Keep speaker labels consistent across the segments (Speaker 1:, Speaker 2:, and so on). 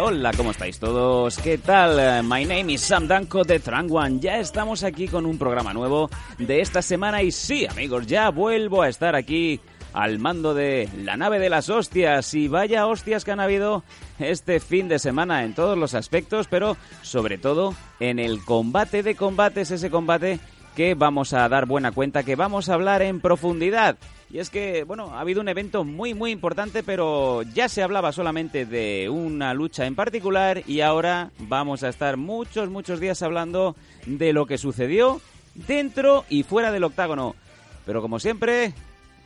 Speaker 1: Hola, ¿cómo estáis todos? ¿Qué tal? My name is Sam Danko de Trang One. Ya estamos aquí con un programa nuevo de esta semana y sí, amigos, ya vuelvo a estar aquí al mando de la nave de las hostias y vaya hostias que han habido este fin de semana en todos los aspectos, pero sobre todo en el combate de combates, ese combate que vamos a dar buena cuenta, que vamos a hablar en profundidad. Y es que, bueno, ha habido un evento muy, muy importante, pero ya se hablaba solamente de una lucha en particular y ahora vamos a estar muchos, muchos días hablando de lo que sucedió dentro y fuera del octágono. Pero como siempre,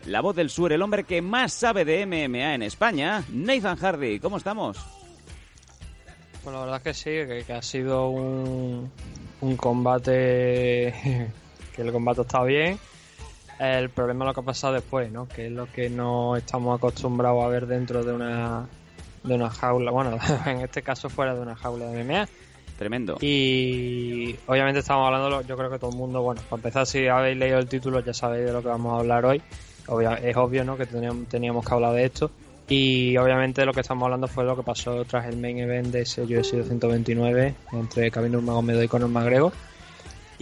Speaker 1: la voz del sur, el hombre que más sabe de MMA en España, Nathan Hardy, ¿cómo estamos?
Speaker 2: Pues la verdad es que sí, que, ha sido un combate que el combate está bien. El problema es lo que ha pasado después, ¿no? Que es lo que no estamos acostumbrados a ver dentro de una de una jaula, bueno, en este caso fuera de una jaula de MMA.
Speaker 1: Tremendo.
Speaker 2: Y obviamente estamos hablando, yo creo que todo el mundo, bueno, para empezar, si habéis leído el título ya sabéis de lo que vamos a hablar hoy. Obvia- es obvio, ¿no? Que teníamos, teníamos que hablar de esto. Y obviamente lo que estamos hablando fue lo que pasó tras el main event de ese UFC 229 entre Khabib Nurmagomedov y Conor McGregor.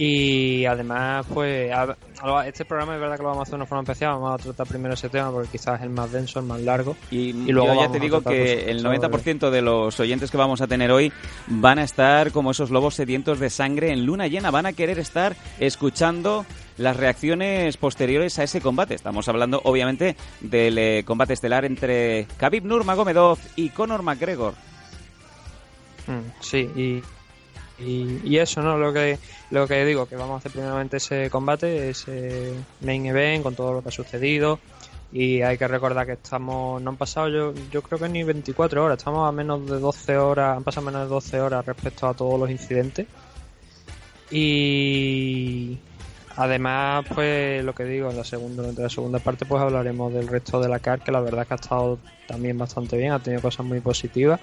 Speaker 2: Y además, pues, a- a- este programa es verdad que lo vamos a hacer de una forma especial. Vamos a tratar primero ese tema porque quizás es el más denso, el más largo.
Speaker 1: Y,
Speaker 2: luego
Speaker 1: yo ya te digo que
Speaker 2: pues,
Speaker 1: el
Speaker 2: sobre-
Speaker 1: 90% de los oyentes que vamos a tener hoy van a estar como esos lobos sedientos de sangre en luna llena. Van a querer estar escuchando las reacciones posteriores a ese combate. Estamos hablando, obviamente, del eh, combate estelar entre Khabib Nurmagomedov y Conor McGregor.
Speaker 2: Mm, Sí, y, y, y eso, ¿no? Lo que, lo que digo, que vamos a hacer primeramente ese combate, ese main event con todo lo que ha sucedido. Y hay que recordar que estamos, no han pasado yo, yo creo que ni 24 horas, estamos a menos de 12 horas, han pasado menos de 12 horas respecto a todos los incidentes. Y además, pues lo que digo, en la segunda, en la segunda parte pues hablaremos del resto de la CAR, que la verdad que ha estado también bastante bien, ha tenido cosas muy positivas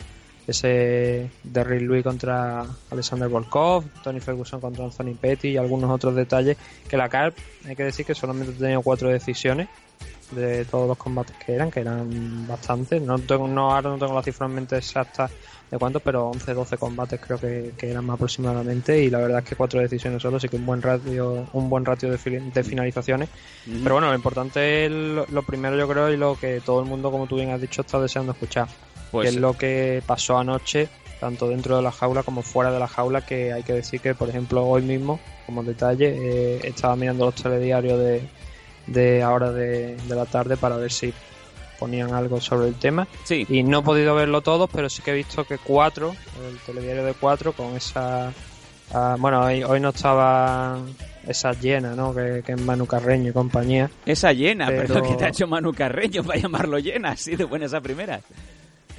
Speaker 2: ese Derrick Louis contra Alexander Volkov, Tony Ferguson contra Anthony Petty y algunos otros detalles que la CARP, hay que decir que solamente ha tenido cuatro decisiones de todos los combates que eran, que eran bastantes, no tengo, no, ahora no tengo la cifra en mente exacta de cuántos, pero 11, 12 combates creo que, que eran más aproximadamente y la verdad es que cuatro decisiones solo, sí que un buen ratio, un buen ratio de, fili- de finalizaciones, pero bueno, lo importante es lo, lo primero yo creo y lo que todo el mundo, como tú bien has dicho, está deseando escuchar
Speaker 1: Pues
Speaker 2: que es lo que pasó anoche, tanto dentro de la jaula como fuera de la jaula, que hay que decir que, por ejemplo, hoy mismo, como detalle, eh, estaba mirando los telediarios de, de ahora de, de la tarde para ver si ponían algo sobre el tema.
Speaker 1: Sí.
Speaker 2: Y no he podido verlo todo, pero sí que he visto que cuatro, el telediario de cuatro, con esa... ah, bueno, hoy, hoy no estaba esa llena, ¿no? Que, que es Manu Carreño y compañía.
Speaker 1: Esa llena, pero,
Speaker 2: Pero-
Speaker 1: que te ha hecho Manu Carreño para llamarlo llena, así de buena esa primera.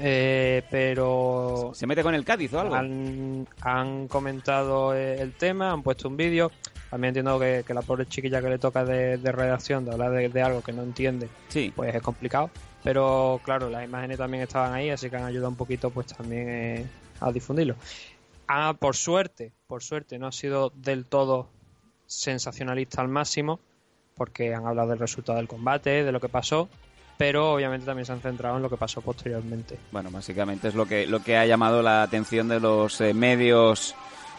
Speaker 2: Eh, pero
Speaker 1: ¿Se mete con el Cádiz o algo?
Speaker 2: han, han comentado el tema, han puesto un vídeo. También entiendo que, que la pobre chiquilla que le toca de, de redacción, de hablar de, de algo que no entiende,
Speaker 1: Sí.
Speaker 2: pues es complicado. Pero claro, las imágenes también estaban ahí, así que han ayudado un poquito pues también eh, a difundirlo. Ah, por suerte, por suerte, no ha sido del todo sensacionalista al máximo, porque han hablado del resultado del combate, de lo que pasó, pero obviamente también se han centrado en lo que pasó posteriormente.
Speaker 1: Bueno, básicamente es lo que, lo que ha llamado la atención de los eh, medios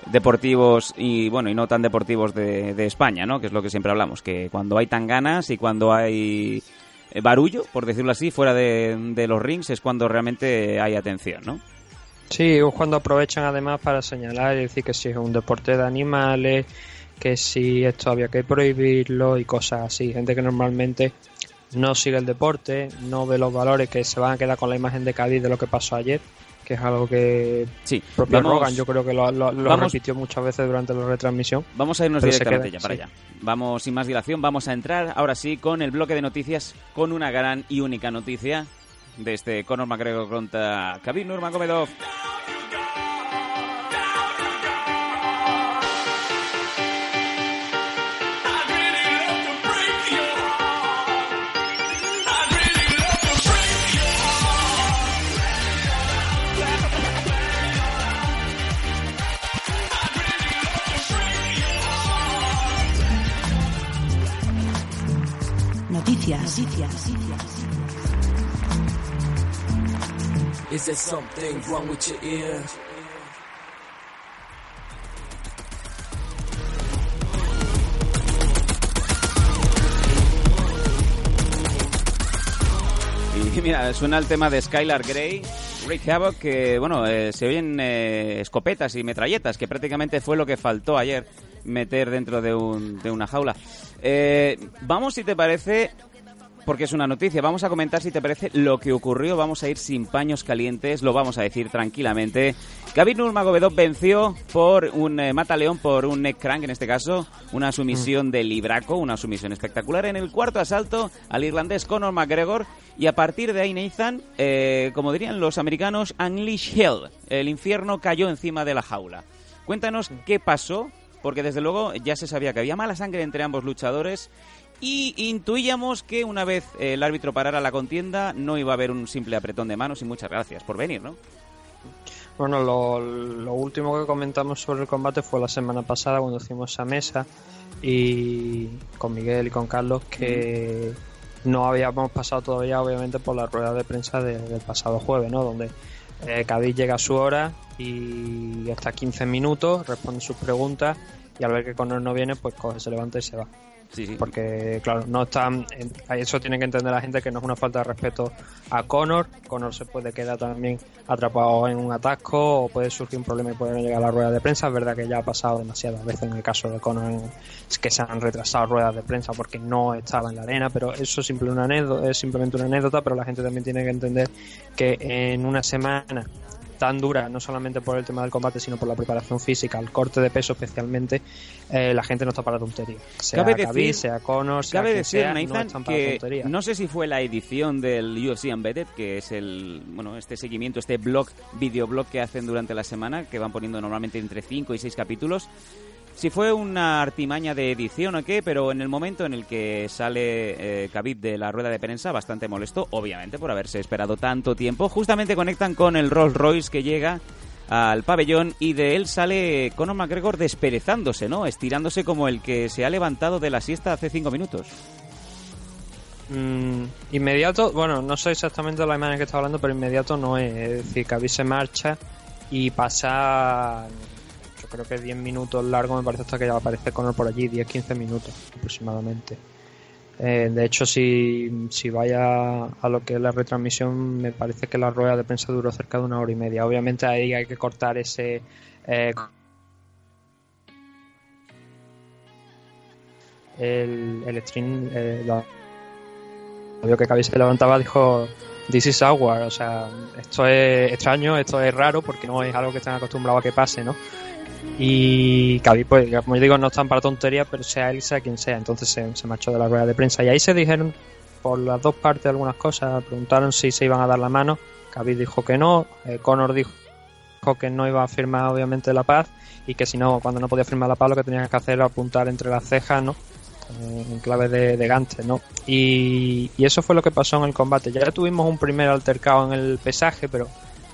Speaker 1: deportivos y bueno y no tan deportivos de, de España, ¿no? Que es lo que siempre hablamos, que cuando hay tan ganas y cuando hay eh, barullo, por decirlo así, fuera de, de los rings es cuando realmente hay atención, ¿no?
Speaker 2: Sí, es cuando aprovechan además para señalar y decir que si es un deporte de animales, que si esto había que prohibirlo y cosas así. Gente que normalmente no sigue el deporte, no ve los valores, que se van a quedar con la imagen de Cádiz de lo que pasó ayer, que es algo que
Speaker 1: Sí,
Speaker 2: propio
Speaker 1: vamos,
Speaker 2: Rogan yo creo que lo, lo- lo
Speaker 1: vamos-
Speaker 2: repitió muchas veces durante la retransmisión.
Speaker 1: vamos a irnos directamente ya para
Speaker 2: sí.
Speaker 1: allá. Vamos sin más dilación, vamos a entrar ahora sí con el bloque de noticias con una gran y única noticia de este Conor McGregor contra Khabib Nurmagomedov.
Speaker 3: Noticias. Noticias.
Speaker 4: Is there something wrong with your ear?
Speaker 1: Y mira, suena el tema de Skylar Grey, Rick Havoc, que bueno, eh, se oyen eh, escopetas y metralletas, que prácticamente fue lo que faltó ayer meter dentro de, un- de una jaula. Eh, vamos, si te parece, porque es una noticia, vamos a comentar si te parece lo que ocurrió, vamos a ir sin paños calientes, lo vamos a decir tranquilamente. Khabib Nurmagomedov venció por un eh, mata león por un neck crank en este caso, una sumisión de libraco, una sumisión espectacular en el cuarto asalto al irlandés Conor McGregor. Y a partir de ahí Nathan, eh, como dirían los americanos, Unleash Hell, el infierno cayó encima de la jaula. Cuéntanos qué pasó, porque desde luego ya se sabía que había mala sangre entre ambos luchadores y intuíamos que una vez el árbitro parara la contienda no iba a haber un simple apretón de manos y muchas gracias por venir, ¿no?
Speaker 2: Bueno, lo, lo último que comentamos sobre el combate fue la semana pasada cuando hicimos esa mesa y con Miguel y con Carlos que no habíamos pasado todavía obviamente por la rueda de prensa de- del pasado jueves, ¿no? Donde eh, Cádiz llega a su hora y hasta 15 minutos responde sus preguntas y al ver que Conor no viene pues coge, se levanta y se va.
Speaker 1: Sí.
Speaker 2: Porque, claro, no están. Eso tiene que entender la gente que no es una falta de respeto a Conor. Conor se puede quedar también atrapado en un atasco o puede surgir un problema y puede no llegar a la rueda de prensa. Es verdad que ya ha pasado demasiadas veces en el caso de Conor en- es que se han retrasado ruedas de prensa porque no estaba en la arena, pero eso es, simple una anécdota, es simplemente una anécdota. Pero la gente también tiene que entender que en una semana tan dura, no solamente por el tema del combate, sino por la preparación física, el corte de peso especialmente, eh, la gente no está para tonterías. Sea
Speaker 1: Cabe
Speaker 2: Khabib,
Speaker 1: decir-
Speaker 2: sea Conor, sea
Speaker 1: Cabe decir,
Speaker 2: sea, no
Speaker 1: Nathan,
Speaker 2: están para
Speaker 1: que
Speaker 2: tonterías.
Speaker 1: no sé si fue la edición del UFC Embedded, que es el, bueno, este seguimiento, este blog, videoblog que hacen durante la semana, que van poniendo normalmente entre 5 y 6 capítulos. Si fue una artimaña de edición o qué, pero en el momento en el que sale eh, de la rueda de prensa, bastante molesto, obviamente, por haberse esperado tanto tiempo, justamente conectan con el Rolls Royce que llega al pabellón y de él sale Conor McGregor desperezándose, ¿no? Estirándose como el que se ha levantado de la siesta hace 5 minutos.
Speaker 2: Mm, inmediato, bueno, no sé exactamente la imagen que está hablando, pero inmediato no es. Es decir, Khabib se marcha y pasa, creo que 10 minutos largo, me parece hasta que ya aparece Conor por allí, 10-15 minutos aproximadamente. Eh, de hecho, si, si vaya a lo que es la retransmisión, me parece que la rueda de prensa duró cerca de una hora y media. Obviamente ahí hay que cortar ese... eh, el, el stream, eh, la- vio que Khabib se levantaba dijo This is our, o sea, esto es extraño, esto es raro porque no es algo que están acostumbrados a que pase, ¿no? Y Khabib, pues, como yo digo, no están para tonterías, pero sea él, sea quien sea, entonces se, se marchó de la rueda de prensa y ahí se dijeron por las dos partes algunas cosas, preguntaron si se iban a dar la mano, Khabib dijo que no, eh, Conor dijo que no iba a firmar obviamente la paz y que si no, cuando no podía firmar la paz lo que tenía que hacer era apuntar entre las cejas, ¿no? Eh, en clave de, de Gante, ¿no? Y, y eso fue lo que pasó en el combate. Ya tuvimos un primer altercado en el pesaje, pero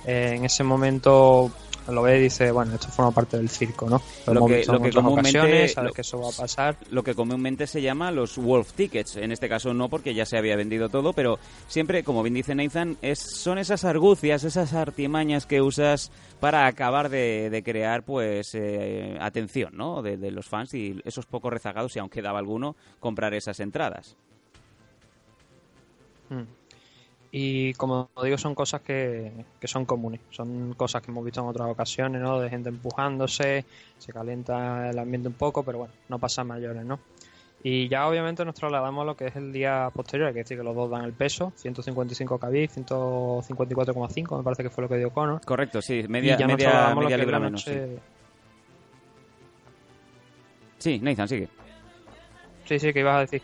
Speaker 2: eh, en ese momento lo ve y dice, bueno, esto forma parte del circo, ¿no?
Speaker 1: Lo que- lo que comúnmente-
Speaker 2: sabes
Speaker 1: lo-
Speaker 2: que eso va a pasar.
Speaker 1: lo que comúnmente se llama los Wolf Tickets. En este caso no, porque ya se había vendido todo, pero siempre, como bien dice Nathan, es, son esas argucias, esas artimañas que usas para acabar de, de crear, pues, eh, atención, ¿no? De, de los fans y esos pocos rezagados, si aún quedaba alguno, comprar esas entradas.
Speaker 2: Mm. Y como digo, son cosas que, que son comunes, son cosas que hemos visto en otras ocasiones, ¿no? De gente empujándose, se calienta el ambiente un poco, pero bueno, no pasa mayores, ¿no? Y ya obviamente nos trasladamos a lo que es el día posterior, que decir que los dos dan el peso, 155 kb, 154,5 me parece que fue lo que dio Conor.
Speaker 1: Correcto, sí, media,
Speaker 2: y ya nos
Speaker 1: media, media
Speaker 2: es
Speaker 1: libra menos. Sí.
Speaker 2: noche-
Speaker 1: sí, Nathan, sigue.
Speaker 2: Sí, sí, que ibas a decir.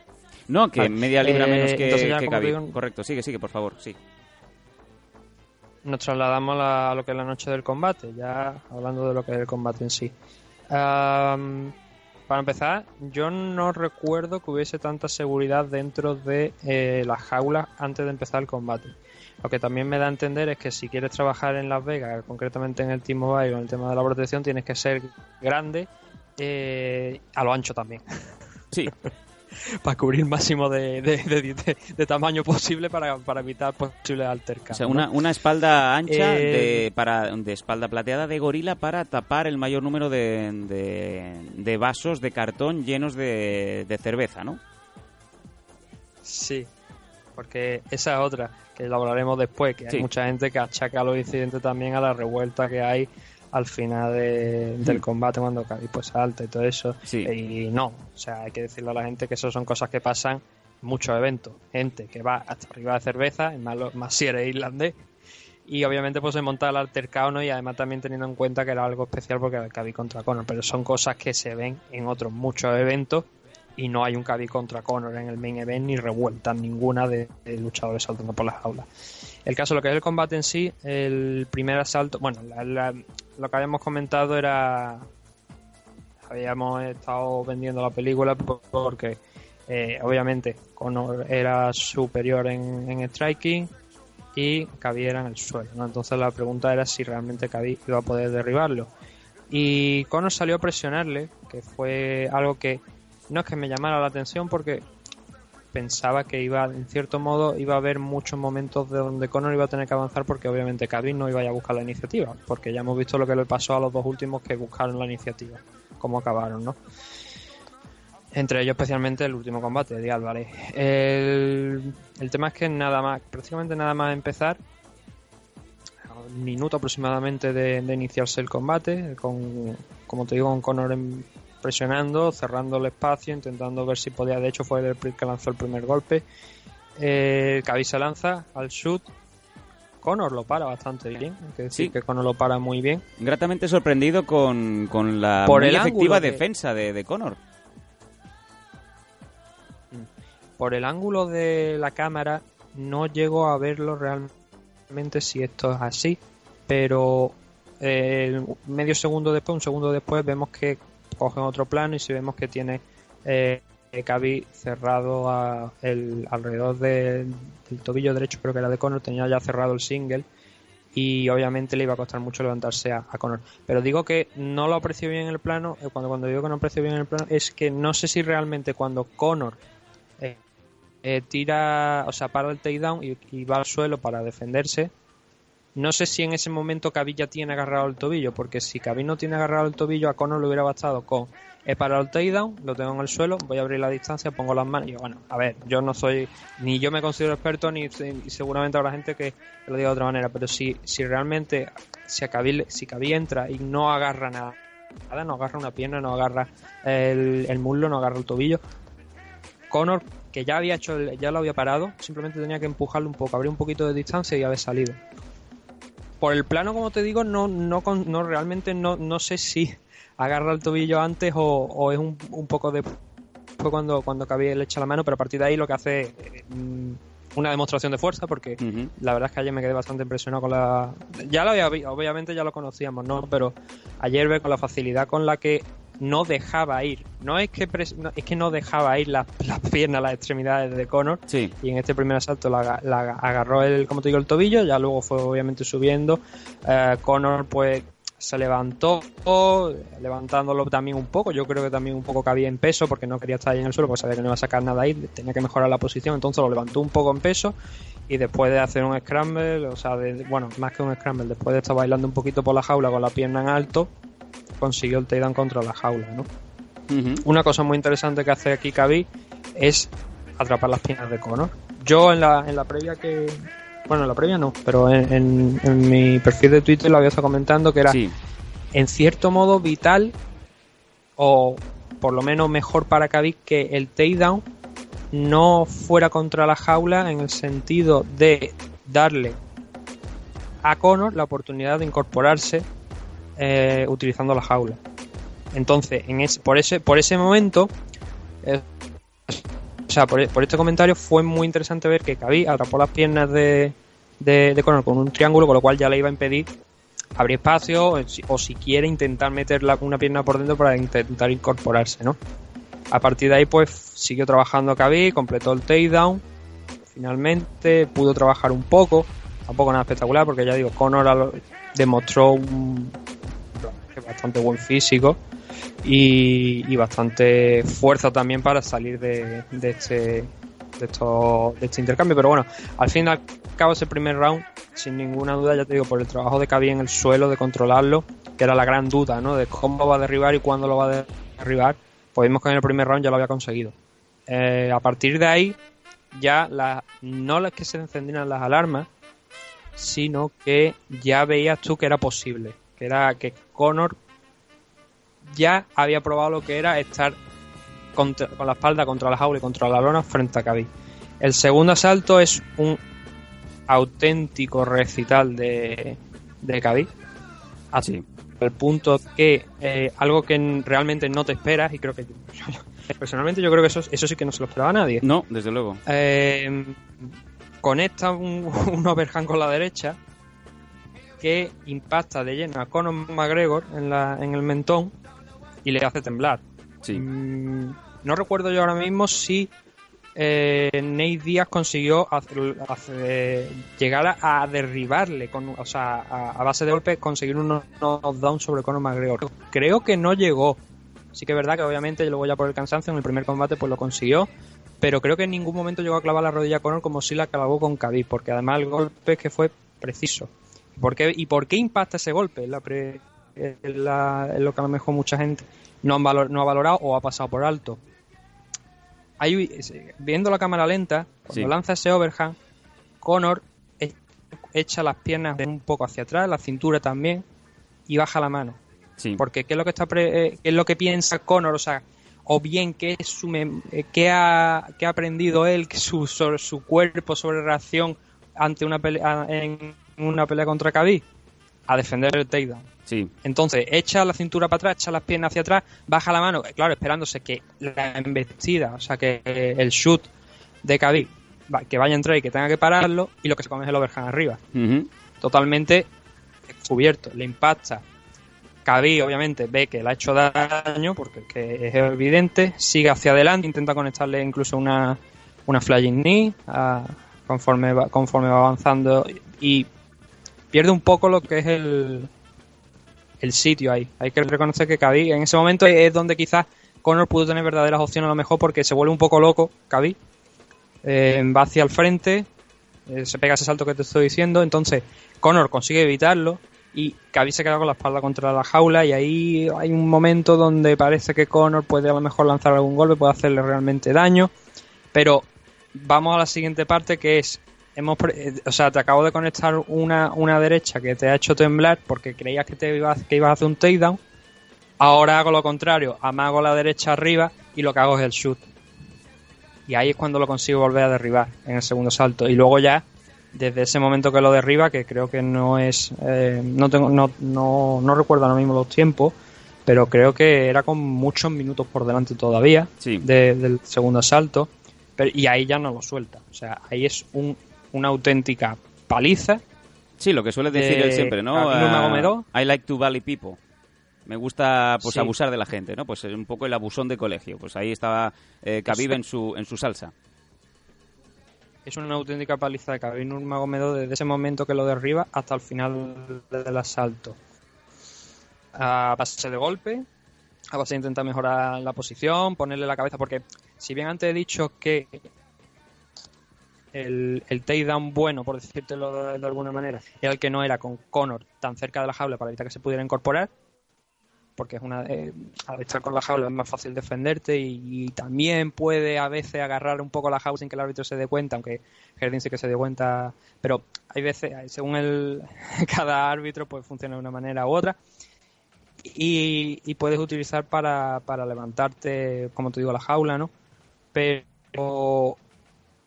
Speaker 1: No, que
Speaker 2: Vale,
Speaker 1: media libra
Speaker 2: eh,
Speaker 1: menos que,
Speaker 2: entonces ya,
Speaker 1: que Khabib. Correcto, sigue, sigue, por favor, sí.
Speaker 2: Nos trasladamos a, lo que es la noche del combate, ya hablando de lo que es el combate en sí. Para empezar, yo no recuerdo que hubiese tanta seguridad dentro de eh, las jaulas antes de empezar el combate. Lo que también me da a entender es que si quieres trabajar en Las Vegas, concretamente en el Team Mobile, en el tema de la protección, tienes que ser grande eh, a lo ancho también.
Speaker 1: Sí,
Speaker 2: para cubrir el máximo de, de- de- de- de tamaño posible para, para evitar posibles
Speaker 1: o
Speaker 2: altercados.
Speaker 1: sea,
Speaker 2: ¿no?
Speaker 1: una, una espalda ancha
Speaker 2: Eh,
Speaker 1: de, para, de espalda plateada de gorila para tapar el mayor número de, de, vasos de cartón llenos de, de cerveza, ¿no?
Speaker 2: Sí, porque esa es otra, que lo hablaremos después, que
Speaker 1: Sí.
Speaker 2: hay mucha gente que achaca los incidentes también a la revuelta que hay al final de- del combate cuando Khabib pues salta y todo eso.
Speaker 1: Sí.
Speaker 2: Y no, o sea, hay que decirle a la gente que eso son cosas que pasan en muchos eventos. Gente que va hasta arriba de cerveza, más, más si eres irlandés. Y obviamente pues se monta el altercado, ¿no? Y además también teniendo en cuenta que era algo especial porque era el Khabib contra Conor. Pero son cosas que se ven en otros muchos eventos y no hay un Khabib contra Conor en el main event ni revuelta ninguna de, de luchadores saltando por las aulas. El caso, lo que es el combate en sí, el primer asalto, bueno, la- lo que habíamos comentado era, habíamos estado vendiendo la película por- porque eh, obviamente Conor era superior en, en striking y era en el suelo, ¿no? Entonces la pregunta era si realmente Khabib iba a poder derribarlo. Y Conor salió a presionarle, que fue algo que no es que me llamara la atención porque pensaba que iba, en cierto modo, iba a haber muchos momentos de donde Conor iba a tener que avanzar porque obviamente Khabib no iba a buscar la iniciativa, porque ya hemos visto lo que le pasó a los dos últimos que buscaron la iniciativa, cómo acabaron, ¿no? Entre ellos especialmente el último combate de Álvarez. El, el tema es que nada más, prácticamente nada más empezar, un minuto aproximadamente de, de iniciarse el combate, con, como te digo, con Conor en- presionando, cerrando el espacio, intentando ver si podía, de hecho fue el que lanzó el primer golpe. Eh, se lanza al shoot. Conor lo para bastante bien, hay que decir
Speaker 1: Sí.
Speaker 2: que Conor lo para muy bien.
Speaker 1: Gratamente sorprendido con, con la
Speaker 2: Por
Speaker 1: muy
Speaker 2: el
Speaker 1: efectiva defensa de, de Conor.
Speaker 2: Por el ángulo de la cámara no llego a verlo realmente si esto es así, pero eh, medio segundo después, un segundo después, vemos que cogen otro plano y si vemos que tiene eh, Khabib cerrado el, alrededor de- del tobillo derecho, creo que era de Conor, tenía ya cerrado el single y obviamente le iba a costar mucho levantarse a, a Conor. Pero digo que no lo aprecio bien en el plano, eh, cuando, cuando digo que no aprecio bien en el plano, es que no sé si realmente cuando Conor eh, eh, tira, o sea, para el takedown y va al suelo para defenderse. No sé si en ese momento ya tiene agarrado el tobillo, porque si Khabib no tiene agarrado el tobillo, a Conor le hubiera bastado con he parado el takedown, lo tengo en el suelo, voy a abrir la distancia, pongo las manos y bueno, a ver, yo no soy, ni yo me considero experto, ni y seguramente habrá gente que lo diga de otra manera, pero si, si realmente, si le- si entra y no agarra nada, nada, no agarra una pierna, no agarra el, el muslo, no agarra el tobillo, Conor, que ya había hecho, el- ya lo había parado, simplemente tenía que empujarlo un poco, abrir un poquito de distancia y haber salido. Por el plano, como te digo, no, no, no realmente no, no sé si agarra el tobillo antes o, o es un, un poco después cuando, cuando Khabib le echa la mano, pero a partir de ahí lo que hace es mm, una demostración de fuerza, porque la verdad es que ayer me quedé bastante impresionado con la... Ya lo había vi- obviamente ya lo conocíamos, ¿no? Pero ayer ve con la facilidad con la que no dejaba ir. No es que pres- no, es que no dejaba ir las, las piernas, las extremidades de Conor.
Speaker 1: Sí.
Speaker 2: Y en este primer asalto la, aga- la aga- agarró el, como te digo, el tobillo, ya luego fue obviamente subiendo. Eh, Conor pues se levantó, levantándolo también un poco. Yo creo que también un poco cabía en peso porque no quería estar ahí en el suelo porque sabía que no iba a sacar nada ahí, tenía que mejorar la posición, entonces lo levantó un poco en peso y después de hacer un scramble, o sea, de, bueno, más que un scramble, después de estar bailando un poquito por la jaula con la pierna en alto, consiguió el takedown contra la jaula, ¿no? Una cosa muy interesante que hace aquí Khabib es atrapar las piernas de Conor. Yo en la, en la previa que... Bueno, en la previa no, pero en, en- en mi perfil de Twitter lo había estado comentando que era
Speaker 1: Sí.
Speaker 2: en cierto modo vital o por lo menos mejor para Khabib que el takedown no fuera contra la jaula en el sentido de darle a Conor la oportunidad de incorporarse eh, utilizando la jaula. Entonces, por ese momento, eh, o sea, por, por este comentario fue muy interesante ver que Khabib atrapó las piernas de, de, Conor con un triángulo, con lo cual ya le iba a impedir abrir espacio o si, quiere intentar meter la- una pierna por dentro para intentar incorporarse, ¿no? A partir de ahí, pues siguió trabajando Khabib, completó el takedown. Finalmente pudo trabajar un poco, tampoco nada espectacular, porque ya digo, Conor demostró un bastante buen físico y, bastante fuerza también para salir de, este de, esto- de este intercambio. Pero bueno, al fin y al cabo ese primer round, sin ninguna duda, ya te digo, por el trabajo de Khabib en el suelo, de controlarlo, que era la gran duda, ¿no? De cómo va a derribar y cuándo lo va a derribar, pues vimos que en el primer round ya lo había conseguido. Eh, a partir de ahí, ya la, no las que se encendieran las alarmas, sino que ya veías tú que era posible, que era que Conor ya había probado lo que era estar contra- con la espalda contra la jaula y contra la lona frente a Khabib. El segundo asalto es un auténtico recital de, de Khabib. Hasta el punto que eh, algo que realmente no te esperas, y creo que personalmente yo creo que eso, eso sí que no se lo esperaba nadie.
Speaker 1: No, desde luego.
Speaker 2: Eh, conecta un, un overhand con la derecha que impacta de lleno a Conor McGregor en, la, en el mentón y le hace temblar.
Speaker 1: Sí.
Speaker 2: Mm, no recuerdo yo ahora mismo si eh, Nate Díaz consiguió hacer- hacer- llegar a, derribarle, con, o sea, a, a base de golpes conseguir un knock- knockdown sobre Conor McGregor. Creo que no llegó. Sí que es verdad que obviamente luego ya por el cansancio en el primer combate pues lo consiguió, pero creo que en ningún momento llegó a clavar la rodilla a Conor como si la clavó con Khabib, porque además el golpe es que fue preciso. ¿Por qué, ¿Y por qué impacta ese golpe? Es, la pre- lo que a lo mejor mucha gente no, han valor- no ha valorado o ha pasado por alto. Hay, viendo la cámara lenta, cuando
Speaker 1: Sí.
Speaker 2: lanza ese overhand, Conor e- echa las piernas un poco hacia atrás, la cintura también, y baja la mano.
Speaker 1: Sí.
Speaker 2: Porque ¿qué es lo que está pre- eh, qué es lo que piensa Conor? O sea, o bien qué es su eh, qué ha, qué ha aprendido él, su, sobre su cuerpo sobre reacción ante una pelea en una pelea contra Khabib, a defender el takedown.
Speaker 1: Sí.
Speaker 2: Entonces, echa la cintura para atrás, echa las piernas hacia atrás, baja la mano, claro, esperándose que la embestida, o sea, que el shoot de Khabib, que vaya a entrar y que tenga que pararlo, y lo que se come es el overhand arriba totalmente descubierto, le impacta. Khabib obviamente ve que le ha hecho daño porque que es evidente, sigue hacia adelante, intenta conectarle incluso una, una flying knee a- conforme, va, conforme va avanzando y pierde un poco lo que es el, el sitio ahí. Hay que reconocer que Khabib en ese momento es donde quizás Conor pudo tener verdaderas opciones a lo mejor porque se vuelve un poco loco Khabib, eh, va hacia el frente, eh, se pega ese salto que te estoy diciendo, entonces Conor consigue evitarlo y Khabib se queda con la espalda contra la jaula. Y ahí hay un momento donde parece que Conor puede a lo mejor lanzar algún golpe, puede hacerle realmente daño, pero vamos a la siguiente parte que es hemos eh, o sea, te acabo de conectar una, una derecha que te ha hecho temblar porque creías que te ibas, que ibas a hacer un takedown. Ahora hago lo contrario, amago la derecha arriba y lo que hago es el shoot. Y ahí es cuando lo consigo volver a derribar en el segundo salto. Y luego ya, desde ese momento que lo derriba, que creo que no es. eh, no, tengo, no, no, no recuerdo ahora mismo los tiempos, pero creo que era con muchos minutos por delante todavía
Speaker 1: Sí.
Speaker 2: de- del segundo asalto. Pero, y ahí ya no lo suelta. O sea, ahí es un, una auténtica paliza.
Speaker 1: Sí, lo que suele decir
Speaker 2: Eh,
Speaker 1: él siempre, ¿no?
Speaker 2: Nurmagomedov.
Speaker 1: I like to bully people. Me gusta pues
Speaker 2: Sí.
Speaker 1: abusar de la gente, ¿no? Pues es un poco el abusón de colegio. Pues ahí estaba eh, Khabib en su, en su salsa.
Speaker 2: Es una auténtica paliza de Khabib Nurmagomedov desde ese momento que lo derriba hasta el final del asalto. A base de golpe, a base de intentar mejorar la posición, ponerle la cabeza, porque si bien antes he dicho que el, el takedown bueno, por decírtelo de, de alguna manera, era el que no era con Conor tan cerca de la jaula para evitar que se pudiera incorporar, porque es una eh, al estar con la jaula es más fácil defenderte y, y también puede a veces agarrar un poco la jaula sin que el árbitro se dé cuenta, aunque Jardín sí que se dé cuenta, pero hay veces, según el cada árbitro, pues funciona de una manera u otra. y, y puedes utilizar para, para levantarte, como te digo, la jaula, ¿no? Pero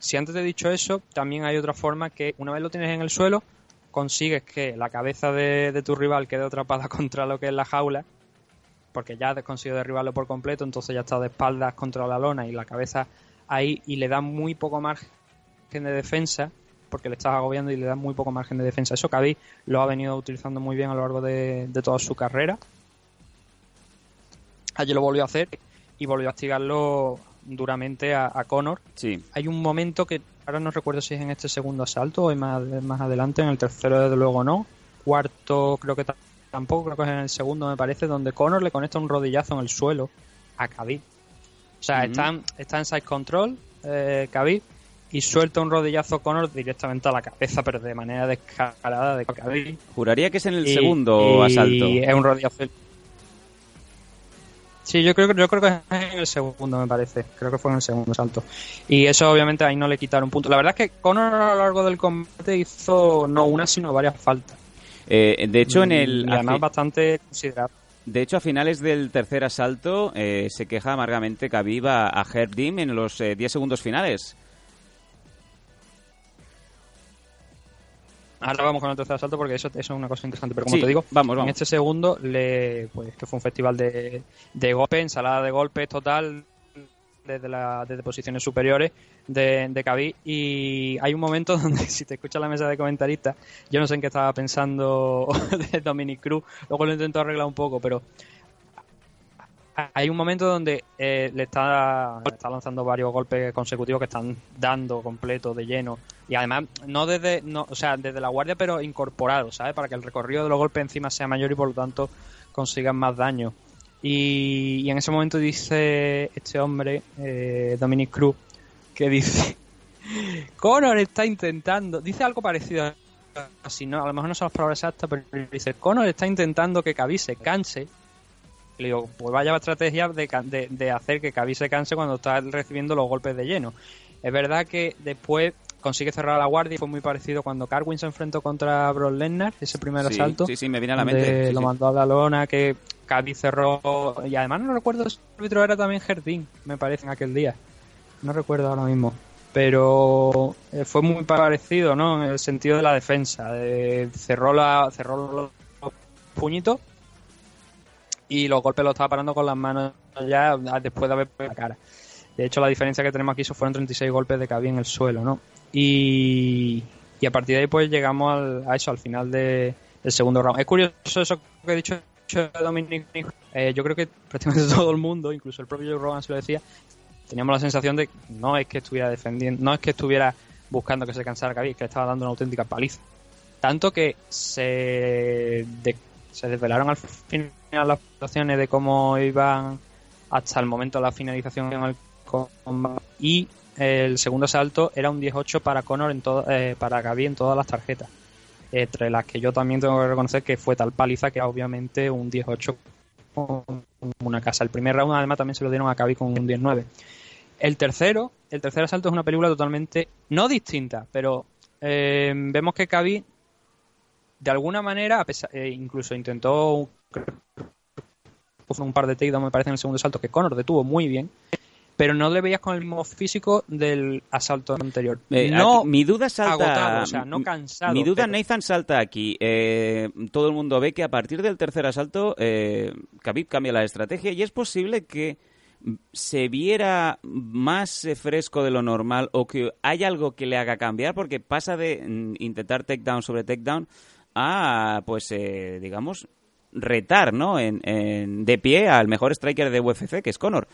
Speaker 2: si antes te he dicho eso, también hay otra forma que una vez lo tienes en el suelo, consigues que la cabeza de, tu rival quede atrapada contra lo que es la jaula, porque ya has conseguido derribarlo por completo, entonces ya está de espaldas contra la lona y la cabeza ahí y le da muy poco margen de defensa porque le estás agobiando y le da muy poco margen de defensa. Eso Khabib lo ha venido utilizando muy bien a lo largo de, toda su carrera. Ayer lo volvió a hacer y volvió a castigarlo duramente a, a Conor.
Speaker 1: Sí.
Speaker 2: Hay un momento que ahora no recuerdo si es en este segundo asalto o es más, más adelante, en el tercero desde luego no. Cuarto creo que ta- tampoco, creo que es en el segundo me parece, donde Conor le conecta un rodillazo en el suelo a Khabib. O sea,
Speaker 1: Ujú.
Speaker 2: está, en- está en side control eh, Khabib y suelta un rodillazo Conor directamente a la cabeza, pero de manera descarada de Khabib.
Speaker 1: Juraría que es en el
Speaker 2: Y-
Speaker 1: segundo
Speaker 2: y
Speaker 1: asalto.
Speaker 2: Es un rodillazo. Sí, yo creo, que- yo creo que es en el segundo, me parece. Creo que fue en el segundo salto. Y eso, obviamente, ahí no le quitaron punto. La verdad es que Conor a lo largo del combate hizo no una, sino varias faltas.
Speaker 1: Eh, de hecho, en el
Speaker 2: además bastante considerable.
Speaker 1: de hecho, a finales del tercer asalto eh, se queja amargamente Khabib a, a Herb Dean en los eh, 10 segundos finales.
Speaker 2: Ahora vamos con el tercer asalto porque eso, eso es una cosa interesante. Pero como
Speaker 1: Sí,
Speaker 2: te digo,
Speaker 1: vamos,
Speaker 2: en
Speaker 1: vamos.
Speaker 2: este segundo, le, pues que fue un festival de, de golpes, ensalada de golpes total desde, la, desde posiciones superiores de, de Khabib. Y hay un momento donde, si te escuchas la mesa de comentaristas, yo no sé en qué estaba pensando de Dominic Cruz, luego lo intento arreglar un poco, pero hay un momento donde eh, le, está, está lanzando varios golpes consecutivos que están dando completo de lleno. Y además no desde no, o sea desde la guardia pero incorporado sabes para que el recorrido de los golpes encima sea mayor y por lo tanto consigan más daño. Y, en ese momento dice este hombre eh, Dominic Cruz que dice Conor está intentando dice algo parecido así no a lo mejor no son las palabras exactas pero dice Conor está intentando que Khabib se canse y le digo, pues vaya estrategia de, de, de hacer que Khabib se canse cuando está recibiendo los golpes de lleno. Es verdad que después consigue cerrar la guardia y fue muy parecido cuando Carwin se enfrentó contra Brock Lesnar, ese primer
Speaker 1: Sí,
Speaker 2: asalto.
Speaker 1: sí, sí, me viene a la mente. sí,
Speaker 2: lo
Speaker 1: sí.
Speaker 2: mandó a la lona, que Khabib cerró. Y además no recuerdo si el árbitro era también Jardín, me parece, en aquel día. No recuerdo ahora mismo. Pero eh, fue muy parecido, ¿no? En el sentido de la defensa. de- cerró, la, cerró los puñitos y los golpes los estaba parando con las manos ya después de haber pegado la cara. De hecho, la diferencia que tenemos aquí fueron 36 golpes de Khabib en el suelo, ¿no? Y, y a partir de ahí pues llegamos al- a eso, al final de- del segundo round. Es curioso eso que he dicho Dominic. Eh, yo creo que prácticamente todo el mundo, incluso el propio Joe Rogan se lo decía, teníamos la sensación de que no es que estuviera defendiendo, no es que estuviera buscando que se cansara Khabib, que le estaba dando una auténtica paliza. Tanto que se, se desvelaron al final las situaciones de cómo iban hasta el momento de la finalización en el combate. Y el segundo asalto era un 18 para Conor en eh, para Gaby en todas las tarjetas. Entre las que yo también tengo que reconocer que fue tal paliza que obviamente un 18 con una casa. El primer round además también se lo dieron a Gaby con un 19 el tercero el tercer asalto es una película totalmente no distinta pero eh, vemos que Gaby de alguna manera, a pesar- eh, incluso intentó un par de takedowns, me parece, en el segundo salto, que Conor detuvo muy bien, pero no le veías con el mismo físico del asalto anterior.
Speaker 1: Eh,
Speaker 2: no
Speaker 1: aquí- mi duda salta.
Speaker 2: agotado, o sea, no cansado.
Speaker 1: Mi duda,
Speaker 2: pero-
Speaker 1: Nathan, salta aquí. Eh, todo el mundo ve que a partir del tercer asalto, eh, Khabib cambia la estrategia y es posible que se viera más eh, fresco de lo normal o que hay algo que le haga cambiar porque pasa de mm, intentar takedown sobre takedown a, pues, eh, digamos, retar, ¿no? En, en- de pie al mejor striker de UFC, que es Conor.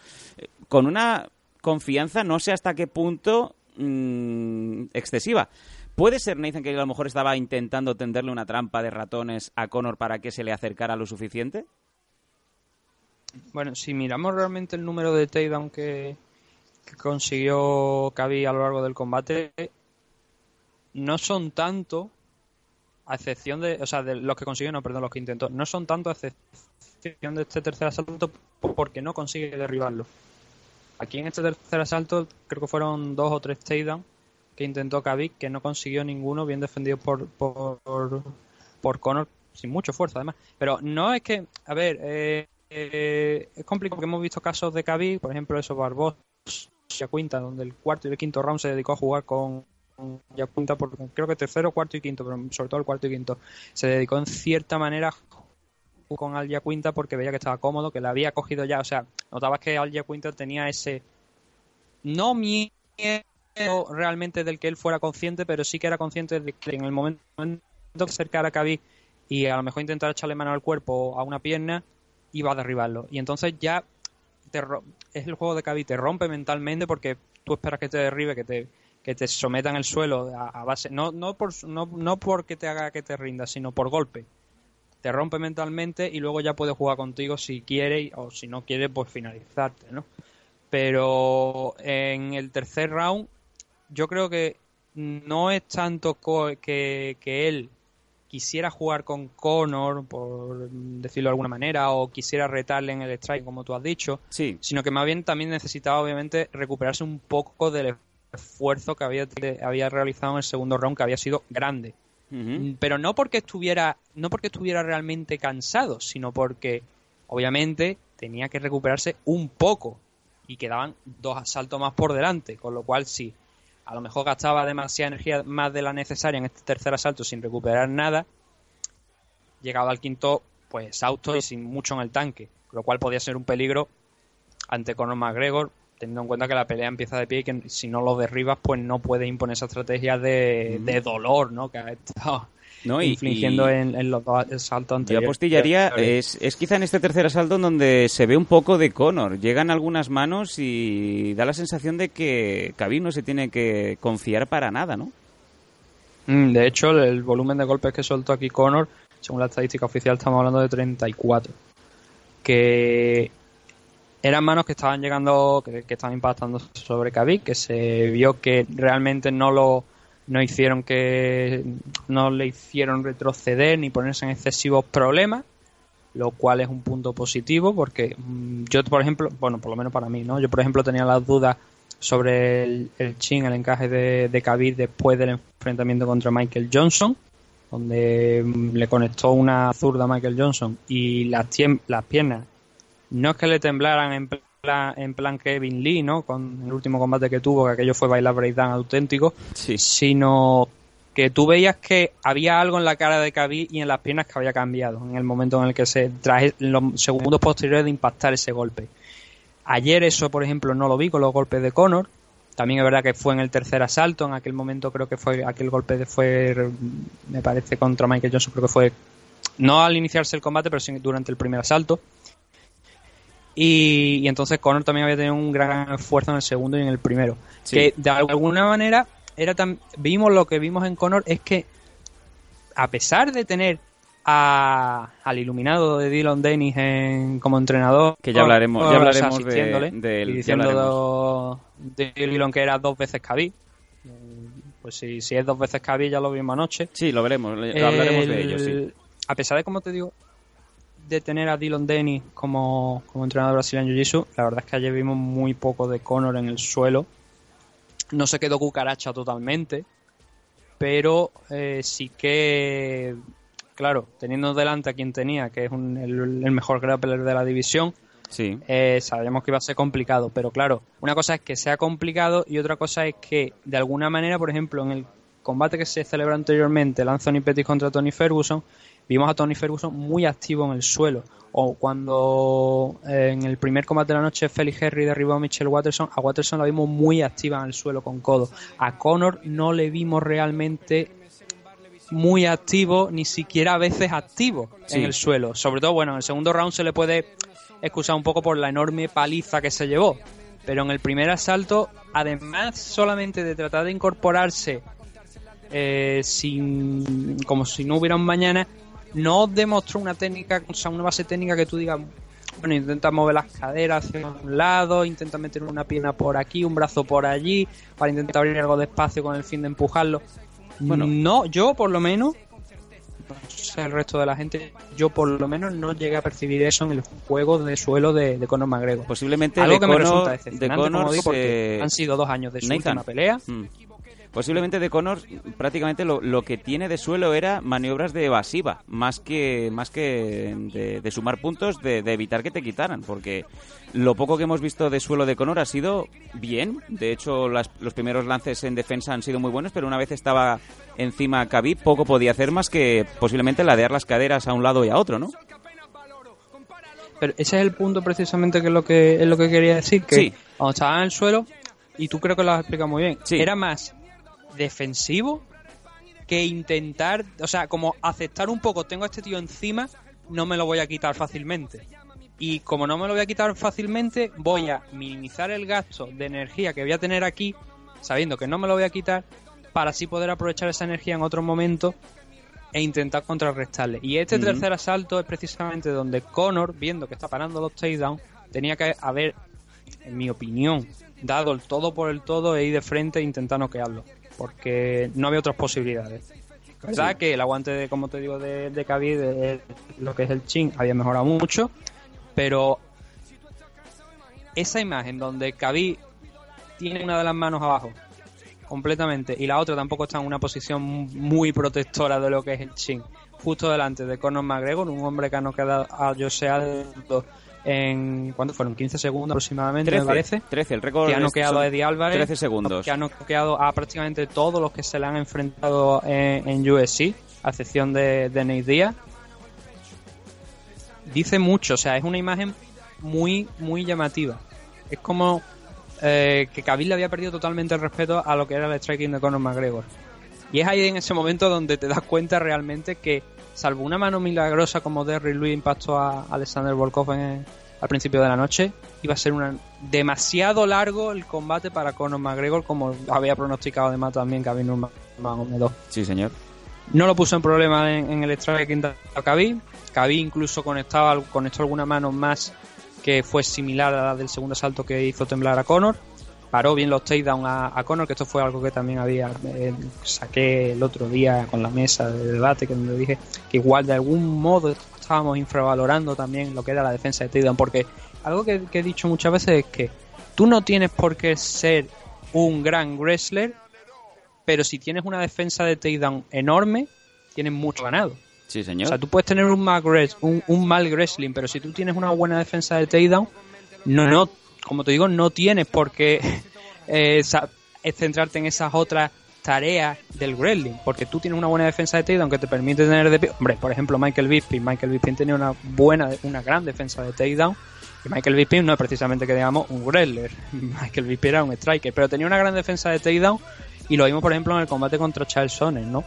Speaker 1: Con una confianza, no sé hasta qué punto mm, excesiva. ¿Puede ser, Nathan, que a lo mejor estaba intentando tenderle una trampa de ratones a Conor para que se le acercara lo suficiente?
Speaker 2: Bueno, si miramos realmente el número de takedown que, que consiguió Khabib a lo largo del combate, no son tanto, a excepción de, o sea, de los que consiguió, no, perdón, los que intentó, no son tanto a excepción de este tercer asalto porque no consigue derribarlo. Aquí en este tercer asalto creo que fueron dos o tres takedowns que intentó Khabib, que no consiguió ninguno, bien defendido por, por, por sin mucho esfuerzo además. Pero no es que, a ver, eh, eh, es complicado porque hemos visto casos de Khabib, por ejemplo, eso Barbosa Quinta, donde el cuarto y el quinto round se dedicó a jugar con Yacuinta, por, creo que tercero, cuarto y quinto, pero sobre todo el cuarto y quinto. Se dedicó en cierta manera con Al Yacuinta porque veía que estaba cómodo, que le había cogido ya, o sea, notabas que Al Yacuinta tenía ese no miedo realmente del que él fuera consciente, pero sí que era consciente de que en el momento de acercar a Khabib y a lo mejor intentar echarle mano al cuerpo o a una pierna, iba a derribarlo. Y entonces ya te es el juego de Khabib, te rompe mentalmente porque tú esperas que te derribe, que te, que te someta en el suelo a, a base, no, no, por, no, no porque te haga que te rindas, sino por golpe. Te rompe mentalmente y luego ya puede jugar contigo si quiere o si no quiere, pues finalizarte, ¿no? Pero en el tercer round, yo creo que no es tanto que, que él quisiera jugar con Conor, por decirlo de alguna manera, o quisiera retarle en el strike, como tú has dicho,
Speaker 1: Sí,
Speaker 2: sino que más bien también necesitaba, obviamente, recuperarse un poco del esfuerzo que había, había realizado en el segundo round, que había sido grande.
Speaker 1: Ujú.
Speaker 2: Pero no porque estuviera, no porque estuviera realmente cansado, sino porque, obviamente, tenía que recuperarse un poco y quedaban dos asaltos más por delante, con lo cual sí, a lo mejor gastaba demasiada energía más de la necesaria en este tercer asalto sin recuperar nada, llegaba al quinto pues exhausto y sin mucho en el tanque, lo cual podía ser un peligro ante Conor McGregor, teniendo en cuenta que la pelea empieza de pie y que si no lo derribas pues no puede imponer esa estrategia de, de dolor ¿no? que ha estado
Speaker 1: No,
Speaker 2: infligiendo
Speaker 1: y-
Speaker 2: en, en los dos asaltos
Speaker 1: Yo
Speaker 2: anteriores.
Speaker 1: apostillaría, es, es quizá en este tercer asalto en donde se ve un poco de Conor. Llegan algunas manos y da la sensación de que Khabib no se tiene que confiar para nada, ¿no?
Speaker 2: Mm, De hecho, el, el volumen de golpes que soltó aquí Conor, según la estadística oficial, estamos hablando de 34. Que eran manos que estaban llegando, que, estaban impactando sobre Khabib, que se vio que realmente no lo no hicieron que no le hicieron retroceder ni ponerse en excesivos problemas lo cual es un punto positivo porque mm, yo por ejemplo bueno por lo menos para mí no yo por ejemplo tenía las dudas sobre el, chin el encaje de, de Khabib después del enfrentamiento contra Michael Johnson donde mm, le conectó una zurda a Michael Johnson y las, las piernas no es que le temblaran en plan, en plan Kevin Lee, ¿no? Con el último combate que tuvo, que aquello fue bailar breakdown auténtico,
Speaker 1: Sí.
Speaker 2: sino que tú veías que había algo en la cara de Khabib y en las piernas que había cambiado en el momento en el que se traje en los segundos posteriores de impactar ese golpe. Ayer eso, por ejemplo, no lo vi con los golpes de Conor. También es verdad que fue en el tercer asalto, en aquel momento creo que fue aquel golpe de fue me parece contra Michael Johnson, creo que fue no al iniciarse el combate, pero sí durante el primer asalto. Y, y entonces Conor también había tenido un gran esfuerzo en el segundo y en el primero.
Speaker 1: Sí.
Speaker 2: Que de alguna manera era tan, vimos lo que vimos en Conor es que a pesar de tener a- al iluminado de Dylan Dennis en- como entrenador
Speaker 1: Que ya hablaremos- ya
Speaker 2: o sea,
Speaker 1: hablaremos de-
Speaker 2: y
Speaker 1: ya
Speaker 2: diciendo de Dylan que era dos veces Khabib pues si, si es dos veces Khabib ya lo vimos anoche
Speaker 1: Sí, lo veremos, lo hablaremos de ello, sí.
Speaker 2: A pesar de, como te digo, de tener a Dylan Denny como, como entrenador brasileño en Jiu-Jitsu, la verdad es que ayer vimos muy poco de Conor en el suelo. No se quedó cucaracha totalmente, pero eh, sí que, claro, teniendo delante a quien tenía, que es un- el, el mejor grappler de la división,
Speaker 1: Sí.
Speaker 2: eh, sabíamos que iba a ser complicado, pero claro, una cosa es que sea complicado y otra cosa es que de alguna manera, por ejemplo, en el combate que se celebró anteriormente, el Anthony Pettis contra Tony Ferguson, vimos a Tony Ferguson muy activo en el suelo. O cuando eh, en el primer combate de la noche Felix Henry derribó a Michelle Watterson, a Watterson la vimos muy activa en el suelo con codo. A Conor no le vimos realmente muy activo, ni siquiera a veces activo
Speaker 1: Sí.
Speaker 2: en el suelo. Sobre todo, bueno, en el segundo round se le puede excusar un poco por la enorme paliza que se llevó. Pero en el primer asalto, además solamente de tratar de incorporarse eh, sin como si no hubiera un mañana, no demostró una técnica, o sea, una base técnica que tú digas, bueno, intenta mover las caderas hacia un lado, intenta meter una pierna por aquí, un brazo por allí, para intentar abrir algo de espacio con el fin de empujarlo.
Speaker 1: Bueno.
Speaker 2: no, yo por lo menos, no sé el resto de la gente, yo por lo menos no llegué a percibir eso en el juego de suelo de, de Conor McGregor.
Speaker 1: Posiblemente
Speaker 2: Algo
Speaker 1: de
Speaker 2: que me resulta
Speaker 1: de
Speaker 2: decepcionante,
Speaker 1: Conor
Speaker 2: como digo, porque han sido dos años de su
Speaker 1: Nathan.
Speaker 2: última pelea.
Speaker 1: Mm. Posiblemente de Conor prácticamente lo, lo que tiene de suelo era maniobras de evasiva, más que más que de, de sumar puntos, de, de evitar que te quitaran, porque lo poco que hemos visto de suelo de Conor ha sido bien. De hecho, las- los primeros lances en defensa han sido muy buenos, pero una vez estaba encima Khabib, poco podía hacer más que posiblemente ladear las caderas a un lado y a otro, ¿no?
Speaker 2: Pero ese es el punto precisamente que es lo que es lo que quería decir, que
Speaker 1: Sí.
Speaker 2: cuando estaba en el suelo, y tú creo que lo has explicado muy bien,
Speaker 1: Sí.
Speaker 2: era más defensivo que intentar, o sea, como aceptar un poco, tengo a este tío encima, no me lo voy a quitar fácilmente. Y como no me lo voy a quitar fácilmente, voy a minimizar el gasto de energía que voy a tener aquí, sabiendo que no me lo voy a quitar, para así poder aprovechar esa energía en otro momento e intentar contrarrestarle. Y este tercer asalto es precisamente donde Connor, viendo que está parando los takedowns, tenía que haber, en mi opinión, dado el todo por el todo e ir de frente e intentar noquearlo. Porque no había otras posibilidades. verdad que el aguante, de, como te digo, de, de Khabib, de- lo que es el chin, había mejorado mucho. Pero esa imagen donde Khabib tiene una de las manos abajo completamente y la otra tampoco está en una posición muy protectora de lo que es el chin justo delante de Conor McGregor un hombre que ha noqueado a Jose Aldo en ¿cuánto fueron? 15 segundos aproximadamente me
Speaker 1: 13,
Speaker 2: parece
Speaker 1: 13, el récord
Speaker 2: que ha noqueado a Eddie Álvarez
Speaker 1: 13 segundos.
Speaker 2: que ha noqueado a prácticamente todos los que se le han enfrentado en, en UFC a excepción de, de Nate Diaz dice mucho, o sea, es una imagen muy, muy llamativa. Es como eh, que Khabib le había perdido totalmente el respeto a lo que era el striking de Conor McGregor. Y es ahí en ese momento donde te das cuenta realmente que, salvo una mano milagrosa como Derry Louis impactó a Alexander Volkov en- al principio de la noche, iba a ser una, demasiado largo el combate para Conor McGregor, como había pronosticado además también Khabib Nurmagomedov.
Speaker 1: Sí, señor.
Speaker 2: No lo puso en problema en, en el striking de Khabib. Khabib incluso conectaba, conectó alguna mano más que fue similar a la del segundo asalto que hizo temblar a Conor. Paró bien los takedowns a, a Conor, que esto fue algo que también había eh, saqué el otro día con la mesa de debate, que donde dije que igual de algún modo estábamos infravalorando también lo que era la defensa de takedown, porque algo que, que he dicho muchas veces es que tú no tienes por qué ser un gran wrestler pero si tienes una defensa de takedown enorme, tienes mucho ganado.
Speaker 1: Sí, señor.
Speaker 2: O sea, tú puedes tener un mal, un mal wrestling, pero si tú tienes una buena defensa de takedown, no, no, como te digo, no tienes por qué eh, eh, centrarte en esas otras tareas del wrestling, porque tú tienes una buena defensa de takedown que te permite tener de pie. Hombre, por ejemplo, Michael Bisping. Michael Bisping tenía una buena, una gran defensa de takedown. Y Michael Bisping no es precisamente que digamos un wrestler. Michael Bisping era un striker, pero tenía una gran defensa de takedown y lo vimos, por ejemplo, en el combate contra Charles Sonnen, ¿no?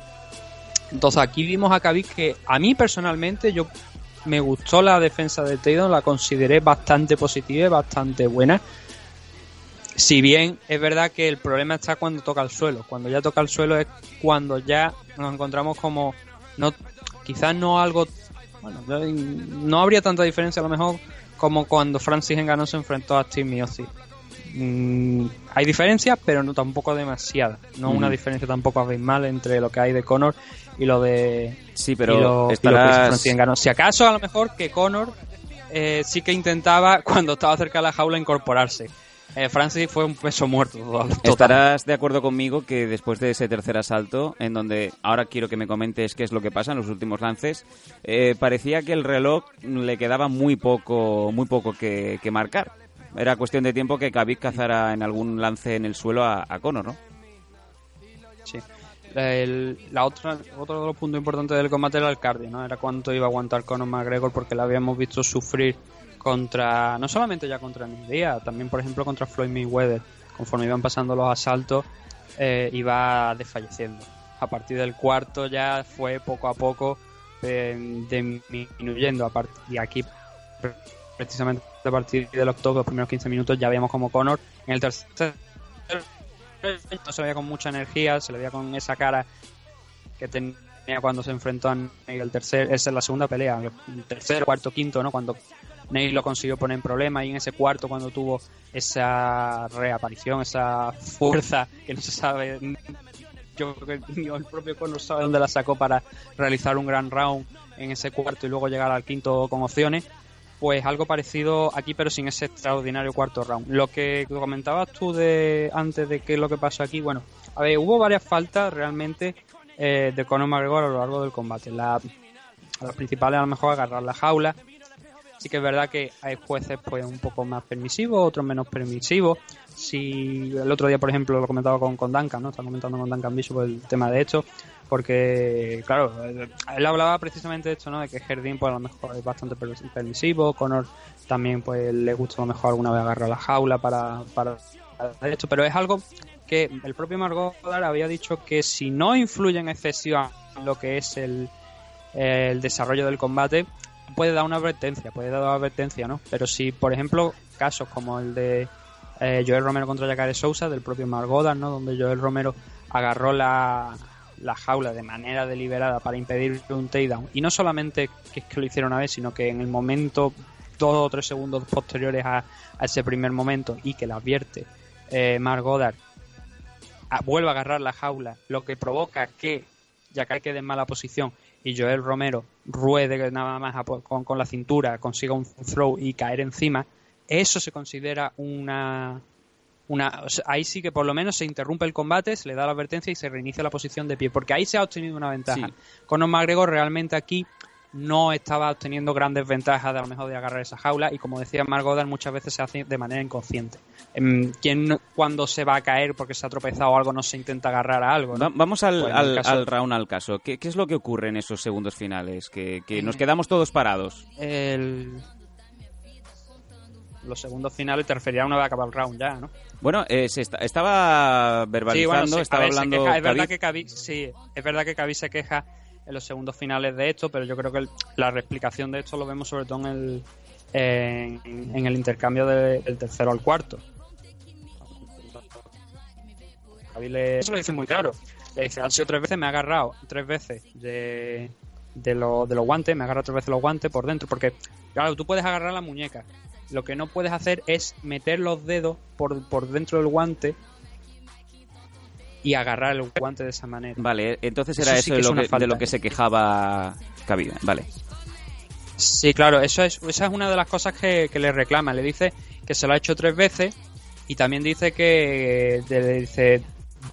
Speaker 2: Entonces aquí vimos a Khabib que a mí personalmente yo me gustó la defensa de takedown, la consideré bastante positiva y bastante buena. Si bien es verdad que el problema está cuando toca el suelo. Cuando ya toca el suelo es cuando ya nos encontramos como no quizás no algo bueno, no- habría tanta diferencia a lo mejor como cuando Francis Ngannou se enfrentó a Steve Miocic. Mm, hay diferencias, pero no tampoco demasiada. No una diferencia tampoco abismal entre lo que hay de Conor y lo de
Speaker 1: Sí, pero
Speaker 2: lo- y lo
Speaker 1: estarás...
Speaker 2: Ngannou. Si acaso a lo mejor que Conor eh, sí que intentaba cuando estaba cerca de la jaula incorporarse. Eh, Francis fue un peso muerto. total.
Speaker 1: Estarás de acuerdo conmigo que después de ese tercer asalto, en donde ahora quiero que me comentes qué es lo que pasa en los últimos lances, eh, parecía que el reloj le quedaba muy poco, muy poco que, que marcar. Era cuestión de tiempo que Khabib cazara en algún lance en el suelo a, a Conor, ¿no?
Speaker 2: Sí. El- la otra, otro de los puntos importantes del combate era el cardio, ¿no? Era cuánto iba a aguantar Conor McGregor porque la habíamos visto sufrir contra, no solamente ya contra Nidia, también por ejemplo contra Floyd Mayweather. Conforme iban pasando los asaltos, eh, iba desfalleciendo. A partir del cuarto ya fue poco a poco eh, disminuyendo. A y aquí, pre- precisamente a partir del octubre, los primeros 15 minutos, ya veíamos como Conor en el tercer no se veía con mucha energía, se le veía con esa cara que tenía cuando se enfrentó a Ney el tercer, esa es la segunda pelea, el tercer, cuarto, quinto, ¿no? Cuando Ney lo consiguió poner en problema y en ese cuarto cuando tuvo esa reaparición, esa fuerza que no se sabe, yo creo que el propio Conor sabe dónde la sacó para realizar un gran round en ese cuarto y luego llegar al quinto con opciones, pues algo parecido aquí, pero sin ese extraordinario cuarto round. Lo que comentabas tú de antes de qué es lo que pasó aquí, bueno, a ver, hubo varias faltas realmente eh, de Conor McGregor a lo largo del combate. La, las principales a lo mejor agarrar la jaula. Sí que es verdad que hay jueces pues un poco más permisivos, otros menos permisivos. Si el otro día, por ejemplo, lo comentaba con, con Duncan, ¿no? Estaba comentando con Duncan Bishop el tema de esto, porque, claro, él hablaba precisamente de esto, ¿no? De que Jardín, pues a lo mejor es bastante permisivo, Conor también, pues le gusta a lo mejor alguna vez agarrar la jaula para, para esto, pero es algo que el propio Margot había dicho que si no influye en excesiva lo que es el, el desarrollo del combate, puede dar una advertencia, puede dar una advertencia, ¿no? Pero si, por ejemplo, casos como el de eh, Joel Romero contra Jacare Sousa, del propio Margoda, ¿no? Donde Joel Romero agarró la, la jaula de manera deliberada para impedir un takedown. Y no solamente que es que lo hicieron una vez, sino que en el momento, dos o tres segundos posteriores a, ese primer momento, y que la advierte eh, Mark vuelve a agarrar la jaula, lo que provoca que Jacare quede en mala posición y Joel Romero ruede nada más con, con la cintura, consiga un throw y caer encima, eso se considera una, una, ahí sí que por lo menos se interrumpe el combate, se le da la advertencia y se reinicia la posición de pie, porque ahí se ha obtenido una ventaja. con Conor McGregor realmente aquí no estaba obteniendo grandes ventajas de a lo mejor de agarrar esa jaula y como decía Margot muchas veces se hace de manera inconsciente. Em, ¿Quién cuando se va a caer porque se ha tropezado o algo no se intenta agarrar a algo?
Speaker 1: Vamos al, pues al, al, round al caso. ¿Qué, es lo que ocurre en esos segundos finales? Que, que nos quedamos todos parados.
Speaker 2: El, los segundos finales te refería a una vez acabado el round ya, ¿no?
Speaker 1: Bueno, eh, se estaba verbalizando, estaba hablando.
Speaker 2: es verdad que Khabib, sí, es verdad que Khabib se queja en los segundos finales de esto, pero yo creo que la reexplicación de esto lo vemos sobre todo en el, en, el intercambio del tercero al cuarto. Khabib le, eso lo dice muy claro. Le dice, han sido tres veces, me ha agarrado tres veces de, de, lo, de los guantes, me ha agarrado tres veces los guantes por dentro, porque, claro, tú puedes agarrar la muñeca, lo que no puedes hacer es meter los dedos por, por dentro del guante y agarrar el guante de esa manera.
Speaker 1: Vale, entonces era eso, de, lo que, se quejaba Cabida, vale.
Speaker 2: Sí, claro, eso es, esa es una de las cosas que, le reclama. Le dice que se lo ha hecho tres veces y también dice que le dice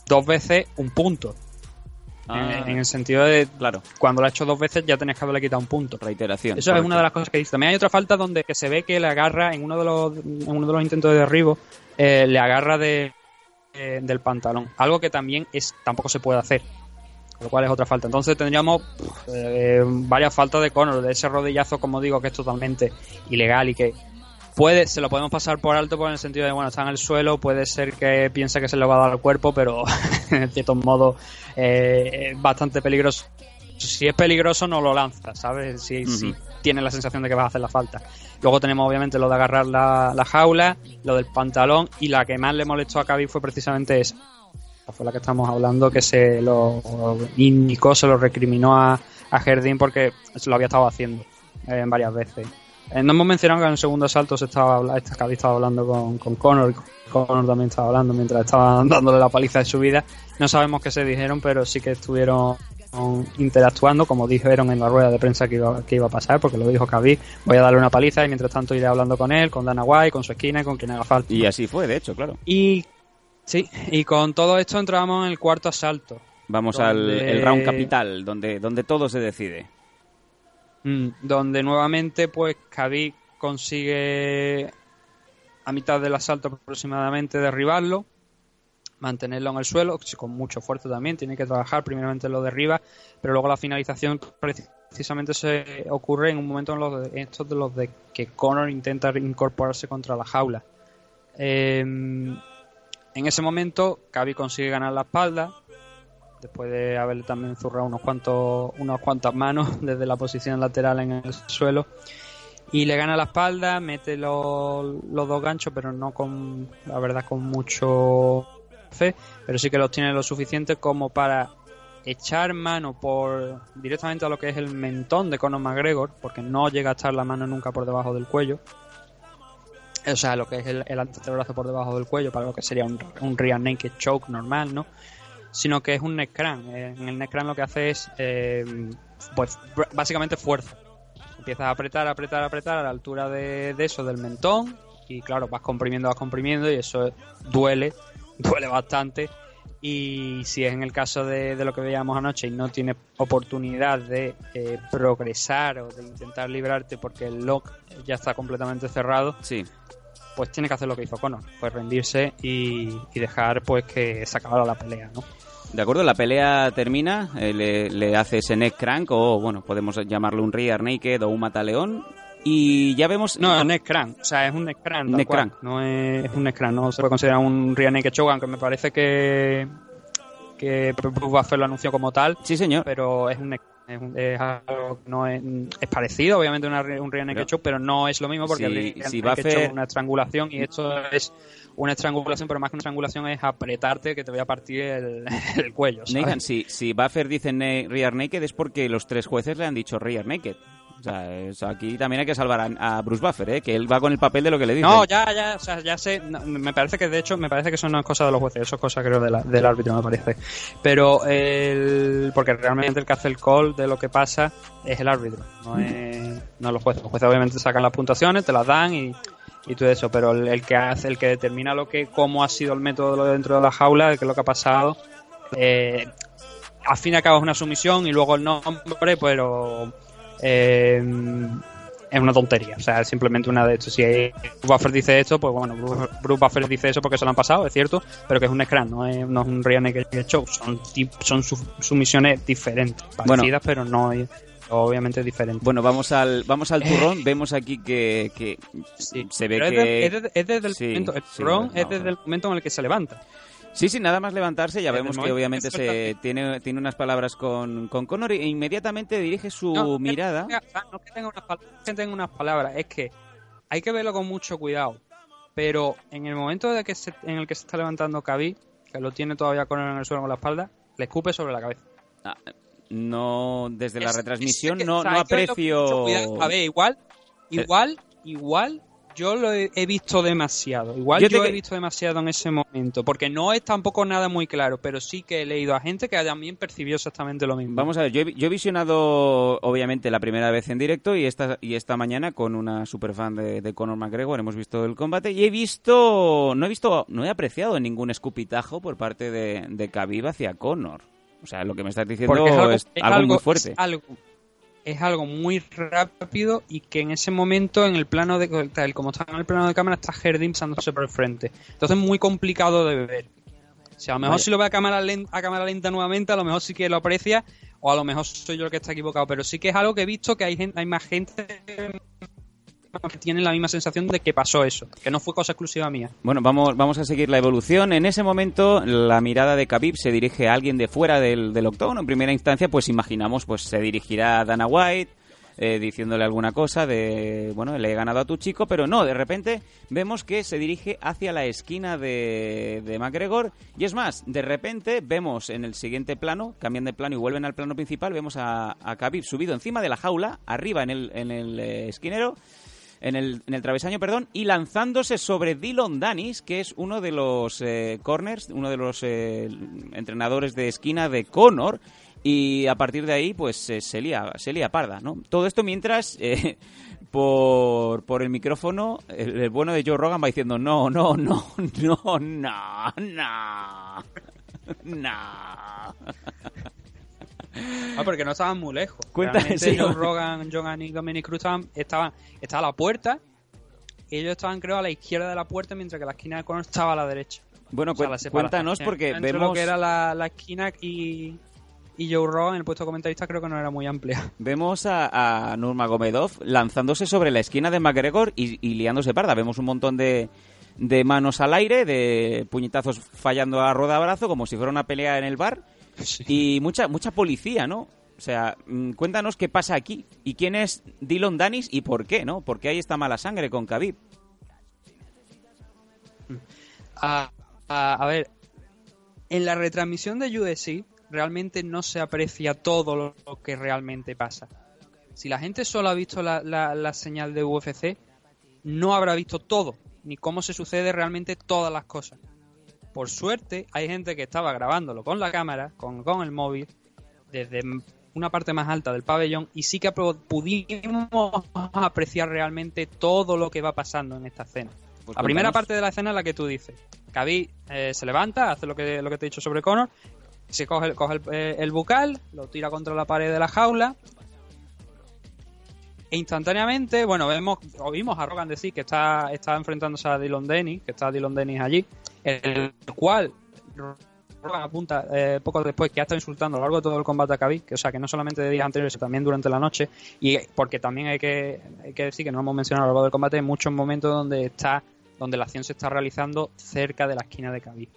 Speaker 2: dos veces un punto. Ah. En, el sentido de, claro, cuando lo ha hecho dos veces ya tenés que haberle quitado un punto.
Speaker 1: Reiteración.
Speaker 2: Eso es una de las cosas que dice. También hay otra falta donde que se ve que le agarra en uno de los, en uno de los intentos de derribo, eh, le agarra de, eh, del pantalón. Algo que también es tampoco se puede hacer. Lo cual es otra falta. Entonces tendríamos eh, varias faltas de Conor, de ese rodillazo, como digo, que es totalmente ilegal y que puede, se lo podemos pasar por alto por el sentido de, bueno, está en el suelo, puede ser que piense que se le va a dar al cuerpo, pero de cierto modo eh, es bastante peligroso. Si es peligroso, no lo lanza, ¿sabes? Si, tiene la sensación de que vas a hacer la falta. Luego tenemos, obviamente, lo de agarrar la, jaula, lo del pantalón, y la que más le molestó a Khabib fue precisamente esa. Fue la que estamos hablando, que se lo indicó, se lo recriminó a, a Jardín porque se lo había estado haciendo eh, varias veces. Eh, no hemos mencionado que en el segundo asalto se estaba, estaba hablando con, con Conor, Conor también estaba hablando mientras estaba dándole la paliza de su vida. No sabemos qué se dijeron, pero sí que estuvieron interactuando, como dijeron en la rueda de prensa que iba, que iba a pasar, porque lo dijo Khabib, voy a darle una paliza y mientras tanto iré hablando con él, con Dana White, con su esquina y con quien haga falta.
Speaker 1: Y así fue, de hecho, claro.
Speaker 2: Y sí, y con todo esto entramos en el cuarto asalto.
Speaker 1: Vamos al el round capital, donde, donde todo se decide.
Speaker 2: Mm, donde nuevamente pues Khabib consigue a mitad del asalto aproximadamente derribarlo, mantenerlo en el suelo, con mucho esfuerzo también, tiene que trabajar, primeramente lo derriba, pero luego la finalización precisamente se ocurre en un momento en, los de, estos de los de que Conor intenta incorporarse contra la jaula. Em, en ese momento, Khabib consigue ganar la espalda, después de haberle también zurrado unos cuantos, unas cuantas manos desde la posición lateral en el suelo. Y le gana la espalda, mete los, los dos ganchos, pero no con, la verdad, con mucho fe, pero sí que los tiene lo suficiente como para echar mano por directamente a lo que es el mentón de Conor McGregor, porque no llega a estar la mano nunca por debajo del cuello. O sea, lo que es el, el antebrazo por debajo del cuello, para lo que sería un, un rear naked choke normal, ¿no? Sino que es un neckcran. Eh, en el neckcran lo que hace es, eh, pues básicamente fuerza. Empiezas a apretar, apretar, apretar a la altura de, de eso, del mentón. Y claro, vas comprimiendo, vas comprimiendo y eso duele, duele bastante. Y si es en el caso de, de lo que veíamos anoche y no tienes oportunidad de eh, progresar o de intentar librarte porque el lock ya está completamente cerrado,
Speaker 1: Sí.
Speaker 2: Pues tiene que hacer lo que hizo Conor, pues rendirse y, y dejar pues que se acabara la pelea, ¿no?
Speaker 1: De acuerdo, la pelea termina, eh, le, le hace ese neck crank o, bueno, podemos llamarlo un rear naked o un mataleón. Y ya vemos...
Speaker 2: No, es neck crank, o sea, es un neck crank.
Speaker 1: Neck.
Speaker 2: No es, es un neck crank, no se puede considerar un rear naked choke, aunque me parece que que Bruce Buffer lo anunció como tal,
Speaker 1: Sí, señor.
Speaker 2: pero es un neck es, algo no es, es parecido, obviamente, a una un rear naked choke, pero no es lo mismo porque
Speaker 1: Si-
Speaker 2: el
Speaker 1: si Buffer-
Speaker 2: choke es una estrangulación y esto es una estrangulación, pero más que una estrangulación es apretarte que te voy a partir el, el cuello. ¿sabes?
Speaker 1: Nathan, si, si Buffer dice ne- rear naked es porque los tres jueces le han dicho rear naked. O sea, aquí también hay que salvar a, Bruce Buffer, ¿eh? que él va con el papel de lo que le dicen.
Speaker 2: No, ya, ya, o sea, ya sé. me parece que de hecho, me parece que eso no es cosa de los jueces, eso es cosa creo del árbitro, me parece. Pero el. Porque realmente el que hace el call de lo que pasa es el árbitro, no es. No los jueces. Los jueces obviamente sacan las puntuaciones, te las dan y. Todo eso, pero el, que hace, el que determina lo que, cómo ha sido el método dentro de la jaula, de qué es lo que ha pasado, eh, al fin y al cabo es una sumisión y luego el nombre, pero eh, es una tontería. O sea, es simplemente una de estos. Si Bruce Buffer dice esto, pues bueno, Bruce, Buffer dice eso porque se lo han pasado, es cierto, pero que es un scrum, no es, no es un real naked show. Son, son su- sumisiones diferentes,
Speaker 1: Bueno.
Speaker 2: parecidas, pero no obviamente diferentes.
Speaker 1: Bueno, vamos al, vamos al turrón. Vemos aquí que, que
Speaker 2: Sí,
Speaker 1: se ve
Speaker 2: es
Speaker 1: que...
Speaker 2: de- es, de- es desde el
Speaker 1: Sí,
Speaker 2: momento, el
Speaker 1: sí,
Speaker 2: turrón es desde el momento en el que se levanta.
Speaker 1: Sí, sí, nada más levantarse, ya vemos que obviamente se tiene, tiene unas palabras con, con Connor e inmediatamente dirige su
Speaker 2: No, es que
Speaker 1: mirada.
Speaker 2: tenga- no es que tenga unas palabras, es que tenga unas palabras, es que hay que verlo con mucho cuidado. Pero en el momento de que se- en el que se está levantando Khabib, que lo tiene todavía con en el suelo con la espalda, le escupe sobre la cabeza.
Speaker 1: Ah, No, desde la retransmisión
Speaker 2: es que,
Speaker 1: no,
Speaker 2: o sea,
Speaker 1: no aprecio...
Speaker 2: cuidado. A ver, igual, igual, igual, yo lo he, he visto demasiado. Igual
Speaker 1: Yo
Speaker 2: yo,
Speaker 1: te
Speaker 2: he visto demasiado en ese momento, porque no es tampoco nada muy claro, pero sí que he leído a gente que también percibió exactamente lo mismo.
Speaker 1: Vamos a ver, yo he, yo he visionado obviamente la primera vez en directo y esta, y esta mañana con una superfan de, de Conor McGregor hemos visto el combate y he visto, no he visto, no he apreciado ningún escupitajo por parte de, de Khabib hacia Conor. O sea, lo que me estás diciendo es algo, muy fuerte.
Speaker 2: Es algo, es algo muy rápido y que en ese momento, en el plano de tal como está en el plano de cámara, está Herdim pasándose por el frente. Entonces es muy complicado de ver. O sea, a lo mejor si lo ve a cámara, lenta, a cámara lenta nuevamente, a lo mejor sí que lo aprecia, o a lo mejor soy yo el que está equivocado. Pero sí que es algo que he visto que hay, gen- hay más gente que tiene la misma sensación de que pasó eso, que no fue cosa exclusiva mía.
Speaker 1: Bueno, vamos, vamos a seguir la evolución. En ese momento, la mirada de Khabib se dirige a alguien de fuera del, del octógono. En primera instancia, pues imaginamos, pues se dirigirá a Dana White, eh, diciéndole alguna cosa de, bueno, le he ganado a tu chico, pero no, de repente vemos que se dirige hacia la esquina de, de McGregor. Y es más, de repente vemos en el siguiente plano, cambian de plano y vuelven al plano principal, vemos a, a Khabib subido encima de la jaula, arriba en el, en el eh, esquinero, en el, en el travesaño, perdón, y lanzándose sobre Dylan Danis, que es uno de los eh, corners, uno de los eh, entrenadores de esquina de Conor, y a partir de ahí, pues eh, se, lía, se lía parda, ¿no? Todo esto mientras, eh, por, por el micrófono, el, el bueno de Joe Rogan va diciendo, no, no, no, no, no, no, no.
Speaker 2: Ah, porque no estaban muy lejos. Realmente
Speaker 1: sí.
Speaker 2: Joe Rogan, Jogan y Dominic Cruz estaban, estaban, estaba a la puerta y ellos estaban, creo, a la izquierda de la puerta, mientras que la esquina de Conor estaba a la derecha.
Speaker 1: Bueno,
Speaker 2: O sea, la
Speaker 1: cuéntanos porque
Speaker 2: entre
Speaker 1: vemos...
Speaker 2: lo que era la, la esquina y, y Joe Rogan, el puesto de comentarista, creo que no era muy amplia.
Speaker 1: Vemos a, a Nurmagomedov lanzándose sobre la esquina de McGregor y, y liándose parda. Vemos un montón de, de manos al aire, de puñetazos fallando a rodabrazo, como si fuera una pelea en el bar. Y mucha, mucha policía, ¿no? O sea, mm, cuéntanos qué pasa aquí. ¿Y quién es Dylan Danis y por qué, no? ¿Por qué hay esta mala sangre con Khabib?
Speaker 2: A, a- a ver, en la retransmisión de UFC realmente no se aprecia todo lo, lo que realmente pasa. Si la gente solo ha visto la, la- la señal de UFC, no habrá visto todo, ni cómo se sucede realmente todas las cosas. Por suerte, hay gente que estaba grabándolo con la cámara, con, con el móvil, desde una parte más alta del pabellón y sí que pudimos apreciar realmente todo lo que va pasando en esta escena.
Speaker 1: Pues
Speaker 2: la primera parte de la escena es la que tú dices. Khabib eh, se levanta, hace lo que, lo que te he dicho sobre Conor, se coge, coge el, eh, el bucal, lo tira contra la pared de la jaula e instantáneamente, bueno, vemos, oímos a Rogan decir que está, está enfrentándose a Dylan Dennis, que está Dylan Dennis allí, el cual apunta eh, poco después que ha estado insultando a lo largo de todo el combate a Khabib, que o sea que no solamente de días anteriores, sino también durante la noche, y porque también hay que, hay que decir que no hemos mencionado a lo largo del combate en muchos momentos donde está, donde la acción se está realizando cerca de la esquina de Khabib.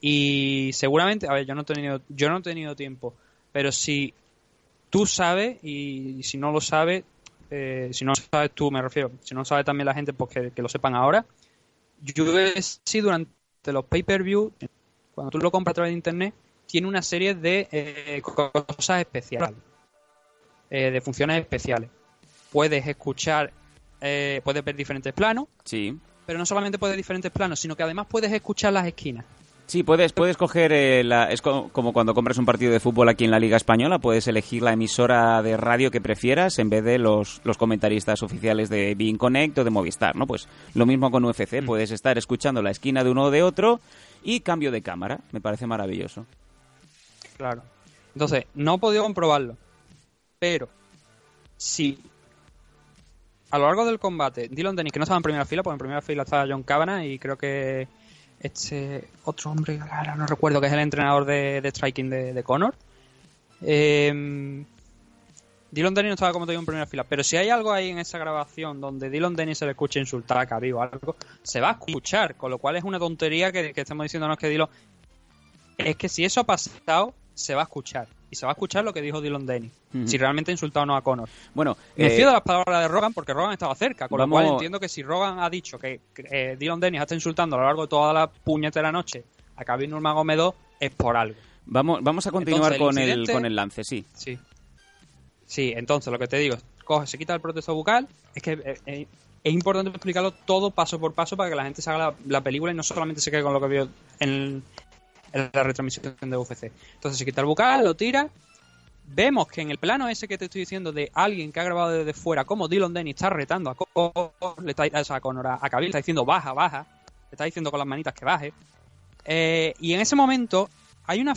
Speaker 2: Y seguramente, a ver, yo no he tenido, yo no he tenido tiempo, pero si tú sabes y si no lo sabes, eh, si no lo sabes tú, me refiero, si no lo sabe también la gente, pues que lo sepan ahora. UFC durante los pay-per-view, cuando tú lo compras a través de internet, tiene una serie de eh, cosas especiales, eh, de funciones especiales. Puedes escuchar, eh, puedes ver diferentes planos,
Speaker 1: Sí.
Speaker 2: pero no solamente puedes ver diferentes planos, sino que además puedes escuchar las esquinas.
Speaker 1: Sí, puedes, puedes coger, eh, la, es co- como cuando compras un partido de fútbol aquí en la Liga Española, puedes elegir la emisora de radio que prefieras en vez de los, los comentaristas oficiales de Being Connect o de Movistar, ¿no? Pues lo mismo con UFC, puedes estar escuchando la esquina de uno o de otro y cambio de cámara, me parece maravilloso.
Speaker 2: Claro. Entonces, no he podido comprobarlo. Pero, si a lo largo del combate, Dylan Dennis, que no estaba en primera fila, porque en primera fila estaba John Cabana y creo que este otro hombre, ahora no recuerdo, que es el entrenador de, de striking de, de Conor. Eh, Dylan Dennis no estaba, como te digo, en primera fila. Pero si hay algo ahí en esa grabación donde Dylan Dennis se le escucha insultar a Khabib o algo, se va a escuchar. Con lo cual es una tontería que, que estemos diciéndonos que Dylan es que si eso ha pasado, se va a escuchar. Y se va a escuchar lo que dijo Dylan.
Speaker 1: Ujú.
Speaker 2: Si realmente ha insultado o no a Conor.
Speaker 1: Bueno,
Speaker 2: Me
Speaker 1: eh,
Speaker 2: fío de las palabras de Rogan porque Rogan estaba cerca. Con
Speaker 1: vamos-
Speaker 2: lo cual entiendo que si Rogan ha dicho que que, eh, Dylan Dennis está insultando a lo largo de toda la puñetera noche a Khabib Nurmagomedov es por algo.
Speaker 1: vamos, vamos a continuar
Speaker 2: Entonces,
Speaker 1: con, el, con el lance, sí.
Speaker 2: Sí. Sí, entonces lo que te digo, coge, se quita el proceso bucal. Es que eh, eh, es importante explicarlo todo paso por paso para que la gente se haga la, la película y no solamente se quede con lo que vio en, en la retransmisión de UFC. Entonces se quita el bucal, lo tira. Vemos que en el plano ese que te estoy diciendo de alguien que ha grabado desde fuera, como Dylan Dennis está retando a Conor, le está, o a Conor, a está diciendo baja, baja, le está diciendo con las manitas que baje. Eh, y en ese momento hay una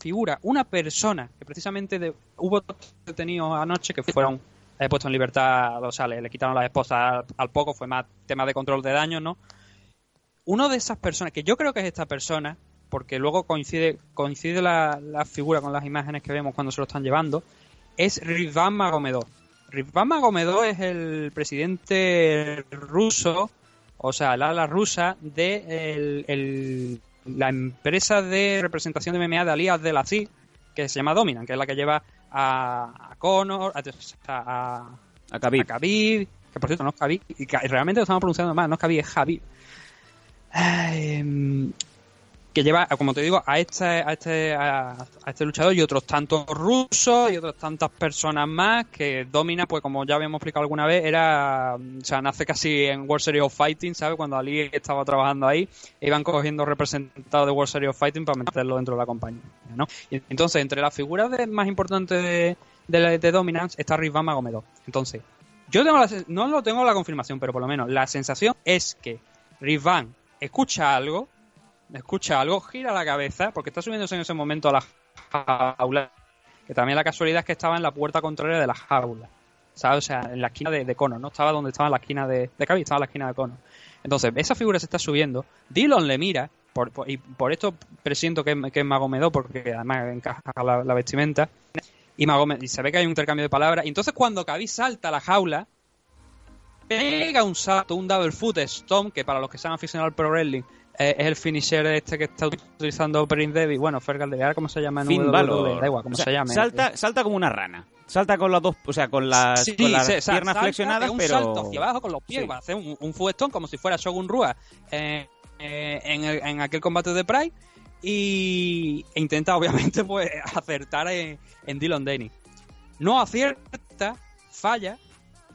Speaker 2: figura, una persona que precisamente de- hubo detenidos anoche que fueron eh, puestos en libertad, o sea, le, quitaron las esposas al, al poco, fue más tema de control de daños, ¿no? Uno de esas personas, que yo creo que es esta persona, porque luego coincide coincide la, la figura con las imágenes que vemos cuando se lo están llevando, es Rizvan Magomedov. Rizvan Magomedov es el presidente ruso, o sea, el ala rusa de el- el- la empresa de representación de MMA de Ali Abdelaziz, que se llama Dominant, que es la que lleva a, a Conor, a, a,
Speaker 1: A Khabib.
Speaker 2: a Khabib, que por cierto no es Khabib, y realmente lo estamos pronunciando mal, no es Khabib, es Khabib. Ay, que lleva, como te digo, a este, a este, a, este luchador y otros tantos rusos y otras tantas personas más que Domina, pues como ya habíamos explicado alguna vez, era, o sea, nace casi en World Series of Fighting, ¿sabes? Cuando Ali estaba trabajando ahí, e iban cogiendo representados de World Series of Fighting para meterlo dentro de la compañía, ¿no? Y entonces, entre las figuras de- más importantes de, de, de Dominance está Rizvan Magomedov. Entonces, yo tengo la no lo tengo la confirmación, pero por lo menos la sensación es que Rizvan escucha algo, escucha algo, gira la cabeza, porque está subiéndose en ese momento a la jaula, que también la casualidad es que estaba en la puerta contraria de la jaula, ¿sabes? O sea, en la esquina de, Conor, no estaba donde estaba la esquina de, de estaba en la esquina de Conor. Entonces, esa figura se está subiendo, Dillon le mira, y por esto presiento que, que es Magomedov, porque además encaja la, vestimenta, y, Magomed, y se ve que hay un intercambio de palabras, y entonces cuando Khabib salta a la jaula, pega un salto, un double foot stomp, que para los que sean aficionados al pro wrestling es el finisher este que está utilizando Prince Devi, bueno, Fergal cómo se llama en
Speaker 1: Finn Balor.
Speaker 2: da igual cómo
Speaker 1: O sea,
Speaker 2: se llame.
Speaker 1: Salta, salta como una rana. Salta con las dos, o sea, con las,
Speaker 2: Sí,
Speaker 1: con las
Speaker 2: se-
Speaker 1: piernas
Speaker 2: salta,
Speaker 1: flexionadas,
Speaker 2: un
Speaker 1: pero
Speaker 2: salto hacia abajo con los pies
Speaker 1: Sí.
Speaker 2: para hacer un, un fuestón como si fuera Shogun Rua eh, eh, en, el- en aquel combate de Pride y e intenta obviamente pues acertar en, en Dylan Denny. No acierta, falla,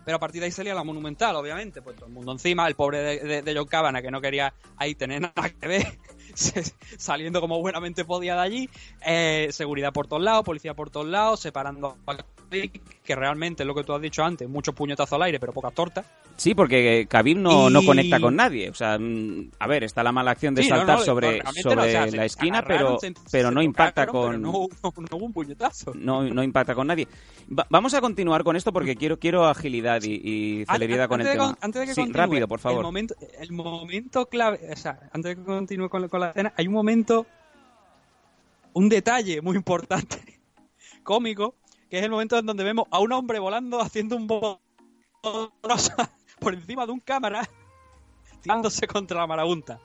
Speaker 2: pero a partir de ahí salía la monumental, obviamente, pues todo el mundo encima, el pobre de, de, John Cabana que no quería ahí tener nada que ver, saliendo como buenamente podía de allí, eh, seguridad por todos lados, policía por todos lados, separando a que realmente es lo que tú has dicho antes, muchos puñetazos al aire, pero pocas tortas.
Speaker 1: Sí, porque Khabib no, no conecta con nadie. O sea, mm, a ver, está la mala acción de
Speaker 2: Sí,
Speaker 1: saltar
Speaker 2: no,
Speaker 1: sobre, sobre
Speaker 2: o sea,
Speaker 1: la esquina,
Speaker 2: agarraron,
Speaker 1: pero,
Speaker 2: se-
Speaker 1: pero
Speaker 2: se
Speaker 1: no impacta con...
Speaker 2: no, hubo- un puñetazo.
Speaker 1: no, impacta con nadie. Va- vamos a continuar con esto porque quiero quiero agilidad y, y celeridad con el
Speaker 2: de
Speaker 1: tema.
Speaker 2: antes de que
Speaker 1: sí,
Speaker 2: continúe,
Speaker 1: rápido, por favor.
Speaker 2: El momento, el momento clave, o sea, antes de que continúe con, con la escena, hay un momento, un detalle muy importante, cómico, que es el momento en donde vemos a un hombre volando haciendo un bo por encima de un cámara, tirándose contra la marabunta.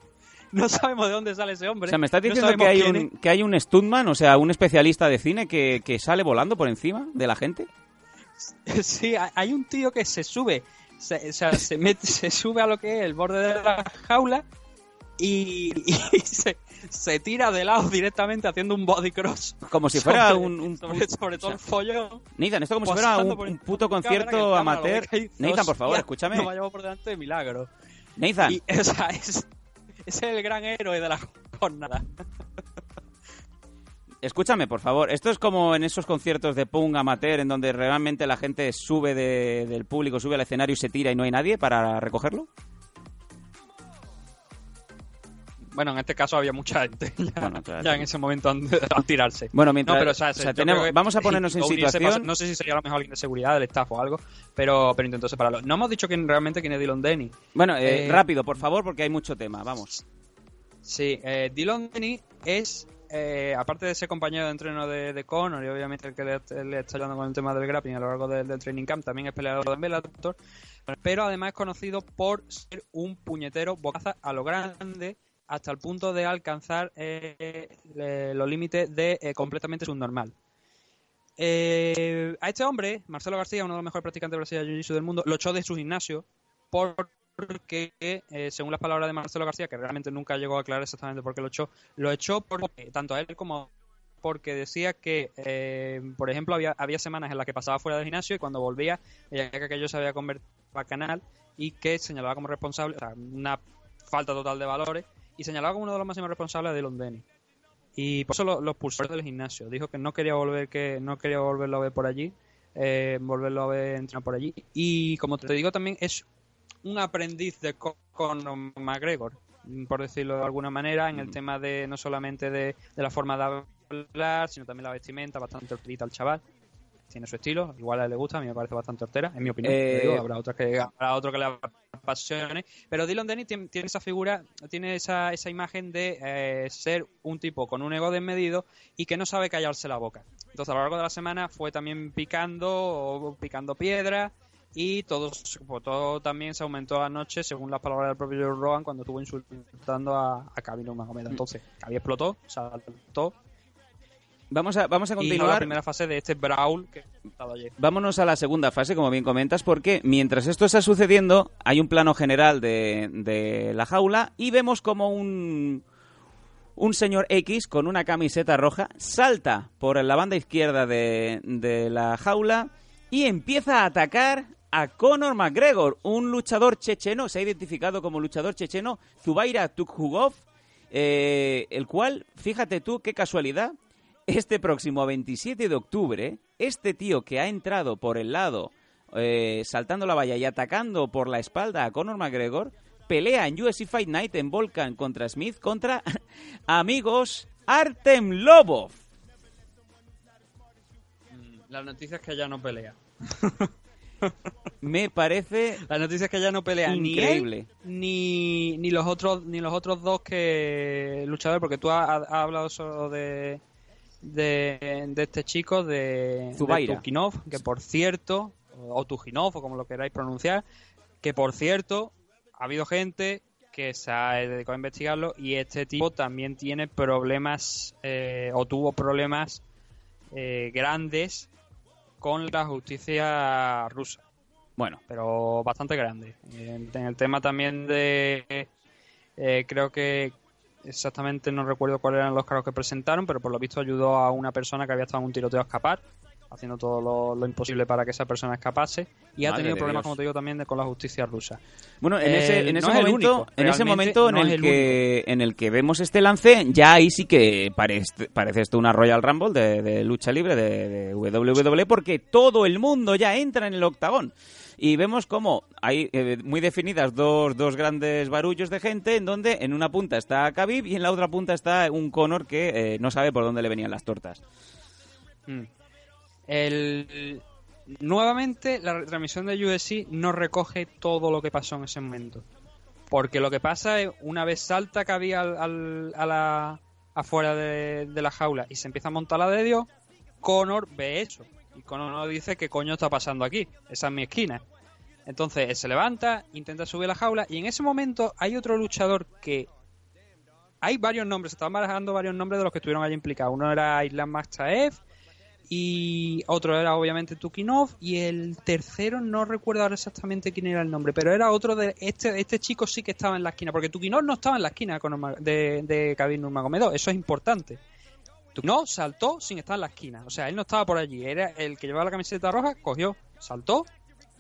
Speaker 2: No sabemos de dónde sale ese hombre.
Speaker 1: O sea, me estás
Speaker 2: no
Speaker 1: diciendo que hay, un, que hay un stuntman, o sea, un especialista de cine que, que sale volando por encima de la gente.
Speaker 2: Sí, hay- hay un tío que se sube, se, o sea, se, mete, se sube a lo que es el borde de la jaula y, y se, se tira de lado directamente haciendo un body cross.
Speaker 1: Como si fuera
Speaker 2: Sobre-
Speaker 1: un, un
Speaker 2: sobre, sobre todo
Speaker 1: o
Speaker 2: el
Speaker 1: sea,
Speaker 2: follón.
Speaker 1: Nathan, esto como si fuera un, un puto concierto
Speaker 2: el
Speaker 1: amateur.
Speaker 2: hay,
Speaker 1: Nathan, por favor, escúchame.
Speaker 2: No vayamos por delante de milagro.
Speaker 1: Nathan,
Speaker 2: Y, o sea, es, es el gran héroe de la jornada.
Speaker 1: escúchame, por favor. Esto es como en esos conciertos de punk amateur en donde realmente la gente sube de- del público, sube al escenario y se tira y no hay nadie para recogerlo.
Speaker 2: Bueno, en este caso había mucha gente ya,
Speaker 1: Bueno, claro.
Speaker 2: ya en ese momento al tirarse.
Speaker 1: Bueno, mientras
Speaker 2: No, pero o sea,
Speaker 1: o sea,
Speaker 2: yo
Speaker 1: tenemos-
Speaker 2: creo que
Speaker 1: vamos a ponernos en situación.
Speaker 2: no sé si sería a lo mejor alguien de seguridad, del staff o algo, pero, pero intentó separarlo. No hemos dicho quién, realmente quién es Dylan Denny.
Speaker 1: Bueno, eh,
Speaker 2: Eh,
Speaker 1: rápido, por favor, porque hay mucho tema. Vamos.
Speaker 2: Sí, eh, Dylan Denny es, eh, aparte de ser compañero de entreno de, de Conor y obviamente el que le, le está ayudando con el tema del grappling a lo largo del, del training camp, también es peleador de Bellator, pero además es conocido por ser un puñetero bocaza a lo grande hasta el punto de alcanzar eh, los límites de eh, completamente subnormal. Eh, a este hombre, Marcelo García, uno de los mejores practicantes de Brasil de Jiu-Jitsu del mundo, lo echó de su gimnasio porque, eh, según las palabras de Marcelo García, que realmente nunca llegó a aclarar exactamente por qué lo echó, lo echó tanto a él como porque decía que, eh, por ejemplo, había, había semanas en las que pasaba fuera del gimnasio y cuando volvía, veía que aquello se había convertido en canal y que señalaba como responsable, o sea, una falta total de valores, y señalaba como uno de los máximos responsables de Londeni. Y por eso lo, lo expulsó del gimnasio. Dijo que no quería volver que no quería volverlo a ver por allí, eh, volverlo a ver entrenar por allí. Y como te digo también es un aprendiz de Co- Conor McGregor, mm, por decirlo de alguna manera, en el tema de no solamente de, de la forma de hablar, sino también la vestimenta, bastante horterita el chaval. Tiene su estilo, igual a él le gusta, a mí me parece bastante hortera, en mi opinión.
Speaker 1: Eh,
Speaker 2: digo, habrá, otros que, habrá otro que le apasione. Pero Dylan Denny tiene, tiene esa figura, tiene esa, esa imagen de eh, ser un tipo con un ego desmedido y que no sabe callarse la boca. Entonces, a lo largo de la semana fue también picando, picando piedra y todo, todo también se aumentó anoche, según las palabras del propio Joe Rogan, cuando estuvo insultando a, a Khabib. Entonces, Khabib explotó, saltó
Speaker 1: Vamos a, vamos a
Speaker 2: y no la
Speaker 1: continuar.
Speaker 2: primera fase de este brawl que ayer.
Speaker 1: Vámonos a la segunda fase, como bien comentas, porque mientras esto está sucediendo, hay un plano general de, de la jaula y vemos como un, un señor X con una camiseta roja salta por la banda izquierda de, de la jaula y empieza a atacar a Conor McGregor, un luchador checheno, se ha identificado como luchador checheno, Zubaira Tukhugov, eh, el cual, fíjate tú qué casualidad, este próximo 27 de octubre, este tío que ha entrado por el lado, eh, saltando la valla y atacando por la espalda a Conor McGregor, pelea en UFC Fight Night en Volcan contra Smith contra amigos Artem Lobov.
Speaker 2: La noticia es que ya no pelea.
Speaker 1: Me parece
Speaker 2: La noticia es que ya no pelea
Speaker 1: Increíble.
Speaker 2: ni él ni, ni los otros ni los otros dos que luchadores porque tú has, has hablado solo de de, de este chico de,
Speaker 1: Zubaira.
Speaker 2: de Tukinov, que por cierto o Tujinov o como lo queráis pronunciar que por cierto ha habido gente que se ha dedicado a investigarlo y este tipo también tiene problemas eh, o tuvo problemas eh, grandes con la justicia rusa
Speaker 1: bueno.
Speaker 2: pero bastante grande. En, en el tema también de. eh, creo que exactamente no recuerdo cuáles eran los cargos que presentaron, pero por lo visto ayudó a una persona que había estado en un tiroteo a escapar. haciendo todo lo, lo imposible para que esa persona escapase y ha tenido problemas,
Speaker 1: Dios.
Speaker 2: como te digo, también de- con la justicia rusa.
Speaker 1: Bueno, en
Speaker 2: Eh,
Speaker 1: ese, en ese
Speaker 2: no
Speaker 1: momento,
Speaker 2: único,
Speaker 1: en ese momento en
Speaker 2: no
Speaker 1: el
Speaker 2: el
Speaker 1: que en el que vemos este lance, ya ahí sí que parece, parece esto una Royal Rumble de, de lucha libre de, de WWE porque todo el mundo ya entra en el octagón. Y vemos como hay eh, muy definidas dos, dos grandes barullos de gente en donde en una punta está Khabib y en la otra punta está un Conor que eh, no sabe por dónde le venían las tortas.
Speaker 2: Mm. El... Nuevamente, la retransmisión de UFC no recoge todo lo que pasó en ese momento. Porque lo que pasa es, una vez salta había al, al- a la, afuera de, la jaula y se empieza a montar la de Dios, Conor ve eso. Y Conor no dice qué coño está pasando aquí. Esa es mi esquina. Entonces se levanta, intenta subir la jaula y en ese momento hay otro luchador que hay varios nombres, se estaban barajando varios nombres de los que estuvieron allí implicados. Uno era Islam Makhachev y otro era obviamente Tukinov y el tercero no recuerdo ahora exactamente quién era el nombre, pero era otro de este este chico sí que estaba en la esquina, porque Tukinov no estaba en la esquina de, de Khabib Nurmagomedov, eso es importante. Tukinov saltó sin estar en la esquina, o sea, él no estaba por allí, era el que llevaba la camiseta roja, cogió, saltó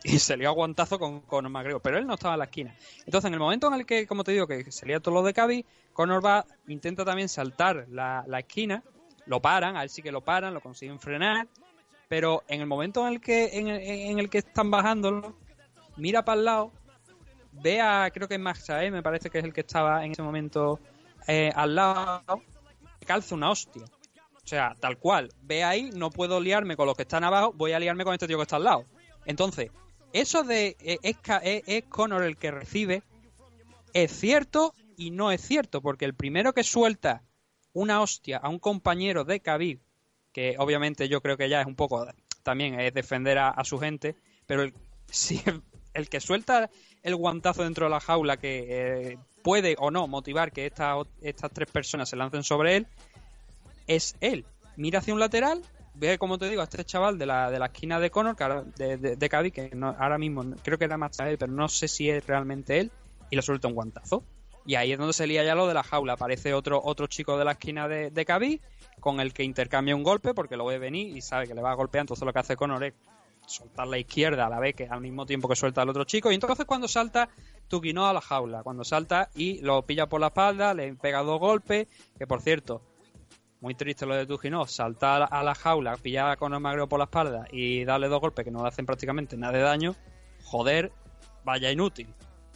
Speaker 2: y se lió a guantazo con Conor McGregor, pero él no estaba en la esquina. Entonces, en el momento en el que, como te digo, que se lía todo lo de Khabib, Conor va, intenta también saltar la, la esquina, lo paran, a él sí que lo paran, lo consiguen frenar, pero en el momento en el que en el, en el que están bajándolo, mira para el lado, ve a, creo que es Max Sae, me parece que es el que estaba en ese momento eh, al lado, calza una hostia. O sea, tal cual, ve ahí, no puedo liarme con los que están abajo, voy a liarme con este tío que está al lado. Entonces, eso de eh, es, Ca- es, Conor el que recibe, es cierto y no es cierto, porque el primero que suelta una hostia a un compañero de Khabib, que obviamente yo creo que ya es un poco también es defender a, su gente, pero el, si el, el que suelta el guantazo dentro de la jaula que eh, puede o no motivar que esta- estas tres personas se lancen sobre él, es él. Mira hacia un lateral, ve como te digo a este chaval de la, de la esquina de Conor, que ahora- de, de, que no- ahora mismo creo que era más pero no sé si es realmente él, y le suelta un guantazo. Y ahí es donde se lía ya lo de la jaula. Aparece otro, otro chico de la esquina de, de con el que intercambia un golpe, porque lo ve venir y sabe que le va a golpear. Entonces lo que hace Conor es soltar la izquierda a la vez que al mismo tiempo que suelta al otro chico. Y entonces cuando salta, Tuquino a la jaula. Cuando salta y lo pilla por la espalda, le pega dos golpes. Que por cierto, muy triste lo de Tuquino, saltar a la- jaula, pillar a Conor McGregor por la espalda y darle dos golpes que no le hacen prácticamente nada de daño. Joder, vaya inútil.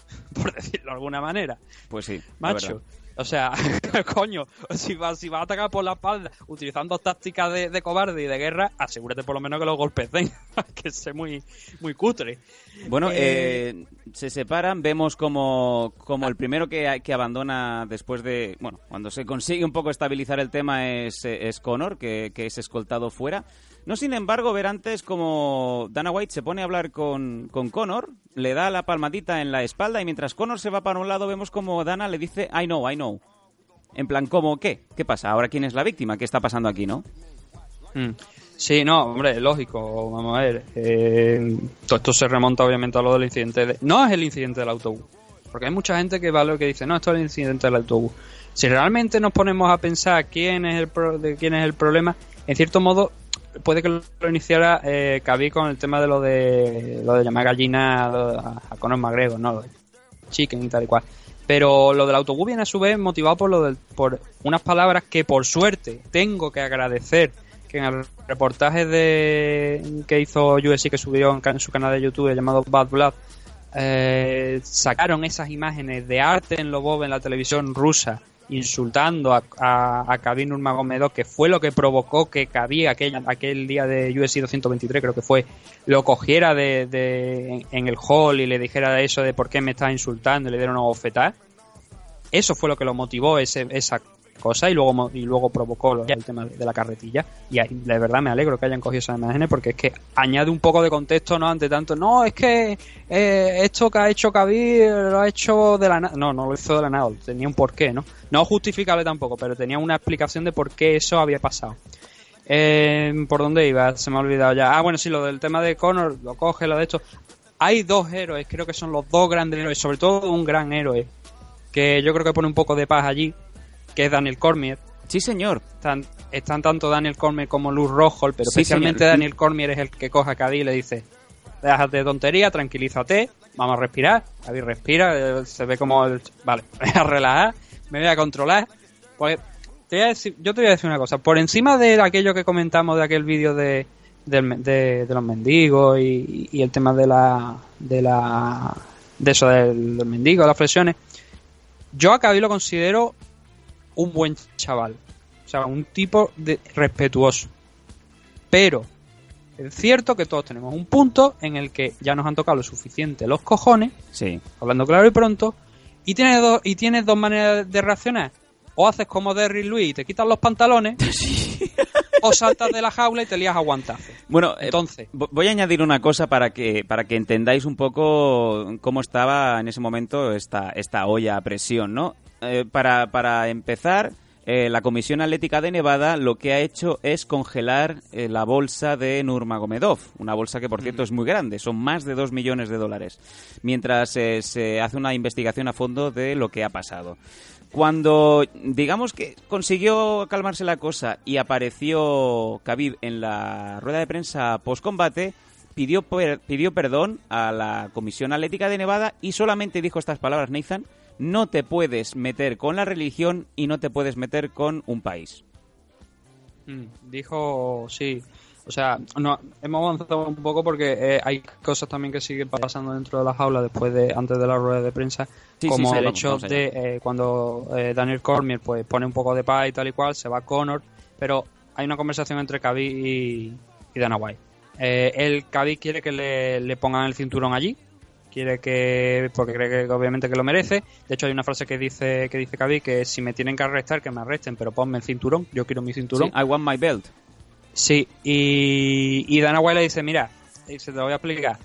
Speaker 2: Por decirlo de alguna manera.
Speaker 1: Pues sí,
Speaker 2: Macho. O sea, coño, si vas si va a atacar por la espalda utilizando tácticas de, de cobarde y de guerra, asegúrate por lo menos que los golpes den, que es muy, muy cutre.
Speaker 1: Bueno,
Speaker 2: Eh,
Speaker 1: eh, se separan, vemos como, como el primero que, que abandona después de, bueno, cuando se consigue un poco estabilizar el tema es, es Conor, que, que es escoltado fuera. No sin embargo ver antes como Dana White se pone a hablar con, con Conor, le da la palmadita en la espalda y mientras Conor se va para un lado vemos como Dana le dice I know, I know. En plan, ¿cómo qué? ¿Qué pasa? ¿Ahora quién es la víctima? ¿Qué está pasando aquí, no?
Speaker 2: Mm. Sí, no, hombre, lógico, vamos a ver. eh, todo esto se remonta obviamente a lo del incidente. de- no es el incidente del autobús, porque hay mucha gente que vale que dice, no, esto es el incidente del autobús. Si realmente nos ponemos a pensar quién es el, pro- de quién es el problema, en cierto modo puede que lo iniciara eh, Khabib con el tema de lo de lo de llamar gallina a, a Conor McGregor, ¿no? Chicken y tal y cual. Pero lo del autobús viene a su vez motivado por lo del, por unas palabras que por suerte tengo que agradecer que en el reportaje de que hizo UFC que subió en, en su canal de YouTube llamado Bad Blood eh, sacaron esas imágenes de Arten Lobov en la televisión rusa insultando a, a, a Khabib Nurmagomedov que fue lo que provocó que Khabib aquel, aquel día de UFC 223 creo que fue lo cogiera de, de- en el hall y le dijera eso de por qué me estás insultando y le dieron una bofetada. Eso fue lo que lo motivó ese, esa cosa y luego y luego provocó el tema de la carretilla y de verdad me alegro que hayan cogido esas imágenes porque es que añade un poco de contexto no ante tanto no es que eh, esto que ha hecho Khabib lo ha hecho de la nada no no lo hizo de la nada tenía un porqué no no justificable tampoco pero tenía una explicación de por qué eso había pasado eh, ¿Por dónde iba? Se me ha olvidado ya. Ah, bueno, sí, lo del tema de Connor, lo coge, lo de esto. Hay dos héroes, creo que son los dos grandes héroes, sobre todo un gran héroe, que yo creo que pone un poco de paz allí, que es Daniel Cormier,
Speaker 1: Sí, señor.
Speaker 2: Están, están tanto Daniel Cormier como Luz Rojo, pero
Speaker 1: Sí,
Speaker 2: especialmente
Speaker 1: señor.
Speaker 2: Daniel Cormier es el que coge a Cádiz y le dice, déjate de tontería, tranquilízate, vamos a respirar. Cádiz respira, eh, se ve como el... Vale, me voy a relajar, me voy a controlar. Pues te voy a decir- yo te voy a decir una cosa, por encima de aquello que comentamos de aquel vídeo de, del de, de los mendigos y, y el tema de la... de la... de eso del, del mendigo, de las flexiones, yo a Cádiz lo considero un buen chaval. O sea, un tipo de respetuoso. Pero es cierto que todos tenemos un punto en el que ya nos han tocado lo suficiente los cojones,
Speaker 1: Sí.
Speaker 2: hablando claro y pronto, y tienes dos, y tienes dos maneras de reaccionar. O haces como Derry Luis y te quitas los pantalones, o saltas de la jaula y te lías a guantazos.
Speaker 1: Bueno, eh,
Speaker 2: Entonces,
Speaker 1: vo- voy a añadir una cosa para que para que entendáis un poco cómo estaba en ese momento esta esta olla a presión, ¿no? Eh, para para empezar, eh, la Comisión Atlética de Nevada lo que ha hecho es congelar eh, la bolsa de Nurmagomedov, una bolsa que por cierto es muy grande, son más de 2 millones de dólares, mientras eh, se hace una investigación a fondo de lo que ha pasado. Cuando, digamos que consiguió calmarse la cosa y apareció Khabib en la rueda de prensa post-combate, pidió, pidió perdón a la Comisión Atlética de Nevada y solamente dijo estas palabras, Nathan, no te puedes meter con la religión y no te puedes meter con un país.
Speaker 2: Mm, Dijo, sí. O sea, no, hemos avanzado un poco porque eh, hay cosas también que siguen pasando dentro de la jaula después de, antes de la rueda de prensa,
Speaker 1: Sí,
Speaker 2: como
Speaker 1: sí,
Speaker 2: el
Speaker 1: vamos,
Speaker 2: hecho
Speaker 1: vamos
Speaker 2: de eh, cuando eh, Daniel Cormier pues pone un poco de paz y tal y cual, se va Connor, pero hay una conversación entre Khabib y, y Dana White. Eh, el Khabib quiere que le, le pongan el cinturón allí, quiere que porque cree que obviamente que lo merece. De hecho hay una frase que dice que dice Khabib que si me tienen que arrestar que me arresten, pero ponme el cinturón, yo quiero mi cinturón.
Speaker 1: Sí, I want my belt.
Speaker 2: Sí, y, Dana White le dice, mira, dice, te lo voy a explicar.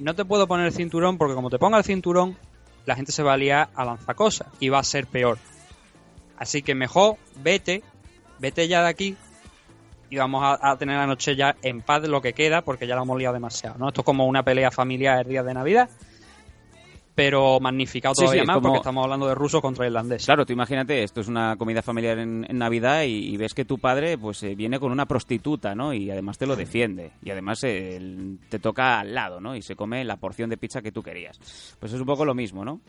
Speaker 2: No te puedo poner el cinturón porque como te ponga el cinturón, la gente se va a liar a lanzacosas y va a ser peor. Así que mejor vete, vete ya de aquí y vamos a, tener la noche ya en paz lo que queda porque ya la hemos liado demasiado. ¿no? Esto es como una pelea familiar el día de Navidad, pero magnificado
Speaker 1: Sí,
Speaker 2: todavía
Speaker 1: sí,
Speaker 2: más
Speaker 1: como-
Speaker 2: porque estamos hablando de ruso contra irlandés.
Speaker 1: Claro, tú imagínate, esto es una comida familiar en, en Navidad y, y ves que tu padre pues eh, viene con una prostituta, ¿no? Y además te lo defiende. Y además eh, te toca al lado, ¿no? Y se come la porción de pizza que tú querías. Pues es un poco lo mismo, ¿no?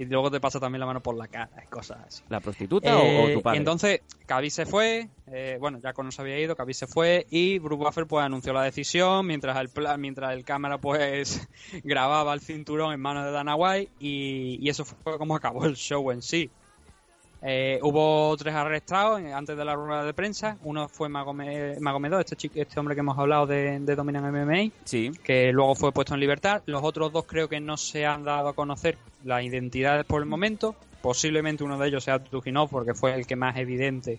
Speaker 2: Y luego te pasa también la mano por la cara, cosas así.
Speaker 1: ¿La prostituta o- o,
Speaker 2: Eh,
Speaker 1: tu padre?
Speaker 2: Entonces, Khabib se fue, eh, bueno, ya con se había ido, Khabib se fue y Bruce Buffer pues anunció la decisión mientras el mientras el cámara pues grababa el cinturón en manos de Dana White y, y eso fue como acabó el show en sí. Eh, hubo tres arrestados antes de la rueda de prensa. Uno fue Magome- Magomedov, este, chico- este hombre que hemos hablado de, de Dominant MMA
Speaker 1: Sí.
Speaker 2: que luego fue puesto en libertad. Los otros dos creo que no se han dado a conocer las identidades por el momento. Posiblemente uno de ellos sea Tuginov porque fue el que más evidente.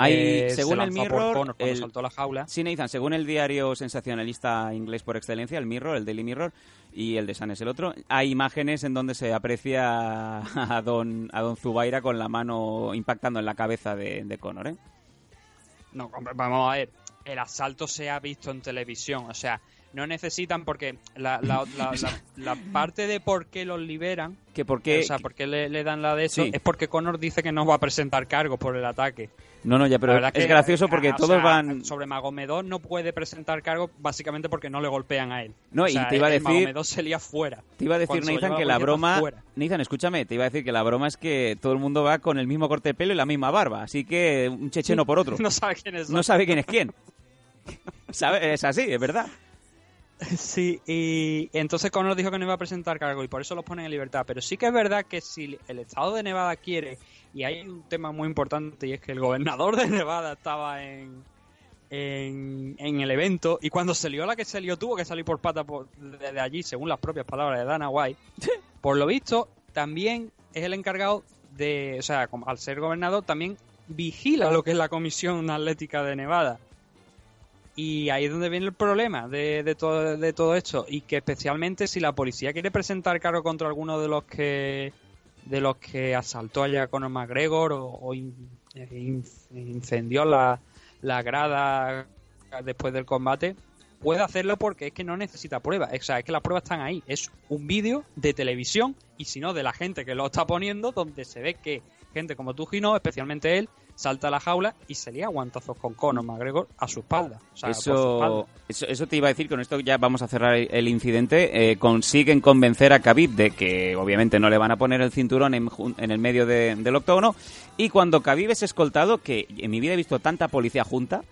Speaker 1: Hay,
Speaker 2: eh,
Speaker 1: según
Speaker 2: se
Speaker 1: el
Speaker 2: lanzó por
Speaker 1: Mirror,
Speaker 2: Conor cuando
Speaker 1: el-
Speaker 2: saltó la jaula.
Speaker 1: Sí, Nathan, según el diario sensacionalista inglés por excelencia, el Mirror, el Daily Mirror, y el de Sun es el otro, hay imágenes en donde se aprecia a don, a don Zubaira con la mano impactando en la cabeza de, de Conor, ¿eh?
Speaker 2: No, vamos a ver. El asalto se ha visto en televisión. O sea, no necesitan porque la, la, la, la- la parte de por qué los liberan,
Speaker 1: Que porque...
Speaker 2: o sea, por qué le, le dan la de eso,
Speaker 1: Sí.
Speaker 2: es porque Conor dice que no va a presentar cargos por el ataque.
Speaker 1: No, no, ya, pero es
Speaker 2: que,
Speaker 1: gracioso
Speaker 2: ah,
Speaker 1: porque todos
Speaker 2: sea,
Speaker 1: van...
Speaker 2: Sobre Magomedov no puede presentar cargos básicamente porque no le golpean a él.
Speaker 1: No,
Speaker 2: O
Speaker 1: y te iba a
Speaker 2: el
Speaker 1: decir-
Speaker 2: Magomedov se lía fuera.
Speaker 1: Te iba a decir, Nathan, que
Speaker 2: la
Speaker 1: broma...
Speaker 2: fuera.
Speaker 1: Nathan, escúchame, te iba a decir que la broma es que todo el mundo va con el mismo corte de pelo y la misma barba, así que un checheno por otro.
Speaker 2: No sabe quién es.
Speaker 1: No sabe quién es quién. ¿Sabe? Es así, es verdad.
Speaker 2: Sí, y entonces Conor dijo que no iba a presentar cargo y por eso los ponen en libertad. Pero sí que es verdad que si el estado de Nevada quiere, y hay un tema muy importante y es que el gobernador de Nevada estaba en, en, en el evento y cuando se lió la que se lió tuvo que salir por pata por, de allí, según las propias palabras de Dana White. Por lo visto, también es el encargado de, o sea, al ser gobernador, también vigila lo que es la Comisión Atlética de Nevada. Y ahí es donde viene el problema de, de todo, de todo esto. Y que especialmente si la policía quiere presentar cargo contra alguno de los que de los que asaltó allá a Conor McGregor o, in- incendió la, la grada después del combate, puede hacerlo porque es que no necesita pruebas. O sea, es que las pruebas están ahí. Es un vídeo de televisión y si no de la gente que lo está poniendo donde se ve que gente como tú, Gino, especialmente él, salta a la jaula y se lía guantazos con Conor McGregor a su espalda. O sea, por su
Speaker 1: Eso,
Speaker 2: espalda.
Speaker 1: eso, eso te iba a decir, con esto ya vamos a cerrar el, incidente. Eh, consiguen convencer a Khabib de que obviamente no le van a poner el cinturón en, el medio de- del octógono. Y cuando Khabib es escoltado, que en mi vida he visto tanta policía junta,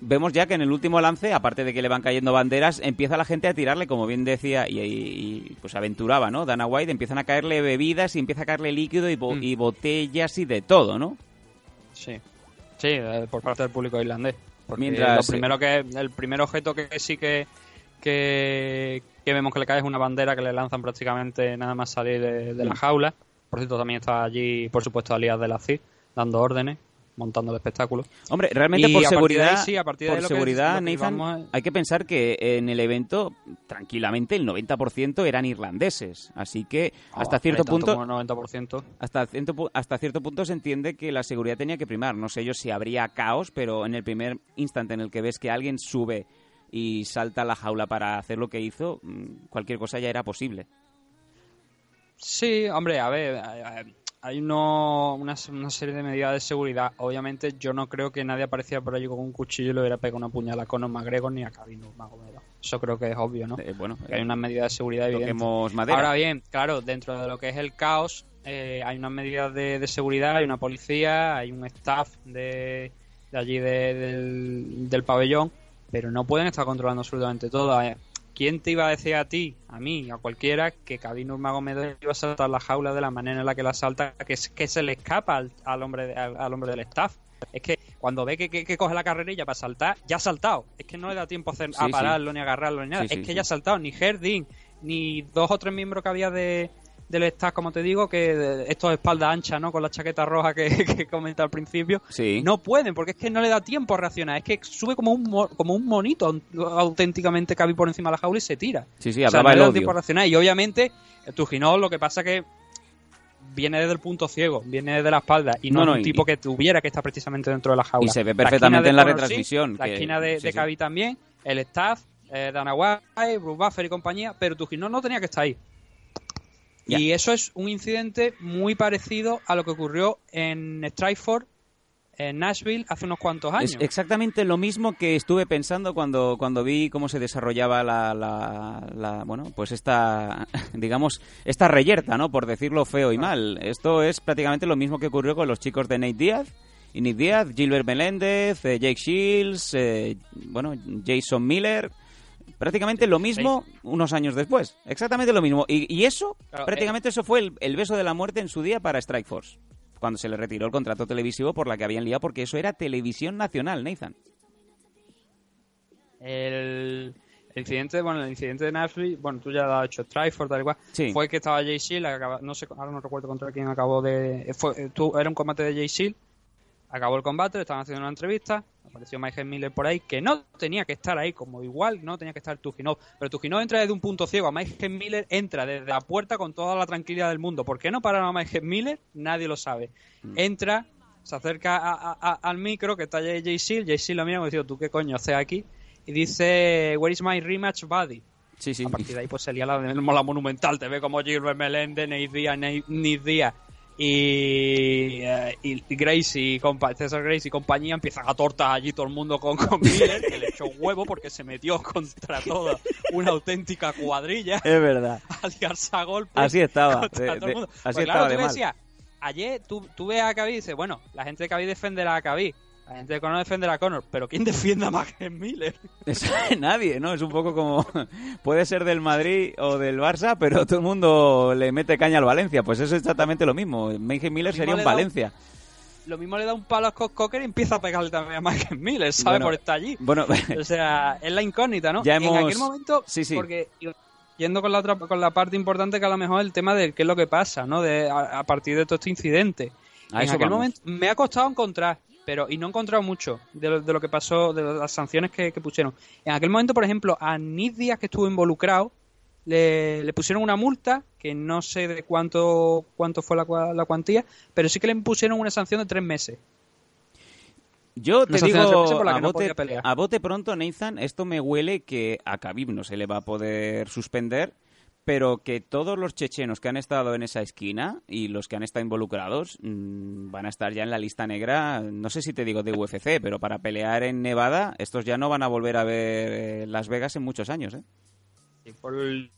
Speaker 1: vemos ya que en el último lance, aparte de que le van cayendo banderas, empieza la gente a tirarle, como bien decía y, y- y, pues aventuraba, ¿no? Dana White, empiezan a caerle bebidas y empieza a caerle líquido y, bo-
Speaker 2: Mm.
Speaker 1: y botellas y de todo, ¿no?
Speaker 2: Sí, sí, eh, por parte del público irlandés. Porque
Speaker 1: Mientras-
Speaker 2: lo primero que el primer objeto que sí que, que, que vemos que le cae es una bandera que le lanzan prácticamente nada más salir de, de la jaula. Por cierto, también está allí, por supuesto, Alias de la CID dando órdenes, montando el espectáculo.
Speaker 1: Hombre, realmente
Speaker 2: Y
Speaker 1: por seguridad,
Speaker 2: ahí, sí, a partir de
Speaker 1: por seguridad,
Speaker 2: que
Speaker 1: Nathan,
Speaker 2: a-
Speaker 1: hay que pensar que en el evento tranquilamente el 90% eran irlandeses, así que hasta cierto punto
Speaker 2: como 90%.
Speaker 1: hasta cierto, hasta cierto punto se entiende que la seguridad tenía que primar. No sé yo si habría caos, pero en el primer instante en el que ves que alguien sube y salta a la jaula para hacer lo que hizo, mm, cualquier cosa ya era posible.
Speaker 2: Sí, hombre, a ver, hay uno, una, una serie de medidas de seguridad. Obviamente, yo no creo que nadie apareciera por allí con un cuchillo y le hubiera pegado una puñalada a Conor McGregor ni a Khabib Nurmagomedov. Eso creo que es obvio, ¿no?
Speaker 1: Eh, bueno,
Speaker 2: Que hay unas medidas de seguridad evidentes. Ahora bien, claro, dentro de lo que es el caos, eh, hay unas medidas de, de seguridad, hay una policía, hay un staff de, de allí de- del, del pabellón, pero no pueden estar controlando absolutamente todo. Eh, ¿Quién te iba a decir a ti, a mí, a cualquiera, que Khabib Nurmagomedov iba a saltar la jaula de la manera en la que la salta, que, es- que se le escapa al, al hombre de- al, al hombre del staff? Es que cuando ve que, que- que coge la carrerilla para saltar, ya ha saltado. Es que no le da tiempo a, hacer,
Speaker 1: Sí,
Speaker 2: a
Speaker 1: sí.
Speaker 2: pararlo, ni agarrarlo, ni nada.
Speaker 1: Sí,
Speaker 2: es que ya ha saltado. Ni Herdin, ni dos o tres miembros que había de, del staff, como te digo, que estos espalda ancha, ¿no? Con la chaqueta roja que, que comenté al principio.
Speaker 1: Sí.
Speaker 2: No pueden, porque es que no le da tiempo a reaccionar. Es que sube como un, mo- como un monito auténticamente cabe por encima de la jaula y se tira.
Speaker 1: Sí, sí,
Speaker 2: O sea,
Speaker 1: hablaba
Speaker 2: no
Speaker 1: el
Speaker 2: le da tiempo a reaccionar. Y obviamente, Tujinol lo que pasa que viene desde el punto ciego, viene desde la espalda y no,
Speaker 1: No, no,
Speaker 2: es un
Speaker 1: y-
Speaker 2: tipo que tuviera que estar precisamente dentro de la jaula.
Speaker 1: Y se ve perfectamente en la
Speaker 2: Conor sí,
Speaker 1: retransmisión,
Speaker 2: la esquina de,
Speaker 1: sí,
Speaker 2: de. Khabib también, el staff, eh, Dana White, Bruce Buffer y compañía, pero Tujinol no tenía que estar ahí. Y eso es un incidente muy parecido a lo que ocurrió en Strikeford, en Nashville, hace unos cuantos años.
Speaker 1: Es exactamente lo mismo que estuve pensando cuando, cuando vi cómo se desarrollaba la, la, la- bueno, pues esta, digamos, esta reyerta, ¿no? Por decirlo feo y mal. Esto es prácticamente lo mismo que ocurrió con los chicos de Nate Díaz. Y Nate Díaz, Gilbert Meléndez, eh, Jake Shields, eh, bueno, Jason Miller. Prácticamente lo mismo unos años después. Exactamente lo mismo. Y, y eso,
Speaker 2: Claro,
Speaker 1: prácticamente eso fue el, el beso de la muerte en su día para Strike Force. Cuando se le retiró el contrato televisivo por la que habían liado, porque eso era televisión nacional, Nathan.
Speaker 2: El, el incidente, bueno, el incidente de Nashville, bueno, tú ya lo has hecho Strikeford, tal y cual,
Speaker 1: Sí.
Speaker 2: fue que estaba Jay Shield, no sé, ahora no recuerdo contra quién acabó de, fue, tú, era un combate de Jay Shield, acabó el combate, le estaban haciendo una entrevista, apareció Michael Miller por ahí, que no tenía que estar ahí, como igual no tenía que estar Tujinov, pero Tujinov entra desde un punto ciego, a Michael Miller entra desde la puerta con toda la tranquilidad del mundo. ¿Por qué no pararon a Michael Miller? Nadie lo sabe. Entra, se acerca a- a- a- al micro que está Jay Jay Seal, Jay Seal lo mira y dice, ¿tú qué coño haces aquí? Y dice, Where is my rematch buddy?
Speaker 1: Sí, sí.
Speaker 2: A partir de ahí pues salía la, la monumental, te ve como Gilbert Melende, Nate Díaz, Nate Díaz y, eh, y Gracie, y compa- César Gracie y compañía empiezan a tortas allí todo el mundo con, con Miller, que le echó huevo porque se metió contra toda una auténtica cuadrilla
Speaker 1: Es verdad.
Speaker 2: a liarse a golpes
Speaker 1: Así estaba, de-
Speaker 2: todo el
Speaker 1: de- así
Speaker 2: Pues
Speaker 1: estaba
Speaker 2: claro,
Speaker 1: de
Speaker 2: tú me
Speaker 1: mal.
Speaker 2: decías, ayer tú, tú ves a Khabib y dices, bueno, la gente de Khabib defenderá a Khabib, la gente de Conor defenderá a Conor, pero ¿quién defienda más que Miller?
Speaker 1: Nadie, ¿no? Es un poco como... Puede ser del Madrid o del Barça, pero todo el mundo le mete caña al Valencia. Pues eso es exactamente lo mismo. Mayhem Miller sería un Valencia.
Speaker 2: Lo mismo le da un palo a Scott Coker y empieza a pegarle también a Michael Miller, ¿sabes?
Speaker 1: Bueno,
Speaker 2: por estar allí.
Speaker 1: Bueno,
Speaker 2: O sea, es la incógnita, ¿no?
Speaker 1: Ya
Speaker 2: En aquel momento,
Speaker 1: Sí, sí.
Speaker 2: porque yendo con la otra, con la parte importante que a lo mejor el tema de qué es lo que pasa, ¿no? De, a, a partir de todo este incidente.
Speaker 1: A
Speaker 2: en aquel
Speaker 1: vamos.
Speaker 2: momento me ha costado encontrar, pero y no he encontrado mucho de lo, de lo que pasó, de las sanciones que, que pusieron. En aquel momento, por ejemplo, a Nick Díaz, que estuvo involucrado, le, le pusieron una multa, que no sé de cuánto cuánto fue la, la cuantía, pero sí que le pusieron una sanción de tres meses.
Speaker 1: Yo te digo, a
Speaker 2: no
Speaker 1: bote, a bote pronto, Nathan, esto me huele que a Khabib no se le va a poder suspender, pero que todos los chechenos que han estado en esa esquina y los que han estado involucrados mm, van a estar ya en la lista negra, no sé si te digo de UFC, pero para pelear en Nevada, estos ya no van a volver a ver eh, Las Vegas en muchos años, ¿eh?
Speaker 2: Por el-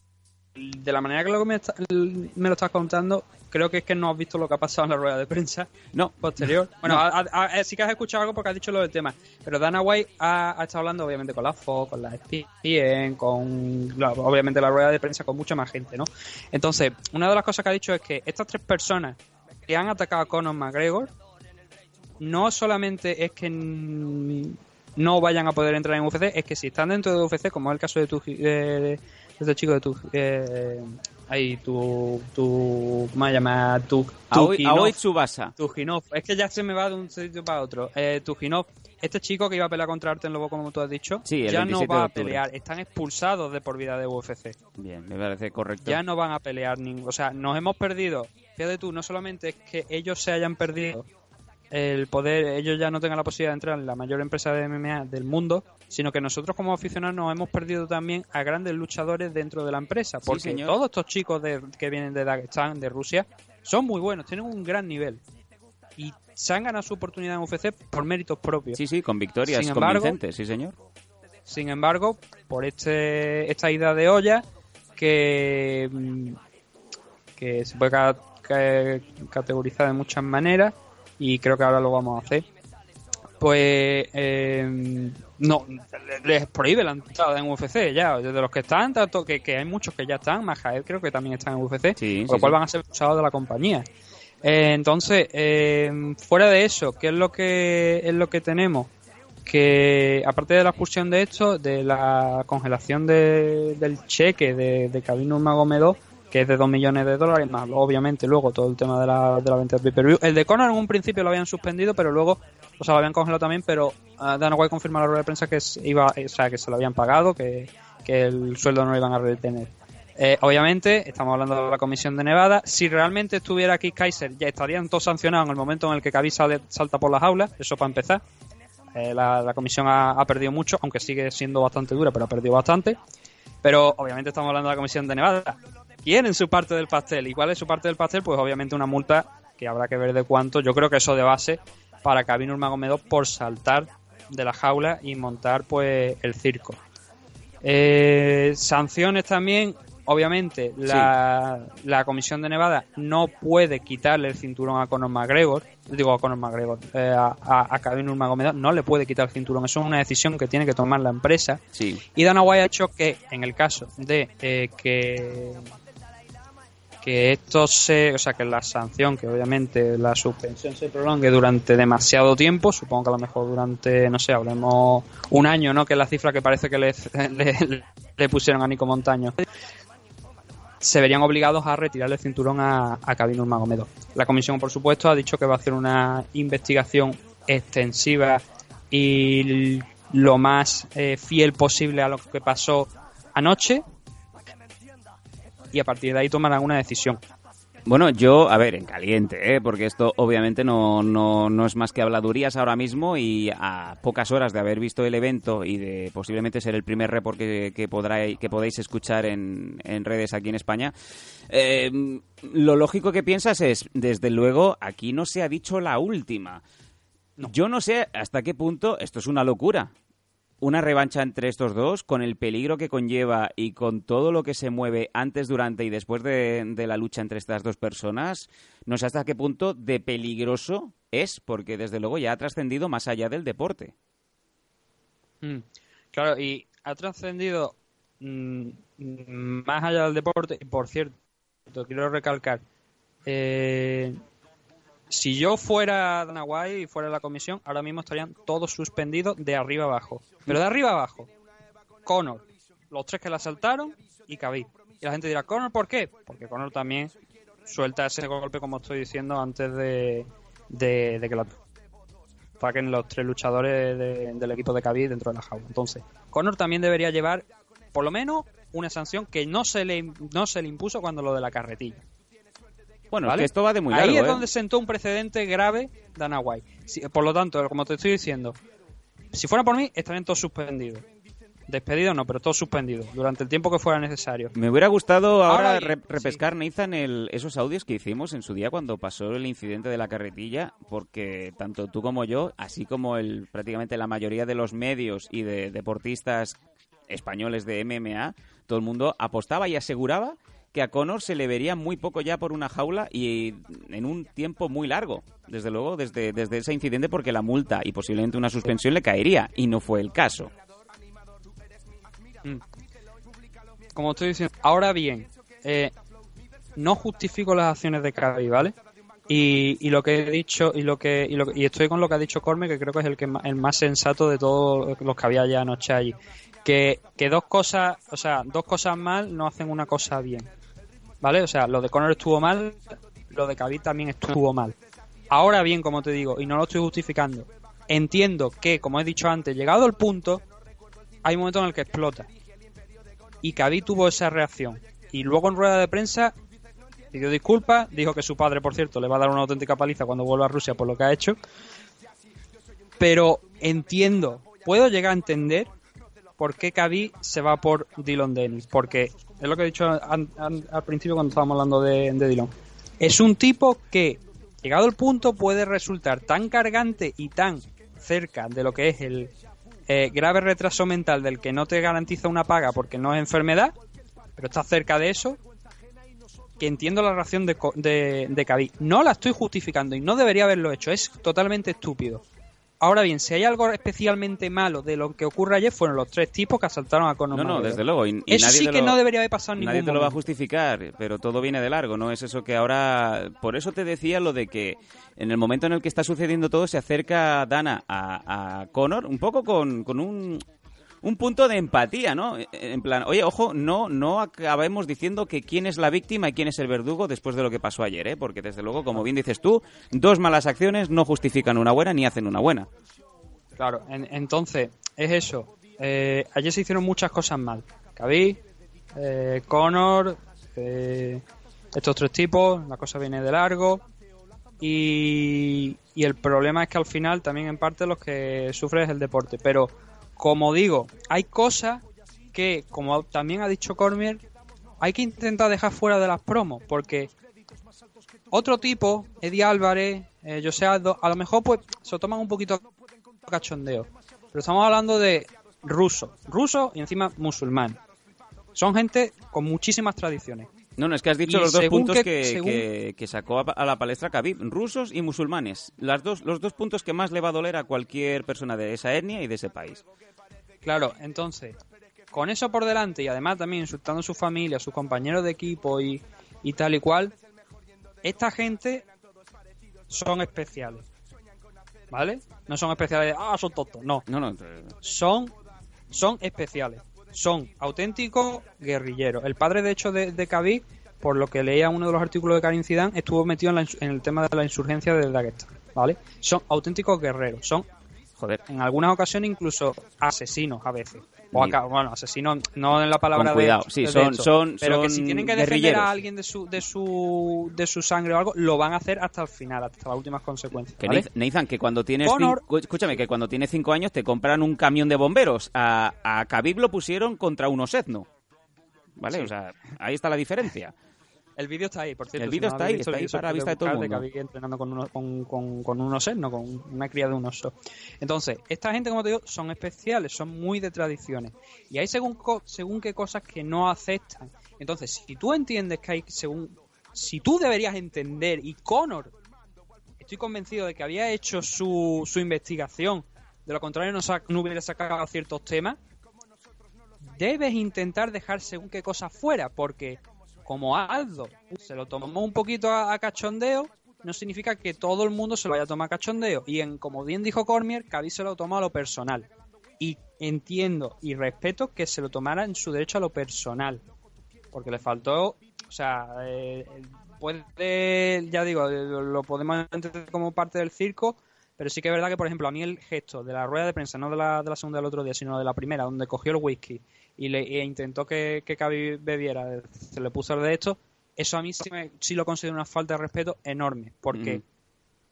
Speaker 2: de la manera que lo me, está- me lo estás contando, creo que es que no has visto lo que ha pasado en la rueda de prensa
Speaker 1: No,
Speaker 2: posterior. Bueno,
Speaker 1: No.
Speaker 2: a- a- a- sí que has escuchado algo porque has dicho lo del tema. Pero Dana White ha, ha estado hablando, obviamente, con la Fox, con la ESPN, con la- obviamente la rueda de prensa, con mucha más gente, ¿no? Entonces, una de las cosas que ha dicho es que estas tres personas que han atacado a Conor McGregor no solamente es que no vayan a poder entrar en UFC, es que si están dentro de UFC, como es el caso de tu de, de este chico de tu eh, ahí tu tu ¿cómo se llama? tu
Speaker 1: Aoi, Tsubasa.
Speaker 2: Tujinov, es que ya se me va de un sitio para otro. Eh, Tujinov, este chico que iba a pelear contra Arten Lobo, como tú has dicho,
Speaker 1: Sí,
Speaker 2: ya no
Speaker 1: 27 de
Speaker 2: va a pelear. Están expulsados de por vida de UFC.
Speaker 1: Bien, me parece correcto.
Speaker 2: Ya no van a pelear ningún. O sea, nos hemos perdido. Fíjate tú, no solamente es que ellos se hayan perdido el poder, ellos ya no tengan la posibilidad de entrar en la mayor empresa de MMA del mundo, sino que nosotros como aficionados nos hemos perdido también a grandes luchadores dentro de la empresa. Porque todos estos chicos de- que vienen de Dagestán, de Rusia, son muy buenos, tienen un gran nivel. Y se han ganado su oportunidad en UFC por méritos propios.
Speaker 1: Sí, sí, con victorias
Speaker 2: Sin embargo-
Speaker 1: convincentes, sí, señor.
Speaker 2: Sin embargo, por este esta ida de olla que, mm, que se puede ca- ca- categorizar de muchas maneras y creo que ahora lo vamos a hacer, pues eh, no les prohíbe la entrada en UFC ya, desde los que están, tanto que, que hay muchos que ya están, Majaed creo que también están en UFC,
Speaker 1: Sí,
Speaker 2: lo cual
Speaker 1: sí.
Speaker 2: van a ser expulsados de la compañía. Eh, entonces, eh, fuera de eso, ¿qué es lo que es lo que tenemos? Que aparte de la expulsión de esto, de la congelación de- del cheque de, de Khabib Nurmagomedov, que es de 2 millones de dólares, más obviamente luego todo el tema de la, de la venta de pay-per-view. El de Conor en un principio lo habían suspendido, pero luego, o sea, lo habían congelado también, pero uh, Dana White confirma en la rueda de prensa que iba, o sea, que se lo habían pagado, que, que el sueldo no lo iban a retener. Eh, obviamente, estamos hablando de la Comisión de Nevada. Si realmente estuviera aquí Kaiser, ya estarían todos sancionados en el momento en el que Khabib salta por las aulas. Eso para empezar. Eh, la, comisión ha perdido mucho, aunque sigue siendo bastante dura, pero ha perdido bastante. Pero obviamente estamos hablando de la Comisión de Nevada. Quieren su parte del pastel. ¿Y cuál es su parte del pastel? Pues obviamente una multa que habrá que ver de cuánto. Yo creo que eso de base para Khabib Nurmagomedov por saltar de la jaula y montar pues el circo. Eh, sanciones también, obviamente, la, la Comisión de Nevada no puede quitarle el cinturón a Conor McGregor, digo a Conor McGregor, eh, a, a, a Khabib Nurmagomedov, no le puede quitar el cinturón, eso es una decisión que tiene que tomar la empresa.
Speaker 1: Sí.
Speaker 2: Y Dana White ha hecho que, en el caso de eh, que que esto se, o sea, que la sanción, que obviamente la suspensión se prolongue durante demasiado tiempo, supongo que a lo mejor durante, no sé, hablemos un año, ¿no? Que es la cifra que parece que le, pusieron a Nico Montaño. Se verían obligados a retirarle el cinturón a, a Khabib Nurmagomedov. La comisión, por supuesto, ha dicho que va a hacer una investigación extensiva y lo más eh, fiel posible a lo que pasó anoche y a partir de ahí tomarán una decisión.
Speaker 1: Bueno, yo, a ver, en caliente, ¿eh? porque esto obviamente no, no, no es más que habladurías ahora mismo y a pocas horas de haber visto el evento y de posiblemente ser el primer report que, que, podrá, que podéis escuchar en, en redes aquí en España, eh, lo lógico que piensas es, desde luego, aquí no se ha dicho la última. Yo no sé hasta qué punto esto es una locura. Una revancha entre estos dos, con el peligro que conlleva y con todo lo que se mueve antes, durante y después de, la lucha entre estas dos personas, no sé hasta qué punto de peligroso es, porque desde luego ya ha trascendido más allá del deporte.
Speaker 2: Mm, claro, y ha trascendido mm, más allá del deporte, y por cierto, quiero recalcar, eh, si yo fuera Dana White y fuera la comisión, ahora mismo estarían todos suspendidos de arriba abajo. Pero de arriba abajo. Conor, los tres que la saltaron y Khabib. Y la gente dirá, ¿Conor por qué? Porque Conor también suelta ese golpe, como estoy diciendo, antes de, de, de que la saquen los tres luchadores de, del equipo de Khabib dentro de la jaula. Entonces, Conor también debería llevar, por lo menos, una sanción que no se le, no se le impuso cuando lo de la carretilla
Speaker 1: Bueno,
Speaker 2: ¿vale?
Speaker 1: es que esto va de muy
Speaker 2: Ahí
Speaker 1: largo,
Speaker 2: es
Speaker 1: ¿eh?
Speaker 2: donde sentó un precedente grave Dana White. Si- por lo tanto, como te estoy diciendo, si fuera por mí, estarían todos suspendidos. Despedidos no, pero todos suspendidos durante el tiempo que fuera necesario.
Speaker 1: Me hubiera gustado ahora, re- repescar, Nathan, el- esos audios que hicimos en su día cuando pasó el incidente de la carretilla, porque tanto tú como yo, así como el, prácticamente la mayoría de los medios y de deportistas españoles de MMA, todo el mundo apostaba y aseguraba que a Conor se le vería muy poco ya por una jaula y en un tiempo muy largo, desde luego, desde, desde ese incidente, porque la multa y posiblemente una suspensión le caería, y no fue el caso.
Speaker 2: Como estoy diciendo, ahora bien, eh, no justifico las acciones de Khabib, ¿vale? Y, y lo que he dicho y lo que y, lo y estoy con lo que ha dicho Corme, que creo que es el que el más sensato de todos los que había ya anoche allí. Que, que dos cosas, o sea, dos cosas mal no hacen una cosa bien. ¿Vale? O sea, lo de Conor estuvo mal, lo de Khabib también estuvo mal. Ahora bien, como te digo, y no lo estoy justificando, entiendo que, como he dicho antes, llegado el punto, hay un momento en el que explota. Y Khabib tuvo esa reacción. Y luego en rueda de prensa pidió disculpas, dijo que su padre, por cierto, le va a dar una auténtica paliza cuando vuelva a Rusia por lo que ha hecho. Pero entiendo, puedo llegar a entender por qué Khabib se va por Dylan Dennis. Porque es lo que he dicho al principio cuando estábamos hablando de, de Dylan. Es un tipo que, llegado el punto, puede resultar tan cargante y tan cerca de lo que es el eh, grave retraso mental del que no te garantiza una paga porque no es enfermedad, pero está cerca de eso, que entiendo la reacción de, de, de Khabib. No la estoy justificando y no debería haberlo hecho, es totalmente estúpido. Ahora bien, si hay algo especialmente malo de lo que ocurre ayer, fueron los tres tipos que asaltaron a Conor
Speaker 1: No, no, desde luego. Y, y
Speaker 2: Eso
Speaker 1: nadie
Speaker 2: sí que
Speaker 1: lo-
Speaker 2: no debería haber pasado en ningún
Speaker 1: Nadie te lo va a justificar, pero todo viene de largo, ¿no? Es eso que ahora... Por eso te decía lo de que en el momento en el que está sucediendo todo se acerca Dana a, a Conor un poco con, con un, un punto de empatía, ¿no? En plan, oye, ojo, no, no acabemos diciendo que quién es la víctima y quién es el verdugo después de lo que pasó ayer, ¿eh? Porque desde luego, como bien dices tú, dos malas acciones no justifican una buena ni hacen una buena.
Speaker 2: Claro, en- entonces, es eso. Eh, ayer se hicieron muchas cosas mal. Khabib, eh, Conor, eh, estos tres tipos, la cosa viene de largo. Y, y el problema es que al final también en parte los que sufren es el deporte. Pero, como digo, hay cosas que, como también ha dicho Cormier, hay que intentar dejar fuera de las promos. Porque otro tipo, Eddie Álvarez, eh, José Aldo, a lo mejor pues se toman un poquito cachondeo. Pero estamos hablando de rusos, rusos y encima musulmán. Son gente con muchísimas tradiciones.
Speaker 1: No, no, es que has dicho
Speaker 2: Y
Speaker 1: los dos puntos
Speaker 2: que-
Speaker 1: que,
Speaker 2: según-
Speaker 1: que- que sacó a, la palestra Khabib, rusos y musulmanes. Las dos, los dos puntos que más le va a doler a cualquier persona de esa etnia y de ese país.
Speaker 2: Claro, entonces, con eso por delante y además también insultando a su familia, a sus compañeros de equipo y, y tal y cual, esta gente son especiales. ¿Vale? No son especiales de, ah, son tontos, no.
Speaker 1: No, no, eh,
Speaker 2: son, son especiales. Son auténticos guerrilleros. El padre, de hecho, de, de por lo que leía uno de los artículos de Karim Zidane, estuvo metido en, la en el tema de la insurgencia de Daguestán. ¿Vale? Son auténticos guerreros. Son,
Speaker 1: joder.
Speaker 2: en algunas ocasiones, incluso asesinos a veces. O acá, bueno, asesinos, no en la palabra
Speaker 1: Con cuidado,
Speaker 2: de,
Speaker 1: sí,
Speaker 2: de
Speaker 1: son-
Speaker 2: hecho,
Speaker 1: son-
Speaker 2: pero que si tienen que defender a alguien de su, de su de su sangre o algo, lo van a hacer hasta el final, hasta las últimas consecuencias.
Speaker 1: Que
Speaker 2: ¿vale?
Speaker 1: Nathan- Nathan, que cuando tienes cinco, escúchame, que cuando tienes cinco años te compran un camión de bomberos. A, a Khabib lo pusieron contra unos etno. ¿Vale? O sea, ahí está la diferencia.
Speaker 2: El vídeo está ahí, por cierto.
Speaker 1: El
Speaker 2: si
Speaker 1: vídeo
Speaker 2: no
Speaker 1: está ahí, está ahí para vista de todo el mundo.
Speaker 2: Khabib entrenando con, uno, con, con, con un oso, no con una cría de un oso. Entonces, esta gente, como te digo, son especiales, son muy de tradiciones. Y hay según, co- según qué cosas que no aceptan. Entonces, si tú entiendes que hay según... Si tú deberías entender, y Connor, estoy convencido de que había hecho su, su investigación, de lo contrario no, sa- no hubiera sacado ciertos temas, debes intentar dejar según qué cosas fuera, porque como Aldo se lo tomó un poquito a, cachondeo, no significa que todo el mundo se lo vaya a tomar a cachondeo. Y en, como bien dijo Cormier, Khabib se lo tomó a lo personal. Y entiendo y respeto que se lo tomara en su derecho a lo personal. Porque le faltó, o sea, eh, puede, ya digo, eh, lo podemos entender como parte del circo, pero sí que es verdad que, por ejemplo, a mí el gesto de la rueda de prensa, no de la, de la segunda del otro día, sino de la primera, donde cogió el whisky y le e intentó que, que Khabib bebiera, se le puso el de esto, Eso a mí sí, me- sí lo considero una falta de respeto enorme, porque
Speaker 1: Mm.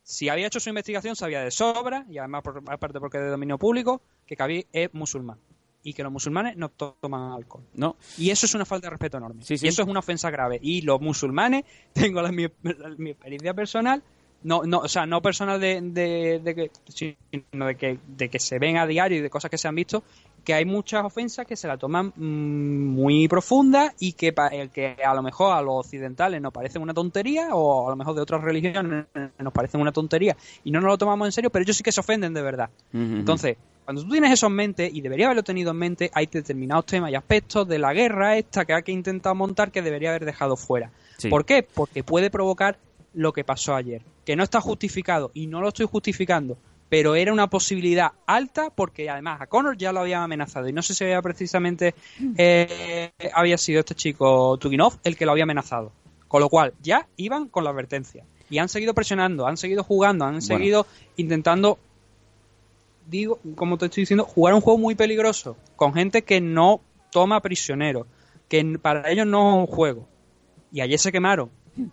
Speaker 2: si había hecho su investigación sabía de sobra, y además por- aparte porque es de dominio público, que Khabib es musulmán y que los musulmanes no to- toman alcohol.
Speaker 1: No,
Speaker 2: Y eso es una falta de respeto enorme.
Speaker 1: Sí, sí.
Speaker 2: Y eso es una ofensa grave. Y los musulmanes, tengo la, mi, la- mi experiencia personal, no, no, o sea, no personal de, de, de que, sino de que, de que se ven a diario y de cosas que se han visto, que hay muchas ofensas que se la toman mm, muy profundas y que, el que a lo mejor a los occidentales nos parecen una tontería o a lo mejor de otras religiones nos parecen una tontería y no nos lo tomamos en serio, pero ellos sí que se ofenden de verdad. Entonces, cuando tú tienes eso en mente, y debería haberlo tenido en mente, hay determinados temas y aspectos de la guerra esta que hay que intentar montar que debería haber dejado fuera.
Speaker 1: Sí.
Speaker 2: ¿Por qué? Porque puede provocar lo que pasó ayer, que no está justificado y no lo estoy justificando, pero era una posibilidad alta porque además a Connor ya lo habían amenazado y no sé si había precisamente eh, había sido este chico Tuginov el que lo había amenazado. Con lo cual ya iban con la advertencia y han seguido presionando, han seguido jugando, han seguido intentando digo, como te estoy diciendo, jugar un juego muy peligroso, con gente que no toma prisioneros, que para ellos no es un juego. Y ayer se quemaron.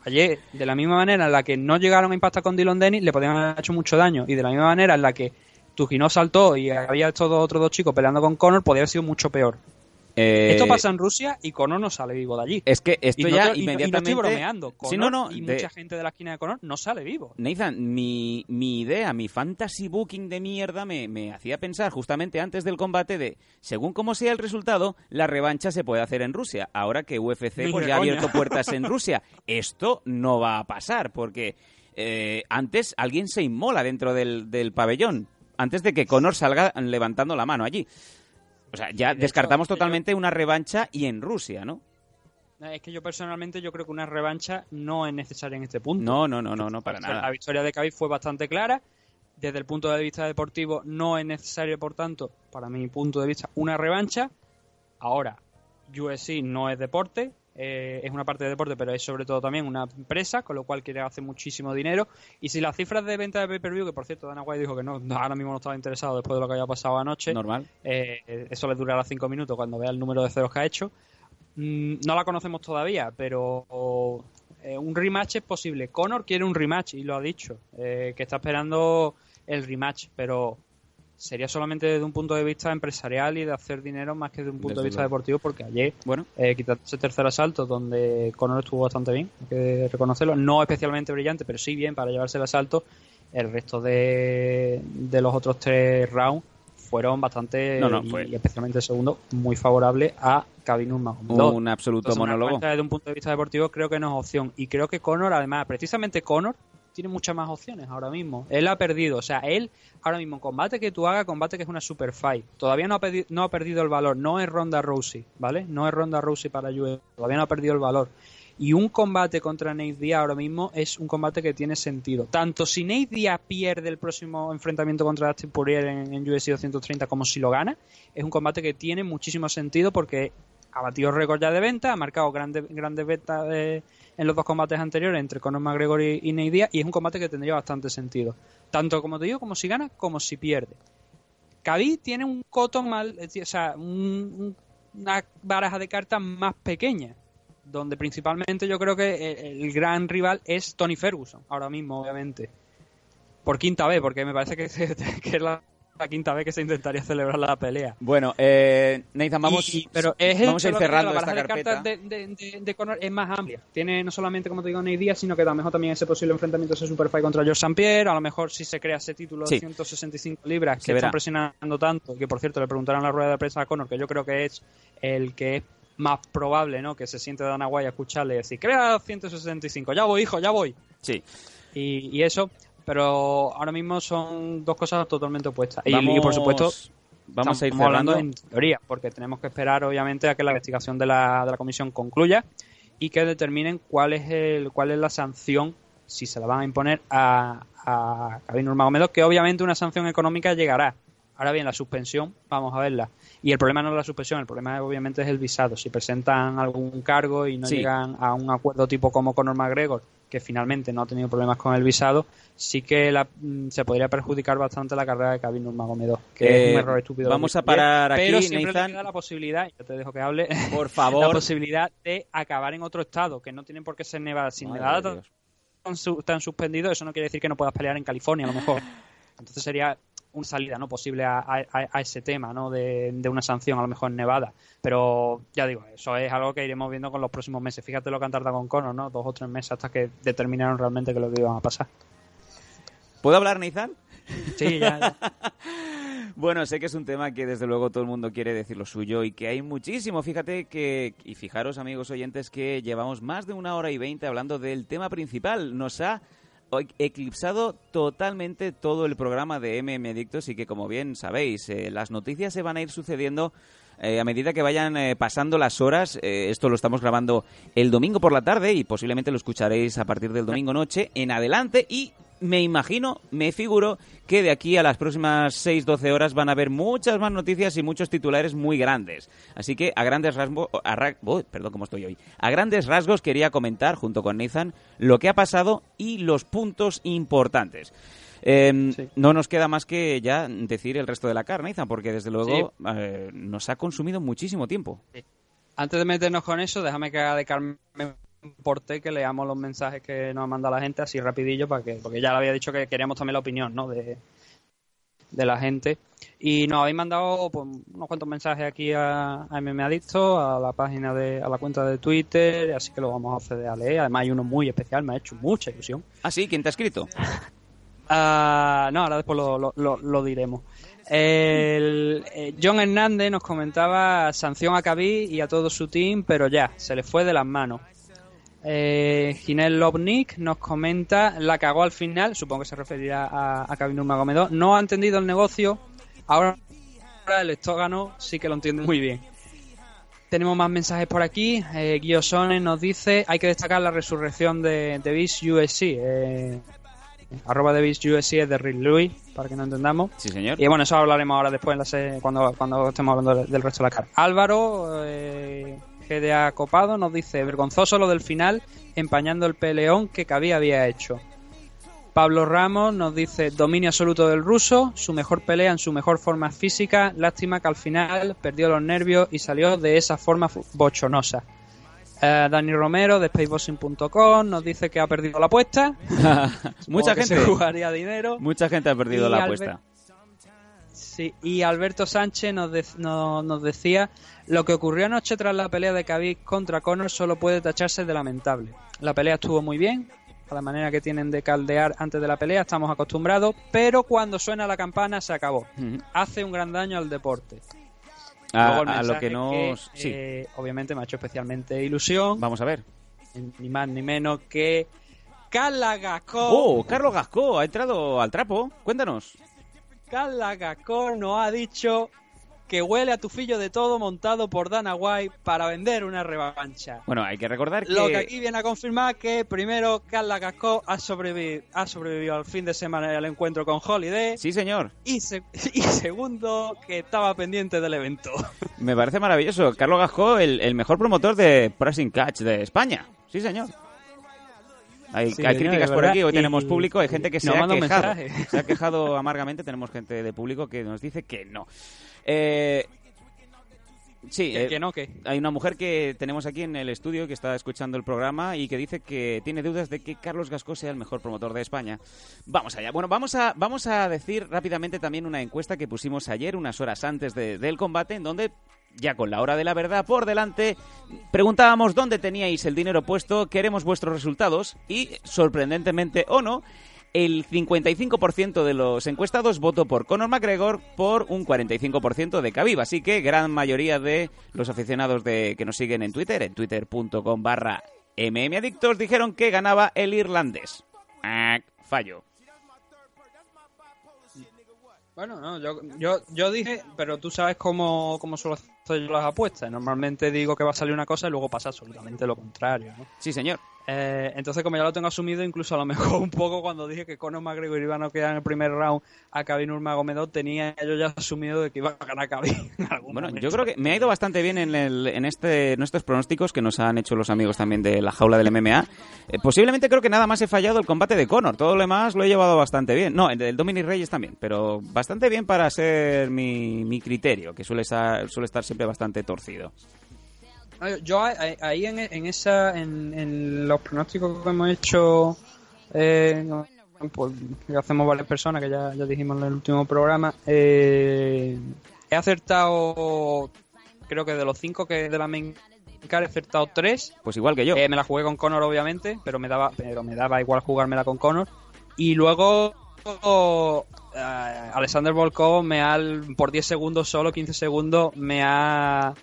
Speaker 2: Ayer, de la misma manera en la que no llegaron a impactar con Dylan Dennis, le podían haber hecho mucho daño. Y de la misma manera en la que Tujinov saltó y había estos otros dos chicos peleando con Connor, podría haber sido mucho peor.
Speaker 1: Eh,
Speaker 2: Esto pasa en Rusia y Connor no sale vivo de allí.
Speaker 1: Es que esto
Speaker 2: y no,
Speaker 1: ya
Speaker 2: y no-
Speaker 1: inmediatamente...
Speaker 2: estoy bromeando. Connor
Speaker 1: Sí, no, no,
Speaker 2: y
Speaker 1: de-
Speaker 2: mucha gente de la esquina de Connor no sale vivo.
Speaker 1: Nathan, mi, mi idea, mi fantasy booking de mierda me, me hacía pensar justamente antes del combate de, según como sea el resultado, la revancha se puede hacer en Rusia. Ahora que UFC pues, ya ha abierto puertas en Rusia. Esto no va a pasar porque eh, antes alguien se inmola dentro del, del pabellón. Antes de que Conor salga levantando la mano allí. O sea, ya
Speaker 2: de
Speaker 1: descartamos
Speaker 2: hecho, yo-
Speaker 1: totalmente una revancha y en Rusia, ¿no?
Speaker 2: Es que yo personalmente yo creo que una revancha no es necesaria en este punto.
Speaker 1: No, no, no, no, no, para
Speaker 2: O sea, La
Speaker 1: nada.
Speaker 2: victoria de Khabib fue bastante clara. Desde el punto de vista deportivo no es necesario, por tanto, para mi punto de vista, una revancha. Ahora, UFC no es deporte, eh, es una parte de deporte, pero es sobre todo también una empresa, con lo cual quiere hacer muchísimo dinero. Y si las cifras de venta de pay-per-view, que por cierto Dana White dijo que no, no, ahora mismo no estaba interesado después de lo que había pasado anoche,
Speaker 1: Normal.
Speaker 2: eh, eso le durará cinco minutos cuando vea el número de ceros que ha hecho. Mm, no la conocemos todavía, pero eh, un rematch es posible. Conor quiere un rematch y lo ha dicho, que está esperando el rematch, pero sería solamente desde un punto de vista empresarial y de hacer dinero más que desde un punto
Speaker 1: Desde
Speaker 2: de vista
Speaker 1: luego.
Speaker 2: deportivo, porque ayer,
Speaker 1: Bueno,
Speaker 2: eh, quitando ese tercer asalto, donde Conor estuvo bastante bien, hay que reconocerlo, no especialmente brillante, pero sí bien para llevarse el asalto, el resto de, de los otros tres rounds fueron bastante,
Speaker 1: No, no,
Speaker 2: y-
Speaker 1: fue-
Speaker 2: y especialmente el segundo, muy favorable a Khabib Nurmagomedov.
Speaker 1: un absoluto
Speaker 2: Entonces,
Speaker 1: monólogo.
Speaker 2: Desde un punto de vista deportivo creo que no es opción. Y creo que Conor, además, precisamente Conor, tiene muchas más opciones ahora mismo. Él ha perdido, o sea, él ahora mismo combate que tú hagas, combate que es una super fight. Todavía no ha, no ha perdido el valor, no es Ronda Rousey, ¿vale? No es Ronda Rousey para UFC, todavía no ha perdido el valor. Y un combate contra Nate Diaz ahora mismo es un combate que tiene sentido. Tanto si Nate Diaz pierde el próximo enfrentamiento contra Dustin Poirier en, en UFC 230 como si lo gana, es un combate que tiene muchísimo sentido porque ha batido récord ya de venta, ha marcado grandes, grandes ventas eh, en los dos combates anteriores entre Conor McGregor y, y y es un combate que tendría bastante sentido. Tanto como te digo, como si gana, como si pierde. Khabib tiene un coto mal, o sea, un- un- una baraja de cartas más pequeña, donde principalmente yo creo que el, el gran rival es Tony Ferguson, ahora mismo, obviamente. Por quinta vez, porque me parece que, que es la, la quinta vez que se intentaría celebrar la pelea.
Speaker 1: Bueno, eh, Nathan, vamos,
Speaker 2: Y- pero es
Speaker 1: vamos a ir cerrando
Speaker 2: la
Speaker 1: esta
Speaker 2: de
Speaker 1: carpeta.
Speaker 2: cartas de, de, de- de Conor es más amplia. Tiene no solamente, como te digo, Nate Diaz, sino que a lo mejor también ese posible enfrentamiento ese Superfight contra George St. Pierre. A lo mejor si se crea ese título
Speaker 1: Sí.
Speaker 2: de 165 libras
Speaker 1: Se
Speaker 2: que
Speaker 1: verá.
Speaker 2: están presionando tanto, que por cierto le preguntaron en la rueda de prensa a Conor, que yo creo que es el que es más probable, ¿no? Que se siente Dana White a escucharle y decir, crea 165, ya voy, hijo, ya voy
Speaker 1: Sí.
Speaker 2: y, y eso, pero ahora mismo son dos cosas totalmente opuestas. Y-
Speaker 1: Vamos,
Speaker 2: y, por supuesto,
Speaker 1: vamos a ir
Speaker 2: hablando en teoría, porque tenemos que esperar obviamente a que la investigación de la, de la comisión concluya y que determinen cuál es el cuál es la sanción si se la van a imponer a, a Khabib Nurmagomedov, que obviamente una sanción económica llegará. Ahora bien, la suspensión, vamos a verla. Y el problema no es la suspensión, el problema obviamente es el visado. Si presentan algún cargo y no
Speaker 1: Sí.
Speaker 2: llegan a un acuerdo tipo como Conor McGregor, que finalmente no ha tenido problemas con el visado, sí que la- mm, se podría perjudicar bastante la carrera de Khabib Nurmagomedov, que
Speaker 1: Eh,
Speaker 2: es un error estúpido.
Speaker 1: vamos a parar
Speaker 2: Pero
Speaker 1: aquí,
Speaker 2: siempre
Speaker 1: Nathan.
Speaker 2: le queda la posibilidad, yo te dejo que hable,
Speaker 1: Por
Speaker 2: la
Speaker 1: favor.
Speaker 2: posibilidad de acabar en otro estado, que no tienen por qué ser Nevada. Sin
Speaker 1: Madre
Speaker 2: Nevada tan, tan suspendido, eso no quiere decir que no puedas pelear en California, a lo mejor. Entonces sería una salida no posible a, a- a ese tema no de, de una sanción a lo mejor en Nevada pero ya digo eso es algo que iremos viendo con los próximos meses fíjate lo que han tardado con Conor no dos o tres meses hasta que determinaron realmente que lo que iban a pasar
Speaker 1: ¿Puedo hablar, Nathan?
Speaker 2: sí ya, ya.
Speaker 1: Bueno, sé que es un tema que desde luego todo el mundo quiere decir lo suyo y que hay muchísimo. Fíjate que, y fijaros amigos oyentes, que llevamos más de una hora y veinte hablando del tema principal. Nos ha eclipsado totalmente todo el programa de MM Adictos y que como bien sabéis, eh, las noticias se van a ir sucediendo eh, a medida que vayan eh, pasando las horas. Esto lo estamos grabando el domingo por la tarde y posiblemente lo escucharéis a partir del domingo noche en adelante y me imagino, me figuro que de aquí a las próximas 6-12 horas van a haber muchas más noticias y muchos titulares muy grandes. Así que a grandes rasgos, a ra- oh, perdón, cómo estoy hoy. A grandes rasgos quería comentar junto con Nathan lo que ha pasado y los puntos importantes. Eh,
Speaker 2: Sí.
Speaker 1: No nos queda más que ya decir el resto de la carne, Nathan, porque desde luego eh, nos ha consumido muchísimo tiempo.
Speaker 2: antes de meternos con eso déjame que haga de Carmen Porté que leamos los mensajes que nos ha mandado la gente así rapidillo para que porque ya le había dicho que queríamos también la opinión ¿no? de, de la gente y nos habéis mandado pues, unos cuantos mensajes aquí a, a MM Adicto, a la página de, a la cuenta de Twitter, así que lo vamos a acceder a leer. Además hay uno muy especial, me ha hecho mucha ilusión.
Speaker 1: Ah, sí, ¿quién te ha escrito?
Speaker 2: Ah, no, ahora después lo, lo- lo- lo diremos. El, eh, John Hernández nos comentaba sanción a Khabib y a todo su team, pero ya, se le fue de las manos. Eh, Ginel Lovnik nos comenta, la cagó al final, supongo que se referirá a, a Khabib Nurmagomedov, no ha entendido el negocio, ahora el estógano sí que lo entiende muy bien. Tenemos más mensajes por aquí. Eh, Guiosone nos dice: hay que destacar la resurrección de, de Beast USC. Eh, arroba de Beast USC es de Rick Louis, para que no entendamos.
Speaker 1: Sí, señor.
Speaker 2: Y bueno, eso hablaremos ahora después en la se- cuando, cuando estemos hablando del, del resto de la cara. Álvaro, eh, GDA Copado, nos dice: vergonzoso lo del final, empañando el peleón que Khabib había hecho. Pablo Ramos nos dice dominio absoluto del ruso, su mejor pelea en su mejor forma física, lástima que al final perdió los nervios y salió de esa forma bochonosa. Eh, Dani Romero de spaceboxing.com nos dice que ha perdido la apuesta.
Speaker 1: Mucha gente.
Speaker 2: se jugaría dinero.
Speaker 1: Mucha gente ha perdido
Speaker 2: Y
Speaker 1: la
Speaker 2: Albert-
Speaker 1: apuesta.
Speaker 2: Sí, y Alberto Sánchez nos, de- no- nos decía lo que ocurrió anoche tras la pelea de Khabib contra Conor solo puede tacharse de lamentable. La pelea estuvo muy bien, a la manera que tienen de caldear antes de la pelea estamos acostumbrados, pero cuando suena la campana se acabó. Hace un gran daño al deporte.
Speaker 1: A, lo que nos... sí,
Speaker 2: eh, obviamente me ha hecho especialmente ilusión,
Speaker 1: vamos a ver.
Speaker 2: ni más ni menos que Carla Gascón.
Speaker 1: Oh, Carlos Gascó ha entrado al trapo. Cuéntanos.
Speaker 2: Carla Gascón nos ha dicho que huele a tufillo de todo montado por Dana White para vender una revancha.
Speaker 1: Bueno, hay que recordar que...
Speaker 2: Lo que aquí viene a confirmar que primero Carla Gascón ha sobrevivido, ha sobrevivido al fin de semana al encuentro con Holiday
Speaker 1: Sí, señor.
Speaker 2: y, se- y segundo que estaba pendiente del evento.
Speaker 1: Me parece maravilloso. Carlos Gascó, el, el mejor promotor de Pressing Catch de España. Sí, señor. Hay,
Speaker 2: Sí,
Speaker 1: hay
Speaker 2: señor,
Speaker 1: críticas por aquí, hoy
Speaker 2: Y-
Speaker 1: tenemos público, hay gente que se ha quejado.
Speaker 2: mensaje.
Speaker 1: Se ha quejado amargamente, tenemos gente de público que nos dice que no. Eh, sí,
Speaker 2: que,
Speaker 1: eh,
Speaker 2: que no, que
Speaker 1: hay una mujer que tenemos aquí en el estudio que está escuchando el programa y que dice que tiene dudas de que Carlos Gascó sea el mejor promotor de España. Vamos allá. Bueno, vamos a, vamos a decir rápidamente también una encuesta que pusimos ayer, unas horas antes de- del combate, en donde, ya con la hora de la verdad por delante, preguntábamos dónde teníais el dinero puesto, queremos vuestros resultados y, sorprendentemente o no, el 55% de los encuestados votó por Conor McGregor por un 45% de Khabib. Así que gran mayoría de los aficionados de, que nos siguen en Twitter, en twitter.com barra mmadictos, dijeron que ganaba el irlandés. Ah, fallo.
Speaker 2: Bueno, no, yo, yo, yo dije, pero tú sabes cómo, cómo suelo hacer yo las apuestas. Normalmente digo que va a salir una cosa y luego pasa absolutamente lo contrario. ¿no?
Speaker 1: Sí, señor.
Speaker 2: Eh, entonces, como ya lo tengo asumido, incluso a lo mejor un poco cuando dije que Conor McGregor iba a no quedar en el primer round a Khabib Nurmagomedov, tenía yo ya asumido de que iba a ganar Khabib. en algún
Speaker 1: Bueno,
Speaker 2: momento.
Speaker 1: yo creo que me ha ido bastante bien en, el, en, este, en estos pronósticos que nos han hecho los amigos también de la jaula del MMA. Eh, posiblemente creo que nada más he fallado el combate de Conor. Todo lo demás lo he llevado bastante bien. No, el del Dominic Reyes también, pero bastante bien para ser mi, mi criterio, que suele estar, suele estar siempre bastante torcido.
Speaker 2: Yo ahí en, en esa, en, en los pronósticos que hemos hecho, eh, no, pues, que hacemos varias personas, que ya, ya dijimos en el último programa, eh, he acertado, creo que de los cinco que de la main he acertado tres.
Speaker 1: Pues igual que yo.
Speaker 2: Eh, me la jugué con Conor, obviamente, pero me daba, pero me daba igual jugármela con Conor. Y luego eh, Alexander Volkov me ha, por 10 segundos solo, 15 segundos, me ha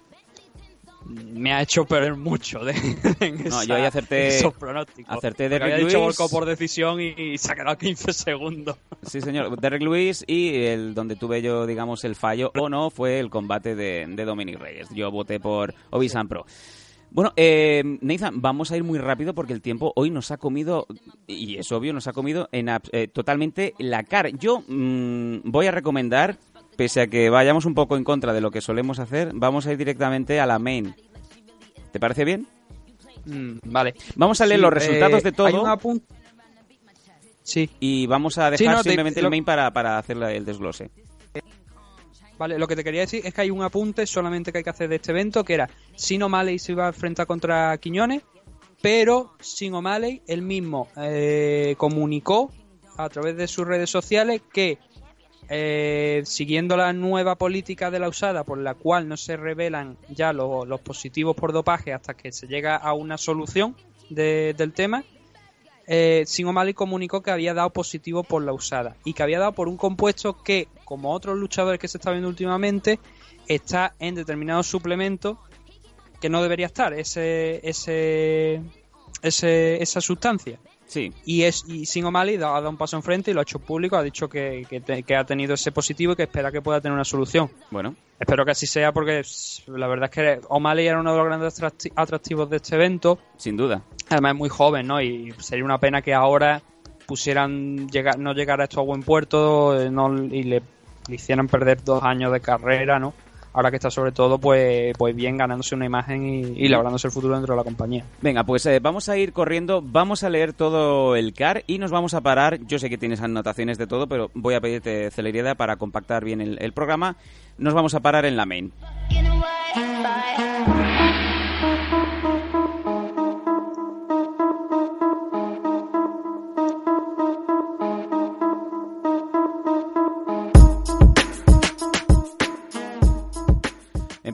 Speaker 2: me ha hecho perder mucho de, en
Speaker 1: No,
Speaker 2: esa-
Speaker 1: yo ahí acerté-
Speaker 2: en esos pronósticos.
Speaker 1: acerté Derrick
Speaker 2: había dicho
Speaker 1: Lewis.
Speaker 2: Volkov por decisión y, y se ha quedado 15 segundos.
Speaker 1: Sí, señor. Derek Lewis y el donde tuve yo, digamos, el fallo o no fue el combate de, de Dominic Reyes. Yo voté por Obisan Pro. Bueno, eh, Nathan, vamos a ir muy rápido porque el tiempo hoy nos ha comido, y es obvio, nos ha comido en eh, totalmente la cara. Yo mm, voy a recomendar, pese a que vayamos un poco en contra de lo que solemos hacer, vamos a ir directamente a la main. ¿Te parece bien?
Speaker 2: Mm, vale.
Speaker 1: Vamos a leer
Speaker 2: Sí,
Speaker 1: los resultados
Speaker 2: eh,
Speaker 1: de todo
Speaker 2: Hay un Sí,
Speaker 1: y vamos a dejar
Speaker 2: Sí, no, te-
Speaker 1: simplemente
Speaker 2: lo-
Speaker 1: el main para, para hacer el desglose.
Speaker 2: Vale, lo que te quería decir es que hay un apunte solamente que hay que hacer de este evento, que era Sin O'Malley se iba a enfrentar contra Quiñones, pero Sin O'Malley él mismo eh, comunicó a través de sus redes sociales que eh, siguiendo la nueva política de la usada por la cual no se revelan ya lo- los positivos por dopaje hasta que se llega a una solución de- del tema, eh, Sin O'Malley comunicó que había dado positivo por la usada y que había dado por un compuesto que, como otros luchadores que se está viendo últimamente, está en determinados suplementos que no debería estar ese, ese, ese- esa sustancia.
Speaker 1: Sí,
Speaker 2: Y, es, y Sin O'Malley ha dado un paso enfrente y lo ha hecho público, ha dicho que, que te- que ha tenido ese positivo y que espera que pueda tener una solución.
Speaker 1: bueno.
Speaker 2: Espero que así sea porque la verdad es que O'Malley era uno de los grandes atracti- atractivos de este evento.
Speaker 1: Sin duda.
Speaker 2: Además es muy joven, ¿no? Y sería una pena que ahora pusieran llegar, no llegara esto a buen puerto eh, no, y le, le hicieran perder dos años de carrera, ¿no? Ahora que está sobre todo, pues, pues bien, ganándose una imagen y, y labrándose el futuro dentro de la compañía.
Speaker 1: Venga, pues eh, vamos a ir corriendo, vamos a leer todo el CAR y nos vamos a parar. Yo sé que tienes anotaciones de todo, pero voy a pedirte celeridad para compactar bien el, el programa. Nos vamos a parar en la main.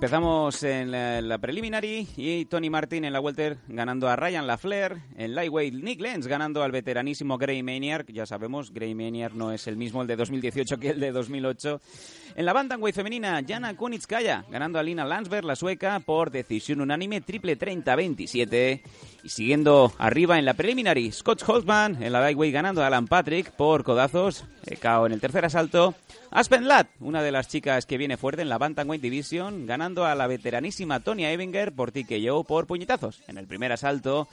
Speaker 1: Empezamos en la, la preliminary y Tony Martin en la welter ganando a Ryan LaFleur. En lightweight Nick Lenz ganando al veteranísimo Grey Maniac. Ya sabemos, Grey Maniac no es el mismo el de 2018 que el de 2008. En la bantamweight femenina, Jana Kunitskaya ganando a Lina Landsberg, la sueca, por decisión unánime triple 30-27. Y siguiendo arriba en la preliminary, Scott Holtzman en la lightweight ganando a Alan Patrick por codazos. eh, KO en el tercer asalto. Aspen Ladd, una de las chicas que viene fuerte en la Bantamweight Division, ganando a la veteranísima Tonya Evinger por TKO por puñetazos en el primer asalto.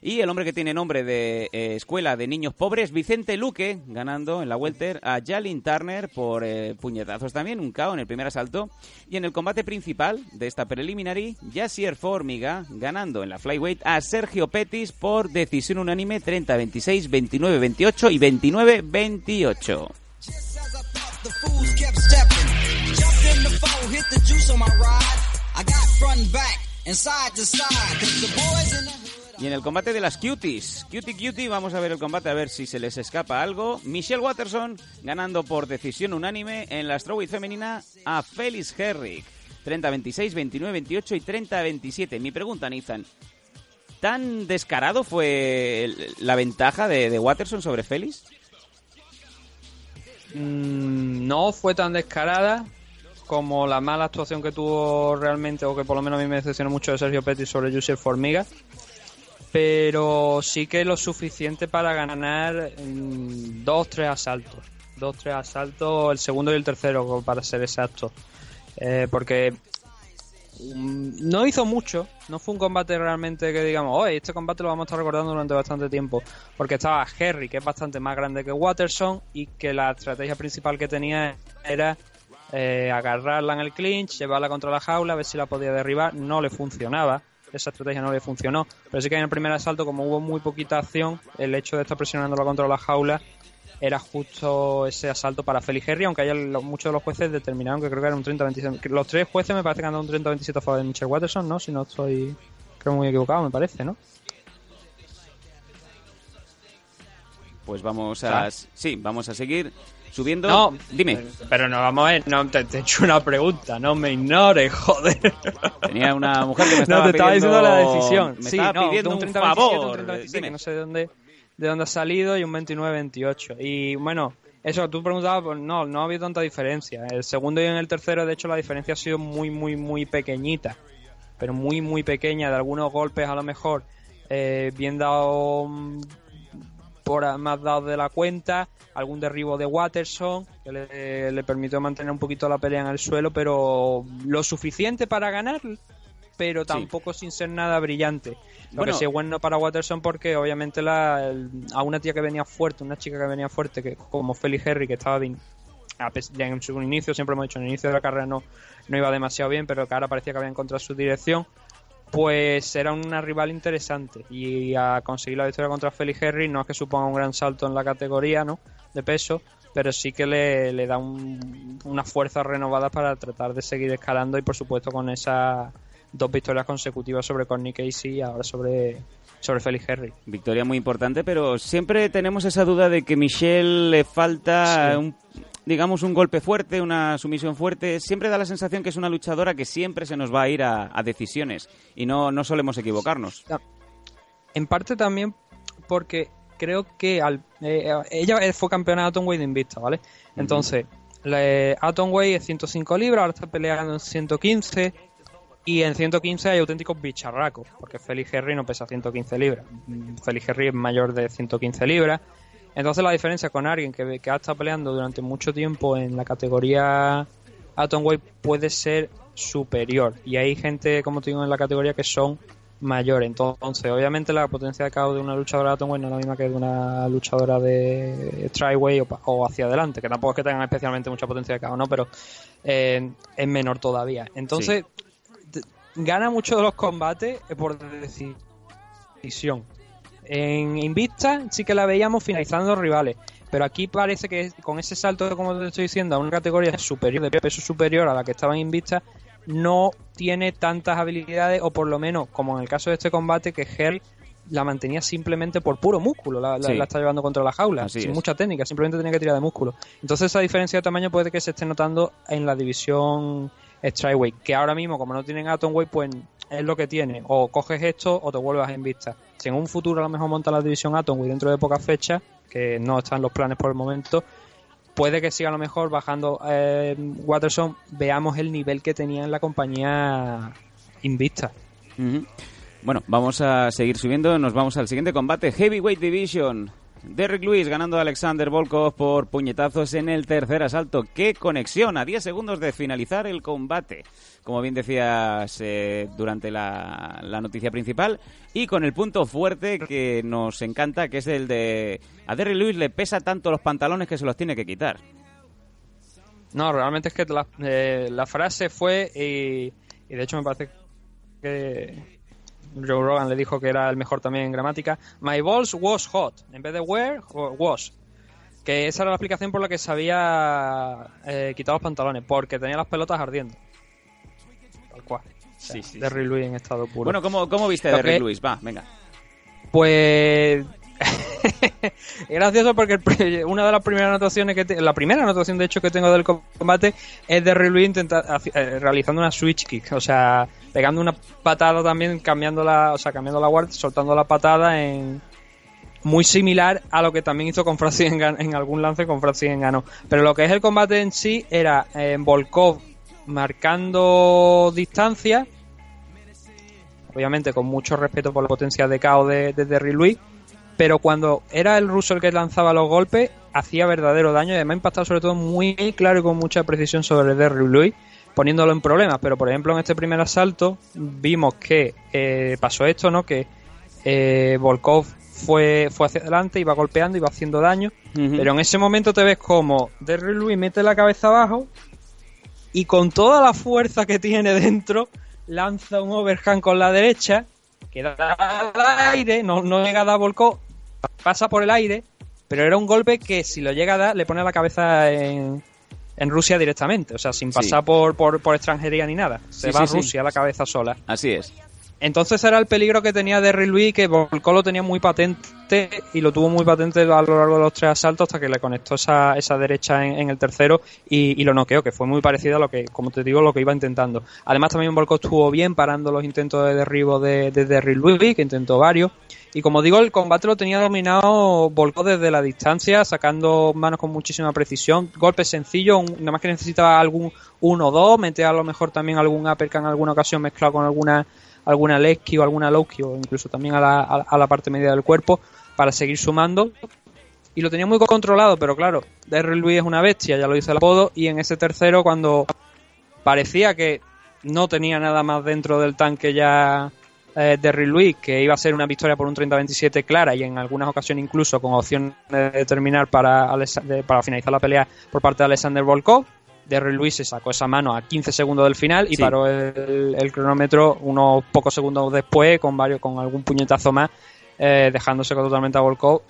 Speaker 1: Y el hombre que tiene nombre de eh, escuela de niños pobres, Vicente Luque, ganando en la welter a Jalin Turner por eh, puñetazos también, un KO en el primer asalto. Y en el combate principal de esta preliminary, Yassier Formiga, ganando en la flyweight a Sergio Petis por decisión unánime 30-26, 29-28 y 29-28.
Speaker 5: The fools kept stepping. Jumped in the foe, hit the juice on my ride. I got front and back and side to side. the boys in the
Speaker 1: Y en el combate de las cuties, cutie cutie, vamos a ver el combate a ver si se les escapa algo. Michelle Watterson ganando por decisión unánime en la strawweight femenina a Felix Herrick. 30-26, 29-28 y 30-27. Mi pregunta, Nathan. ¿Tan descarado fue la ventaja de, de Watterson sobre Félix?
Speaker 2: Mm, no fue tan descarada como la mala actuación que tuvo realmente, o que por lo menos a mí me decepcionó mucho de Sergio Petty sobre Yusef Formiga. Pero sí que lo suficiente para ganar mm, dos, tres asaltos. Dos, tres asaltos, el segundo y el tercero, para ser exacto. Eh, porque no hizo mucho, no fue un combate realmente que digamos, oye, este combate lo vamos a estar recordando durante bastante tiempo, porque estaba Harry, que es bastante más grande que Watterson, y que la estrategia principal que tenía era eh, agarrarla en el clinch, llevarla contra la jaula, a ver si la podía derribar, no le funcionaba, esa estrategia no le funcionó, pero sí que en el primer asalto, como hubo muy poquita acción, el hecho de estar presionándola contra la jaula era justo ese asalto para Felix Henry, aunque lo- muchos de los jueces determinaron que creo que era un 30-27. que Los tres jueces me parece que han dado un 30-27 a favor de Mitchell Watterson, ¿no? Si no estoy creo muy equivocado, me parece, ¿no?
Speaker 1: Pues vamos a...
Speaker 2: Ah.
Speaker 1: Sí, vamos a seguir subiendo.
Speaker 2: No,
Speaker 1: Dime.
Speaker 2: Pero no, vamos a ver, no, te, he hecho una pregunta, no me ignores, joder.
Speaker 1: Tenía una mujer que me estaba
Speaker 2: no, te estaba
Speaker 1: pidiendo-
Speaker 2: diciendo la decisión.
Speaker 1: Me
Speaker 2: sí,
Speaker 1: estaba
Speaker 2: no,
Speaker 1: pidiendo
Speaker 2: un
Speaker 1: un
Speaker 2: 30
Speaker 1: favor.
Speaker 2: 27, un 30 26,
Speaker 1: Dime.
Speaker 2: que no sé de dónde, de dónde ha salido, y un 29-28. Y bueno, eso tú preguntabas, pues no, no ha habido tanta diferencia. El segundo y en el tercero, de hecho, la diferencia ha sido muy, muy, muy pequeñita. Pero muy, muy pequeña. De algunos golpes, a lo mejor, eh, bien dado mm, por más dados de la cuenta, algún derribo de Watterson que le permitió mantener un poquito la pelea en el suelo, pero lo suficiente para ganar, pero tampoco sin ser nada brillante. Lo
Speaker 1: Bueno.
Speaker 2: que sí es bueno para Watterson porque obviamente la, el- a una tía que venía fuerte, una chica que venía fuerte, que como Felix Henry, que estaba bien, en su inicio, siempre hemos dicho, en el inicio de la carrera no, no iba demasiado bien, pero que ahora parecía que había encontrado su dirección, pues era una rival interesante. Y a conseguir la victoria contra Felix Henry no es que suponga un gran salto en la categoría ¿no? de peso, pero sí que le, le da un- una fuerza renovada para tratar de seguir escalando y por supuesto con esas dos victorias consecutivas sobre Corny Casey y ahora sobre, sobre Felix Henry.
Speaker 1: Victoria muy importante, pero siempre tenemos esa duda de que Michelle le falta
Speaker 2: Sí.
Speaker 1: un, digamos un golpe fuerte, una sumisión fuerte. Siempre da la sensación que es una luchadora que siempre se nos va a ir a, a decisiones y no, no solemos equivocarnos.
Speaker 2: En parte también porque creo que al, eh, ella fue campeona de Atomweight de Invicta, ¿vale? Entonces, la, eh, Atomweight es 105 libras, ahora está peleando en 115 y en 115 hay auténticos bicharracos, porque Felix Henry no pesa 115 libras. Felix Henry es mayor de 115 libras. Entonces la diferencia con alguien que, que ha estado peleando durante mucho tiempo en la categoría Atomweight puede ser superior. Y hay gente, como te digo, en la categoría que son mayores. Entonces, obviamente la potencia de KO de una luchadora de Atomweight no es la misma que de una luchadora de Tryway o, o hacia adelante, que tampoco es que tengan especialmente mucha potencia de KO, ¿no? Pero eh, es menor todavía. Entonces, gana mucho de los combates por decisión. En Invicta sí que la veíamos finalizando rivales, pero aquí parece que con ese salto, como te estoy diciendo, a una categoría superior, de peso superior a la que estaba en Invicta, no tiene tantas habilidades, o por lo menos, como en el caso de este combate, que Hell la mantenía simplemente por puro músculo, la, la-
Speaker 1: Sí.
Speaker 2: la está llevando contra la jaula,
Speaker 1: Así
Speaker 2: sin
Speaker 1: es.
Speaker 2: mucha técnica, simplemente tenía que tirar de músculo. Entonces esa diferencia de tamaño puede que se esté notando en la división Strikeweight, que ahora mismo, como no tienen Atomweight, pues es lo que tiene. O coges esto o te vuelves en vista. Si en un futuro a lo mejor monta la división Atomweight dentro de pocas fechas, que no están los planes por el momento, puede que siga a lo mejor bajando eh, Watterson, veamos el nivel que tenía en la compañía Invicta.
Speaker 1: Ujú. Bueno, vamos a seguir subiendo. Nos vamos al siguiente combate. Heavyweight Division. Derrick Lewis ganando a Alexander Volkov por puñetazos en el tercer asalto. ¡Qué conexión! A 10 segundos de finalizar el combate. Como bien decías eh, durante la, la noticia principal. Y con el punto fuerte que nos encanta, que es el de... A Derrick Lewis le pesa tanto los pantalones que se los tiene que quitar.
Speaker 2: No, realmente es que la, eh, la frase fue, y, y de hecho me parece que Joe Rogan le dijo que era el mejor también en gramática, My balls was hot, en vez de were, was. Que esa era la explicación por la que se había eh, quitado los pantalones, porque tenía las pelotas ardiendo. Tal cual.
Speaker 1: Sí, sí,
Speaker 2: Derrick Lewis en estado puro.
Speaker 1: Bueno, ¿cómo, cómo viste a
Speaker 2: que-
Speaker 1: Lewis? Va, venga.
Speaker 2: Pues es gracioso porque una de las primeras anotaciones que te- la primera anotación de hecho que tengo del combate es de haci- eh, realizando una switch kick, o sea, pegando una patada también, cambiando la, o sea, cambiando la guardia, soltando la patada en muy similar a lo que también hizo con Francis en, en algún lance con Francis Engano. Pero lo que es el combate en sí era eh, Volkov marcando distancia, obviamente con mucho respeto por la potencia de KO de, de Derry Louis, pero cuando era el ruso el que lanzaba los golpes, hacía verdadero daño y además impactaba sobre todo muy claro y con mucha precisión sobre Derry Louis. poniéndolo en problemas, pero por ejemplo en este primer asalto vimos que eh, pasó esto, ¿no? Que eh, Volkov fue, fue hacia adelante, iba golpeando, iba haciendo daño, pero en ese momento te ves como Derry Louis mete la cabeza abajo y con toda la fuerza que tiene dentro lanza un overhand con la derecha que da al aire, no, no llega a dar Volkov, pasa por el aire, pero era un golpe que si lo llega a dar le pone la cabeza en, en Rusia directamente, o sea, sin
Speaker 1: Sí.
Speaker 2: pasar por, por, por extranjería ni nada. Se
Speaker 1: Sí,
Speaker 2: va
Speaker 1: sí,
Speaker 2: a. Rusia la cabeza sola.
Speaker 1: Así es.
Speaker 2: Entonces era el peligro que tenía Derry Louis, que Volkov lo tenía muy patente y lo tuvo muy patente a lo largo de los tres asaltos hasta que le conectó esa, esa derecha en, en el tercero y, y lo noqueó, que fue muy parecido a lo que, como te digo, lo que iba intentando. Además también Volkov estuvo bien parando los intentos de derribo de, de Derry Louis, que intentó varios. Y como digo, el combate lo tenía dominado Volkov desde la distancia, sacando manos con muchísima precisión, golpes sencillos, nada más que necesitaba algún uno o dos, meter a lo mejor también algún uppercut en alguna ocasión mezclado con alguna alguna lesky o alguna lowkey o incluso también a la, a, la parte media del cuerpo para seguir sumando. Y lo tenía muy controlado, pero claro, Derry Louis es una bestia, ya lo dice el apodo, y en ese tercero cuando parecía que no tenía nada más dentro del tanque ya eh, Derry Louis, que iba a ser una victoria por un 30-27 clara y en algunas ocasiones incluso con opción de terminar para, de- para finalizar la pelea por parte de Alexander Volkov. Derry Louis se sacó esa mano a 15 segundos del final y
Speaker 1: Sí.
Speaker 2: paró el, el cronómetro unos pocos segundos después con varios con algún puñetazo más, eh, dejándose totalmente a Volkov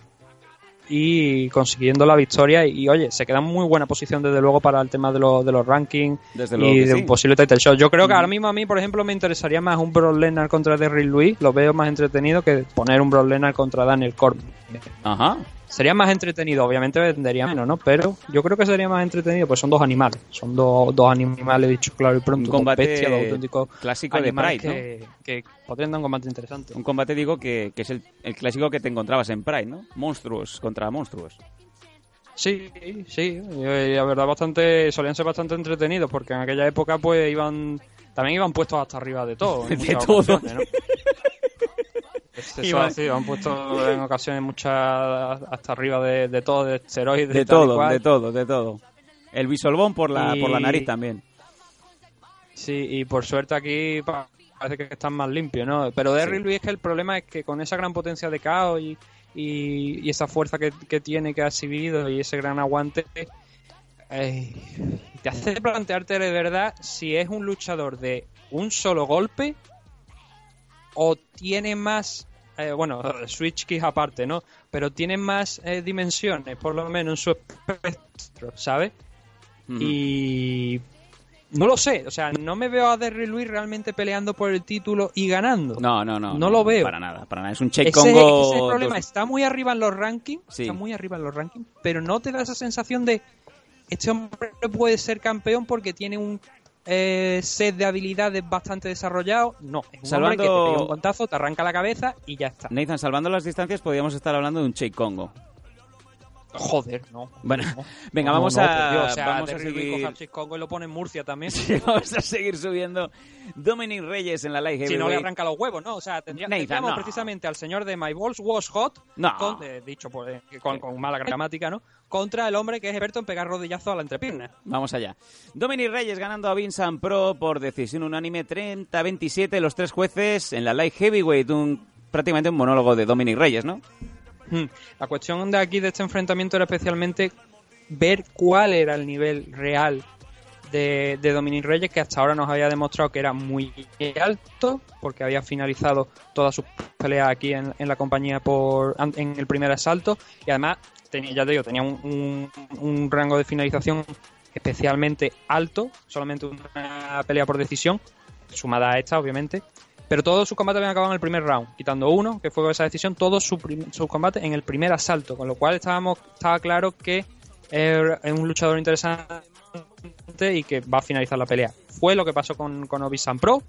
Speaker 2: y consiguiendo la victoria y, oye, se queda en muy buena posición desde luego para el tema de, los de los rankings
Speaker 1: Desde luego
Speaker 2: y de
Speaker 1: sí.
Speaker 2: un posible title shot. Yo creo que
Speaker 1: Ujú.
Speaker 2: ahora mismo a mí, por ejemplo, me interesaría más un Brock Lesnar contra Derrick Lewis, lo veo más entretenido que poner un Brock Lesnar contra Daniel Cormier.
Speaker 1: Ajá.
Speaker 2: Sería más entretenido, obviamente vendería menos, ¿no? Pero yo creo que sería más entretenido, pues son dos animales, son dos, dos animales, dicho claro y pronto,
Speaker 1: Un combate
Speaker 2: dos bestias, dos auténticos
Speaker 1: clásico de Pride,
Speaker 2: que, que podrían dar un combate interesante.
Speaker 1: Un combate, digo, que, que es el, el clásico que te encontrabas en Pride, ¿no? Monstruos contra monstruos.
Speaker 2: Sí, sí, y la verdad bastante, solían ser bastante entretenidos porque en aquella época pues iban, también iban puestos hasta arriba de todo.
Speaker 1: De todo.
Speaker 2: ocasiones, ¿no?
Speaker 1: Iban
Speaker 2: puestos en ocasiones muchas hasta arriba de, de todo, de esteroides,
Speaker 1: De todo,
Speaker 2: cual.
Speaker 1: de todo, de todo. El bisolbón por la,
Speaker 2: Y-
Speaker 1: por la nariz también.
Speaker 2: Sí, y por suerte aquí pa- parece que están más limpios, ¿no? Pero Derry
Speaker 1: Sí.
Speaker 2: Luis es que el problema es que con esa gran potencia de caos y, y, y esa fuerza que, que tiene, que ha exhibido y ese gran aguante, eh, te hace plantearte de verdad si es un luchador de un solo golpe o tiene más, eh, bueno, switch keys aparte, ¿no? Pero tiene más eh, dimensiones, por lo menos en su espectro, ¿sabes? Y no lo sé, o sea, no me veo a Derry Luis realmente peleando por el título y ganando.
Speaker 1: No, no, no.
Speaker 2: No lo veo.
Speaker 1: Para nada, para nada. Es un check
Speaker 2: ese,
Speaker 1: Congo.
Speaker 2: ese es el problema,
Speaker 1: dos-
Speaker 2: está muy arriba en los rankings,
Speaker 1: Sí.
Speaker 2: está muy arriba en los rankings, pero no te da esa sensación de este hombre puede ser campeón porque tiene un eh, set de habilidades bastante desarrollado. No, es un
Speaker 1: Salvando-
Speaker 2: hombre que te pega un guantazo, te arranca la cabeza y ya está.
Speaker 1: Nathan, salvando las distancias, podríamos estar hablando de un check Congo.
Speaker 2: Joder, no.
Speaker 1: Bueno,
Speaker 2: no.
Speaker 1: venga,
Speaker 2: No,
Speaker 1: vamos
Speaker 2: no,
Speaker 1: a.
Speaker 2: Dios, o sea,
Speaker 1: vamos a seguir.
Speaker 2: Chick Congo y lo pone en Murcia también.
Speaker 1: vamos a seguir subiendo. Dominic Reyes en la live
Speaker 2: si no le arranca los huevos, ¿no? O sea, tendría,
Speaker 1: Nathan,
Speaker 2: tendríamos precisamente al señor de My Balls Was Hot,
Speaker 1: No.
Speaker 2: con- eh, dicho por, eh, con, con mala gramática, ¿no? Contra el hombre que es experto en pegar rodillazo a la entrepierna.
Speaker 1: Vamos allá. Dominic Reyes ganando a Vincent Pro por decisión unánime 30-27 los tres jueces en la live heavyweight. Un, prácticamente un monólogo de Dominic Reyes, ¿no?
Speaker 2: Hmm. La cuestión de aquí, de este enfrentamiento, era especialmente ver cuál era el nivel real de, de Dominic Reyes, que hasta ahora nos había demostrado que era muy alto, porque había finalizado todas sus peleas aquí en, en la compañía por en el primer asalto, y además, tenía, ya te digo, tenía un, un- un rango de finalización especialmente alto, solamente una pelea por decisión, sumada a esta, obviamente. Pero todos sus combates habían acabado en el primer round, quitando uno, que fue esa decisión, todos sus combates en el primer asalto, con lo cual estábamos, estaba claro que era un luchador interesante y que va a finalizar la pelea. Fue lo que pasó con, con Obi-Wan Pro.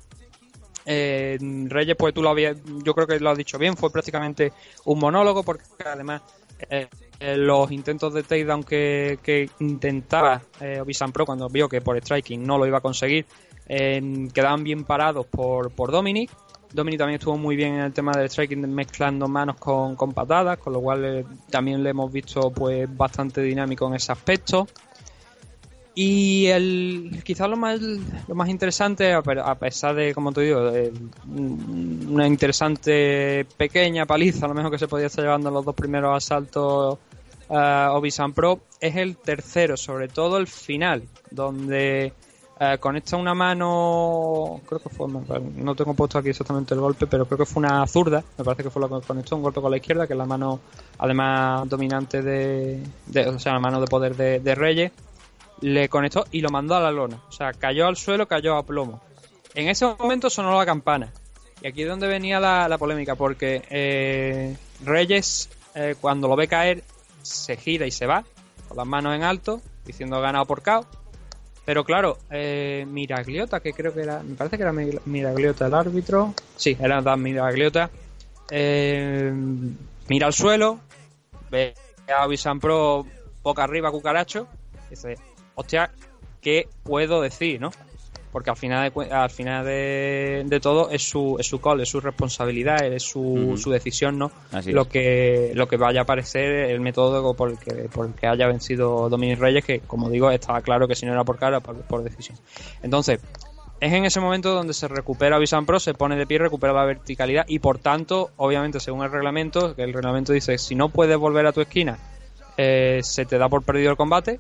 Speaker 2: Eh, Reyes, pues tú lo habías, yo creo que lo has dicho bien, fue prácticamente un monólogo, porque además eh, eh, los intentos de takedown que, que intentaba eh, Pro cuando vio que por striking no lo iba a conseguir, quedaban bien parados por, por Dominic. Dominic también estuvo muy bien en el tema del striking, mezclando manos con, con patadas, con lo cual eh, también le hemos visto pues bastante dinámico en ese aspecto. Y el, quizás lo más, lo más interesante, a pe- a pesar de, como te digo, de una interesante pequeña paliza, a lo mejor que se podía estar llevando en los dos primeros asaltos uh, Pro, es el tercero, sobre todo el final, donde eh, conecta una mano, creo que fue, no tengo puesto aquí exactamente el golpe, pero creo que fue una zurda, me parece que fue lo que conectó, un golpe con la izquierda, que es la mano además dominante de, de- o sea, la mano de poder de, Reyes, le conectó y lo mandó a la lona, o sea, cayó al suelo, cayó a plomo. En ese momento sonó la campana, y aquí es donde venía la, la polémica, porque eh, Reyes, eh, cuando lo ve caer, se gira y se va, con las manos en alto, diciendo ganado por KO. Pero claro, eh, Miragliota, que creo que era, me parece que era Mir- Miragliota el árbitro. Sí, era Dan Miragliota. eh, mira al suelo, ve a Visan Pro boca arriba, cucaracho. Dice, hostia, ¿qué puedo decir, no? Porque al final de, al final de, de todo es su, es su call, es su responsabilidad, es su, su decisión, ¿no?
Speaker 1: Así es.
Speaker 2: lo que lo que vaya a parecer el método por el que, por el que haya vencido Dominic Reyes, que como digo, estaba claro que si no era por cara, por, por decisión. Entonces, es en ese momento donde se recupera Visan Pro, se pone de pie, recupera la verticalidad y por tanto, obviamente, según el reglamento, que el reglamento dice si no puedes volver a tu esquina, eh, se te da por perdido el combate,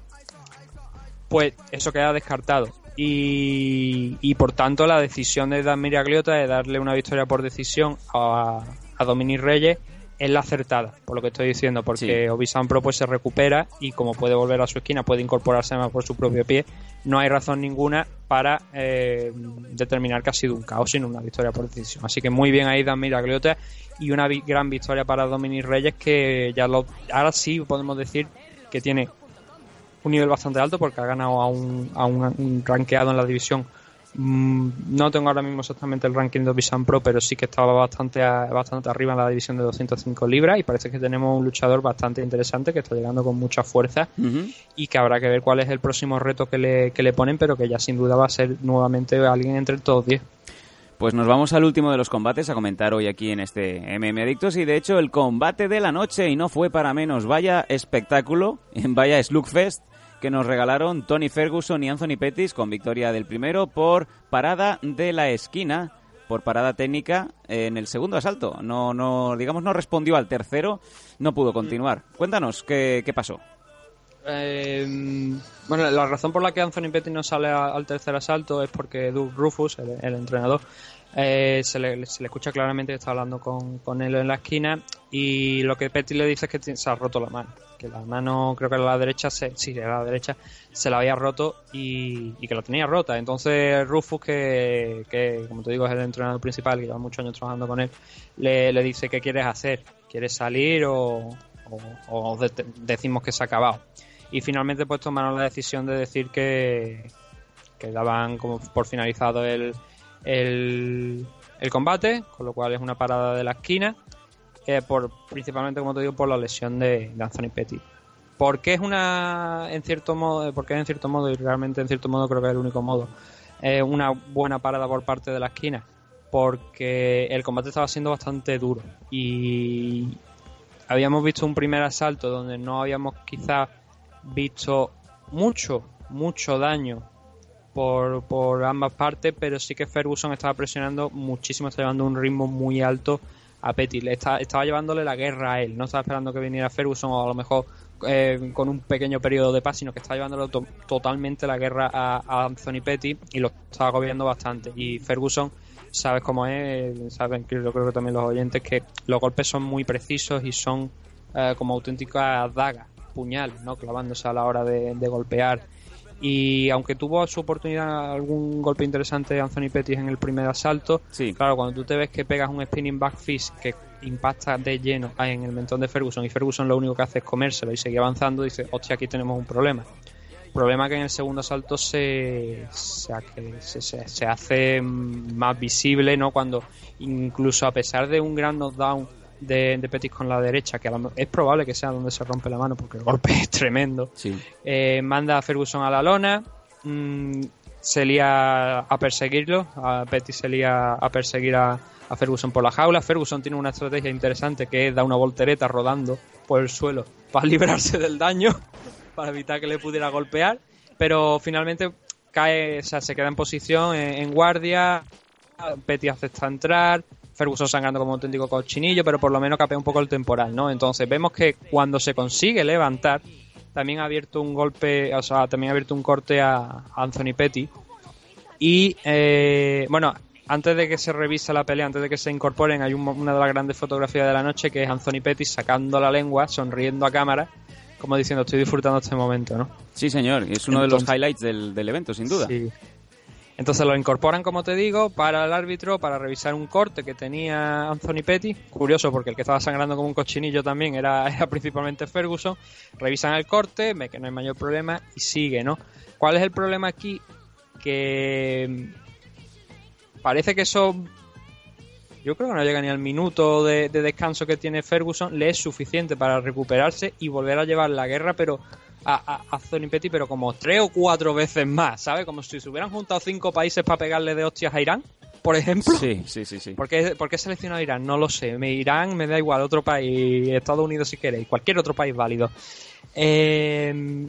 Speaker 2: pues eso queda descartado. Y, y por tanto la decisión de Dan Miragliota de darle una victoria por decisión a, a Dominic Reyes es la acertada, por lo que estoy diciendo, porque
Speaker 1: Sí.
Speaker 2: Obisan Pro pues se recupera y como puede volver a su esquina, puede incorporarse más por su propio pie, no hay razón ninguna para eh, determinar que ha sido un caos, sino una victoria por decisión. Así que muy bien ahí Dan Miragliota y una gran victoria para Dominic Reyes que ya lo, ahora sí podemos decir que tiene un nivel bastante alto porque ha ganado a un, a un, un rankeado en la división. Mm, no tengo ahora mismo exactamente el ranking de Visan Pro, pero sí que estaba bastante, a- bastante arriba en la división de 205 libras y parece que tenemos un luchador bastante interesante que está llegando con mucha fuerza y que habrá que ver cuál es el próximo reto que le, que le ponen, pero que ya sin duda va a ser nuevamente alguien entre el top 10.
Speaker 1: Pues nos vamos al último de los combates a comentar hoy aquí en este MM Adictos y de hecho el combate de la noche y no fue para menos. Vaya espectáculo, vaya Slugfest que nos regalaron Tony Ferguson y Anthony Pettis con victoria del primero por parada de la esquina, por parada técnica en el segundo asalto. No, no, digamos, no respondió al tercero, no pudo continuar. Cuéntanos qué, qué pasó.
Speaker 2: Eh, bueno, la razón por la que Anthony Pettis no sale al tercer asalto es porque Doug Rufus, el entrenador, eh, se, le, se le escucha claramente que está hablando con, con él en la esquina y lo que Pettis le dice es que se ha roto la mano. Que la mano, creo que era la derecha, se, sí, era la derecha, se la había roto y, y que la tenía rota. Entonces Rufus, que, que como te digo es el entrenador principal, que lleva muchos años trabajando con él, le, le dice, ¿qué quieres hacer? ¿Quieres salir o, o, o de- decimos que se ha acabado? y finalmente pues tomaron la decisión de decir que, que daban como por finalizado el, el, combate, con lo cual es una parada de la esquina, eh, por principalmente como te digo por la lesión de, de Anthony Petty. ¿Por qué es una, en cierto modo, porque en cierto modo, y realmente en cierto modo creo que es el único modo, eh, una buena parada por parte de la esquina? Porque el combate estaba siendo bastante duro y habíamos visto un primer asalto donde no habíamos quizás visto mucho, mucho daño por, por ambas partes, pero sí que Ferguson estaba presionando muchísimo, estaba llevando un ritmo muy alto a Petty. Le estaba, estaba llevándole la guerra a él, no estaba esperando que viniera Ferguson o a lo mejor eh, con un pequeño periodo de paz, sino que estaba llevándole to- totalmente la guerra a, a Anthony Petty y lo estaba agobiando bastante. Y Ferguson, sabes cómo es, saben que yo creo que también los oyentes, que los golpes son muy precisos y son eh, como auténticas dagas, puñales, ¿no? clavándose a la hora de golpear. Y aunque tuvo su oportunidad algún golpe interesante Anthony Pettis en el primer asalto,
Speaker 1: Sí.
Speaker 2: claro, cuando tú te ves que pegas un spinning back fist que impacta de lleno en el mentón de Ferguson y Ferguson lo único que hace es comérselo y seguir avanzando, dice, hostia, aquí tenemos un problema. Problema que en el segundo asalto se, se, se- se hace más visible, ¿no? Cuando incluso a pesar de un gran knockdown de, de Pettis con la derecha, que es probable que sea donde se rompe la mano porque el golpe es tremendo,
Speaker 1: Sí.
Speaker 2: eh, manda a Ferguson a la lona, mm, se lía a perseguirlo, a Petty se lía a perseguir a, a Ferguson por la jaula. Ferguson tiene una estrategia interesante que es dar una voltereta rodando por el suelo para librarse del daño, para evitar que le pudiera golpear. pero finalmente cae, o sea, se queda en posición, en, en guardia, Petty acepta entrar, Ferguson sangrando como un auténtico cochinillo, pero por lo menos capea un poco el temporal, ¿no? Entonces vemos que cuando se consigue levantar, también ha abierto un golpe, o sea, también ha abierto un corte a Anthony Petty. Y, eh, bueno, antes de que se revise la pelea, antes de que se incorporen, hay un- una de las grandes fotografías de la noche que es Anthony Petty sacando la lengua, sonriendo a cámara, como diciendo, estoy disfrutando este momento, ¿no?
Speaker 1: Sí, señor, es uno de los highlights del, del evento, sin duda.
Speaker 2: Sí. Entonces lo incorporan, como te digo, para el árbitro, para revisar un corte que tenía Anthony Petty. Curioso, porque el que estaba sangrando como un cochinillo también era, principalmente Ferguson. Revisan el corte, ve que no hay mayor problema y sigue, ¿no? ¿Cuál es el problema aquí? Que mm, parece que eso, yo creo que no llega ni al minuto de descanso que tiene Ferguson, le es suficiente para recuperarse y volver a llevar la guerra, pero a, a, Petty, pero como tres o cuatro veces más, ¿sabes? Como si se hubieran juntado cinco países para pegarle de hostias a Irán, por ejemplo.
Speaker 1: Sí, sí, sí, sí.
Speaker 2: ¿Por qué, por qué he seleccionado a Irán? No lo sé. Me, Irán me da igual, otro país, Estados Unidos si queréis, cualquier otro país válido. Eh,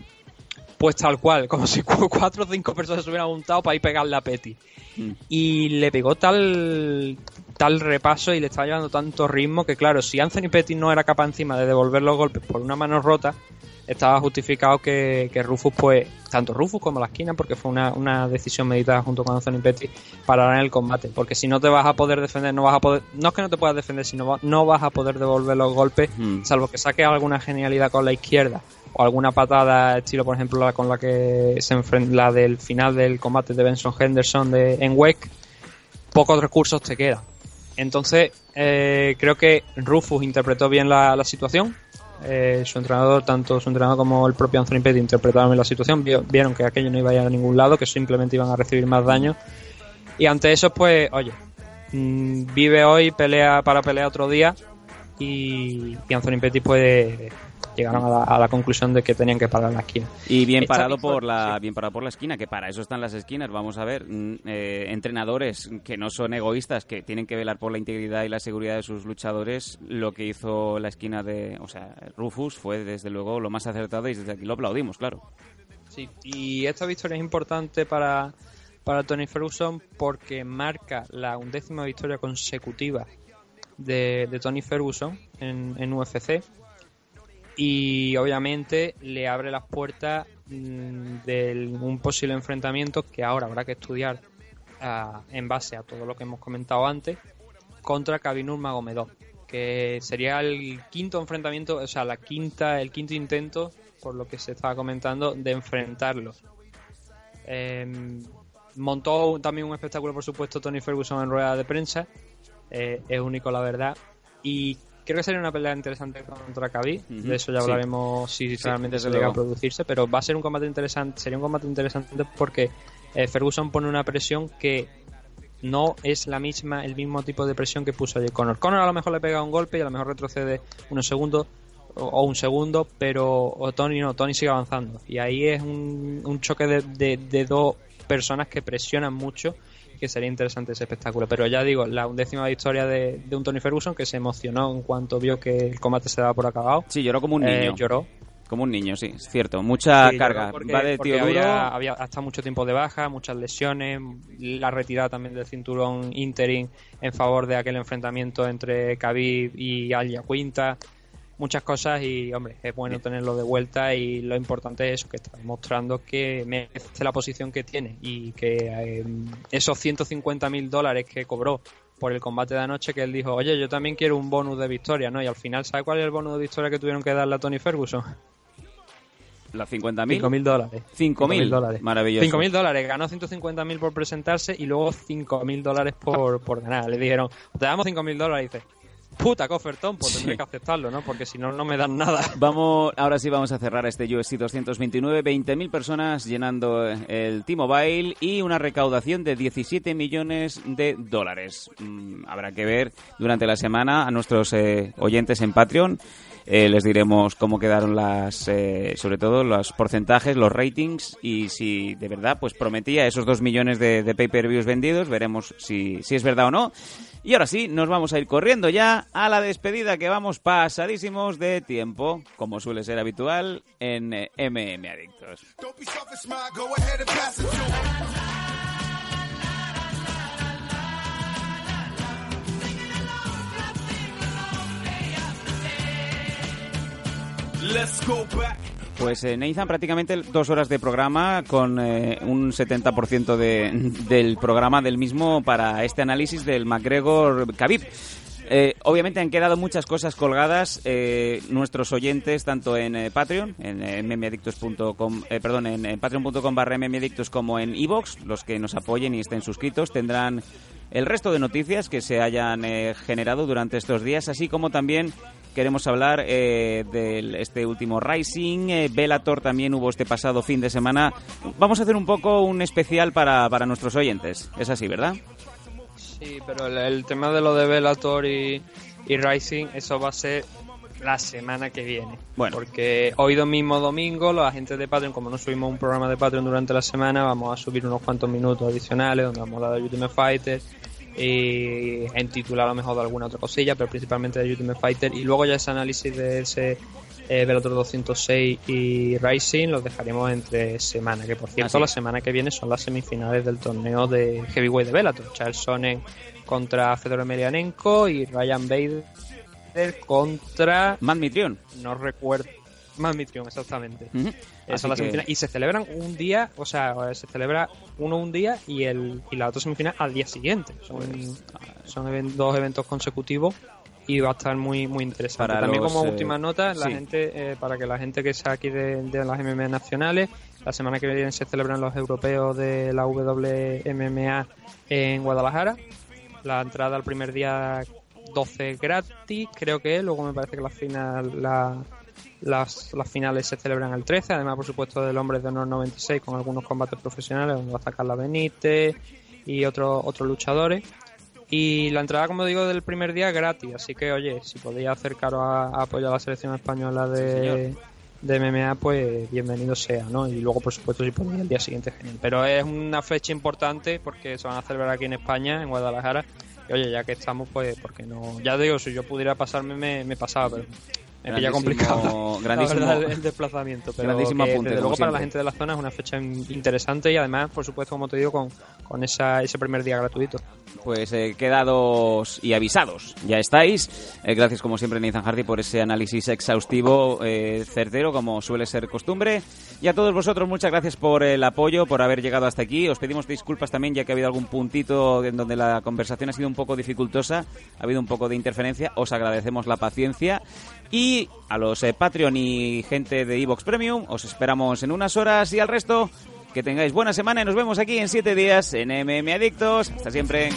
Speaker 2: pues tal cual, como si cu- cuatro o cinco personas se hubieran juntado para ir pegarle a Petty.
Speaker 1: Mm.
Speaker 2: Y le pegó tal tal repaso y le estaba llevando tanto ritmo que claro, si Anthony Petty no era capaz encima de devolver los golpes por una mano rota, estaba justificado que, que Rufus, pues, tanto Rufus como la esquina, porque fue una, una decisión meditada junto con Anthony Petty, pararan el combate. Porque si no te vas a poder defender, no vas a poder, no es que no te puedas defender, sino va- no vas a poder devolver los golpes,
Speaker 1: Mm.
Speaker 2: salvo que saques alguna genialidad con la izquierda o alguna patada estilo, por ejemplo, la con la que se enfrenta, la del final del combate de Benson Henderson de, en WEC, pocos recursos te quedan. Entonces, eh, creo que Rufus interpretó bien la, la situación. Eh, su entrenador, tanto su entrenador como el propio Anthony Petty interpretaron la situación. Vieron que aquello no iba a ir a ningún lado, que simplemente iban a recibir más daño. Y ante eso, pues, oye, mm, vive hoy, pelea para pelear otro día. Y, y Anthony Petty, pues, llegaron a la, a la conclusión de que tenían que parar la esquina.
Speaker 1: Y bien
Speaker 2: Esta
Speaker 1: parado por la
Speaker 2: sí.
Speaker 1: bien parado por la esquina, que para eso están las esquinas. Vamos a ver, mm, eh, entrenadores que no son egoístas, que tienen que velar por la integridad y la seguridad de sus luchadores. Lo que hizo la esquina de, o sea, Rufus fue desde luego lo más acertado y desde aquí lo aplaudimos, claro.
Speaker 2: Sí, y esta victoria es importante para, para Tony Ferguson porque marca la undécima victoria consecutiva de, de Tony Ferguson en, en UFC y obviamente le abre las puertas mm, de un posible enfrentamiento que ahora habrá que estudiar ah, en base a todo lo que hemos comentado antes contra Khabib Nurmagomedov que sería el quinto enfrentamiento, o sea, la quinta, el quinto intento, por lo que se estaba comentando, de enfrentarlo. Eh, montó también un espectáculo, por supuesto, Tony Ferguson en rueda de prensa. Eh, es único, la verdad. Y creo que sería una pelea interesante contra Khabib. De eso ya
Speaker 1: sí.
Speaker 2: hablaremos si
Speaker 1: Sí,
Speaker 2: realmente
Speaker 1: desde
Speaker 2: se llega a producirse. Pero va a ser un combate interesante. Sería un combate interesante porque eh, Ferguson pone una presión que no es la misma, el mismo tipo de presión que puso ayer Conor. Conor a lo mejor le pega un golpe y a lo mejor retrocede unos segundos o, o un segundo, pero o Tony no, Tony sigue avanzando. Y ahí es un, un choque de, de- de dos personas que presionan mucho que sería interesante ese espectáculo. Pero ya digo, la undécima victoria de, de un Tony Ferguson que se emocionó en cuanto vio que el combate se daba por acabado.
Speaker 1: Sí, lloró como un
Speaker 2: Eh,
Speaker 1: niño.
Speaker 2: lloró.
Speaker 1: Como un niño, sí, es cierto. Mucha
Speaker 2: Sí,
Speaker 1: carga.
Speaker 2: porque-
Speaker 1: Va de tío duro.
Speaker 2: había, había hasta mucho tiempo de baja, muchas lesiones, la retirada también del cinturón interim en favor de aquel enfrentamiento entre Khabib y Alia Quinta, muchas cosas y hombre, es bueno tenerlo de vuelta y lo importante es eso, que está demostrando que merece la posición que tiene y que eh, esos 150 mil dólares que cobró por el combate de anoche que él dijo, oye, yo también quiero un bonus de victoria, ¿no? Y al final, ¿sabe cuál es el bonus de victoria que tuvieron que darle a Tony Ferguson?
Speaker 1: Las 50.000.
Speaker 2: 5.000 dólares.
Speaker 1: 5.000
Speaker 2: dólares.
Speaker 1: Maravilloso.
Speaker 2: 5.000 dólares. Ganó 150.000 por presentarse y luego 5.000 dólares por, por ganar. Le dijeron, te damos 5.000 dólares. Y dice, puta, cofertón, pues tendré
Speaker 1: Sí.
Speaker 2: que aceptarlo, ¿no? Porque si no, no me dan nada.
Speaker 1: Vamos, ahora sí vamos a cerrar este UFC 229. 20.000 personas llenando el T-Mobile y una recaudación de 17 millones de dólares. Mm, habrá que ver durante la semana a nuestros eh, oyentes en Patreon. Eh, les diremos cómo quedaron las, eh, sobre todo los porcentajes, los ratings y si de verdad pues prometía esos 2 millones de, pay-per-views vendidos. Veremos si, si es verdad o no. Y ahora sí, nos vamos a ir corriendo ya a la despedida que vamos pasadísimos de tiempo, como suele ser habitual en MM Adictos. Pues eh, prácticamente dos horas de programa con eh, un 70% de, del programa del mismo para este análisis del McGregor Khabib. Eh, obviamente han quedado muchas cosas colgadas eh, nuestros oyentes tanto en eh, Patreon, en mmadictos.com, perdón, en, patreon.com barra mmadictos como en iVoox, los que nos apoyen y estén suscritos tendrán el resto de noticias que se hayan generado durante estos días, así como también queremos hablar eh, de este último Rising, eh, Bellator también hubo este pasado fin de semana. Vamos a hacer un poco un especial para, para nuestros oyentes, es así, ¿verdad?
Speaker 2: Sí, pero el, el tema de lo de Bellator y, y Rising, eso va a ser la semana que viene.
Speaker 1: Bueno.
Speaker 2: Porque hoy mismo domingo, los agentes de Patreon, como no subimos un programa de Patreon durante la semana, vamos a subir unos cuantos minutos adicionales donde vamos a hablar de Ultimate Fighter y en título a lo mejor de alguna otra cosilla, pero principalmente de Ultimate Fighter. Y luego ya ese análisis de ese eh, Bellator 206 y Rising los dejaremos entre semana, que por cierto la semana que viene son las semifinales del torneo de Heavyweight de Bellator. Charles Sonnen contra Fedor Emelianenko y Ryan Bader contra
Speaker 1: Matt Mitrion.
Speaker 2: no recuerdo más Mitrion exactamente. Esa
Speaker 1: que-
Speaker 2: semifinal. y se celebran un día o sea se celebra uno un día y el y la otra semifinal al día siguiente son,
Speaker 1: Pues,
Speaker 2: son even- dos eventos consecutivos y va a estar muy muy interesante
Speaker 1: Para
Speaker 2: también
Speaker 1: los,
Speaker 2: como
Speaker 1: eh,
Speaker 2: última nota la
Speaker 1: sí.
Speaker 2: gente eh, para que la gente que sea aquí de, de las MMA nacionales la semana que viene se celebran los europeos de la WMMA en Guadalajara la entrada al primer día 12 gratis, creo que es. Luego me parece que la final, la- las, las finales se celebran el 13. Además, por supuesto, del Hombres de Honor 96 con algunos combates profesionales donde va a estar Carla Benítez y otros otros luchadores. Y la entrada, como digo, del primer día es gratis. Así que, oye, si podéis acercaros a, a apoyar a la selección española de, de MMA, pues bienvenido sea, ¿no? Y luego, por supuesto, si podéis el día siguiente, genial. Pero es una fecha importante porque se van a celebrar aquí en España, en Guadalajara. Y oye, ya que estamos, pues, porque no. Ya digo, si yo pudiera pasarme, me, me pasaba, pero. Me pilla
Speaker 1: Grandísimo-
Speaker 2: complicado. la
Speaker 1: grandísimo-
Speaker 2: verdad, el, desplazamiento. Pero
Speaker 1: grandísimo
Speaker 2: que,
Speaker 1: apunte,
Speaker 2: desde luego, para la
Speaker 1: siempre.
Speaker 2: gente de la zona es una fecha in- interesante y además, por supuesto, como te digo, con, con esa, ese primer día gratuito.
Speaker 1: Pues eh, quedados y avisados, ya estáis. Eh, gracias como siempre Nathan Hardy por ese análisis exhaustivo, eh, certero como suele ser costumbre. Y a todos vosotros muchas gracias por el apoyo, por haber llegado hasta aquí. Os pedimos disculpas también ya que ha habido algún puntito en donde la conversación ha sido un poco dificultosa, ha habido un poco de interferencia. Os agradecemos la paciencia. Y a los eh, Patreon y gente de Evox Premium os esperamos en unas horas y al resto que tengáis buena semana y nos vemos aquí en siete días en MM Adictos. Hasta siempre.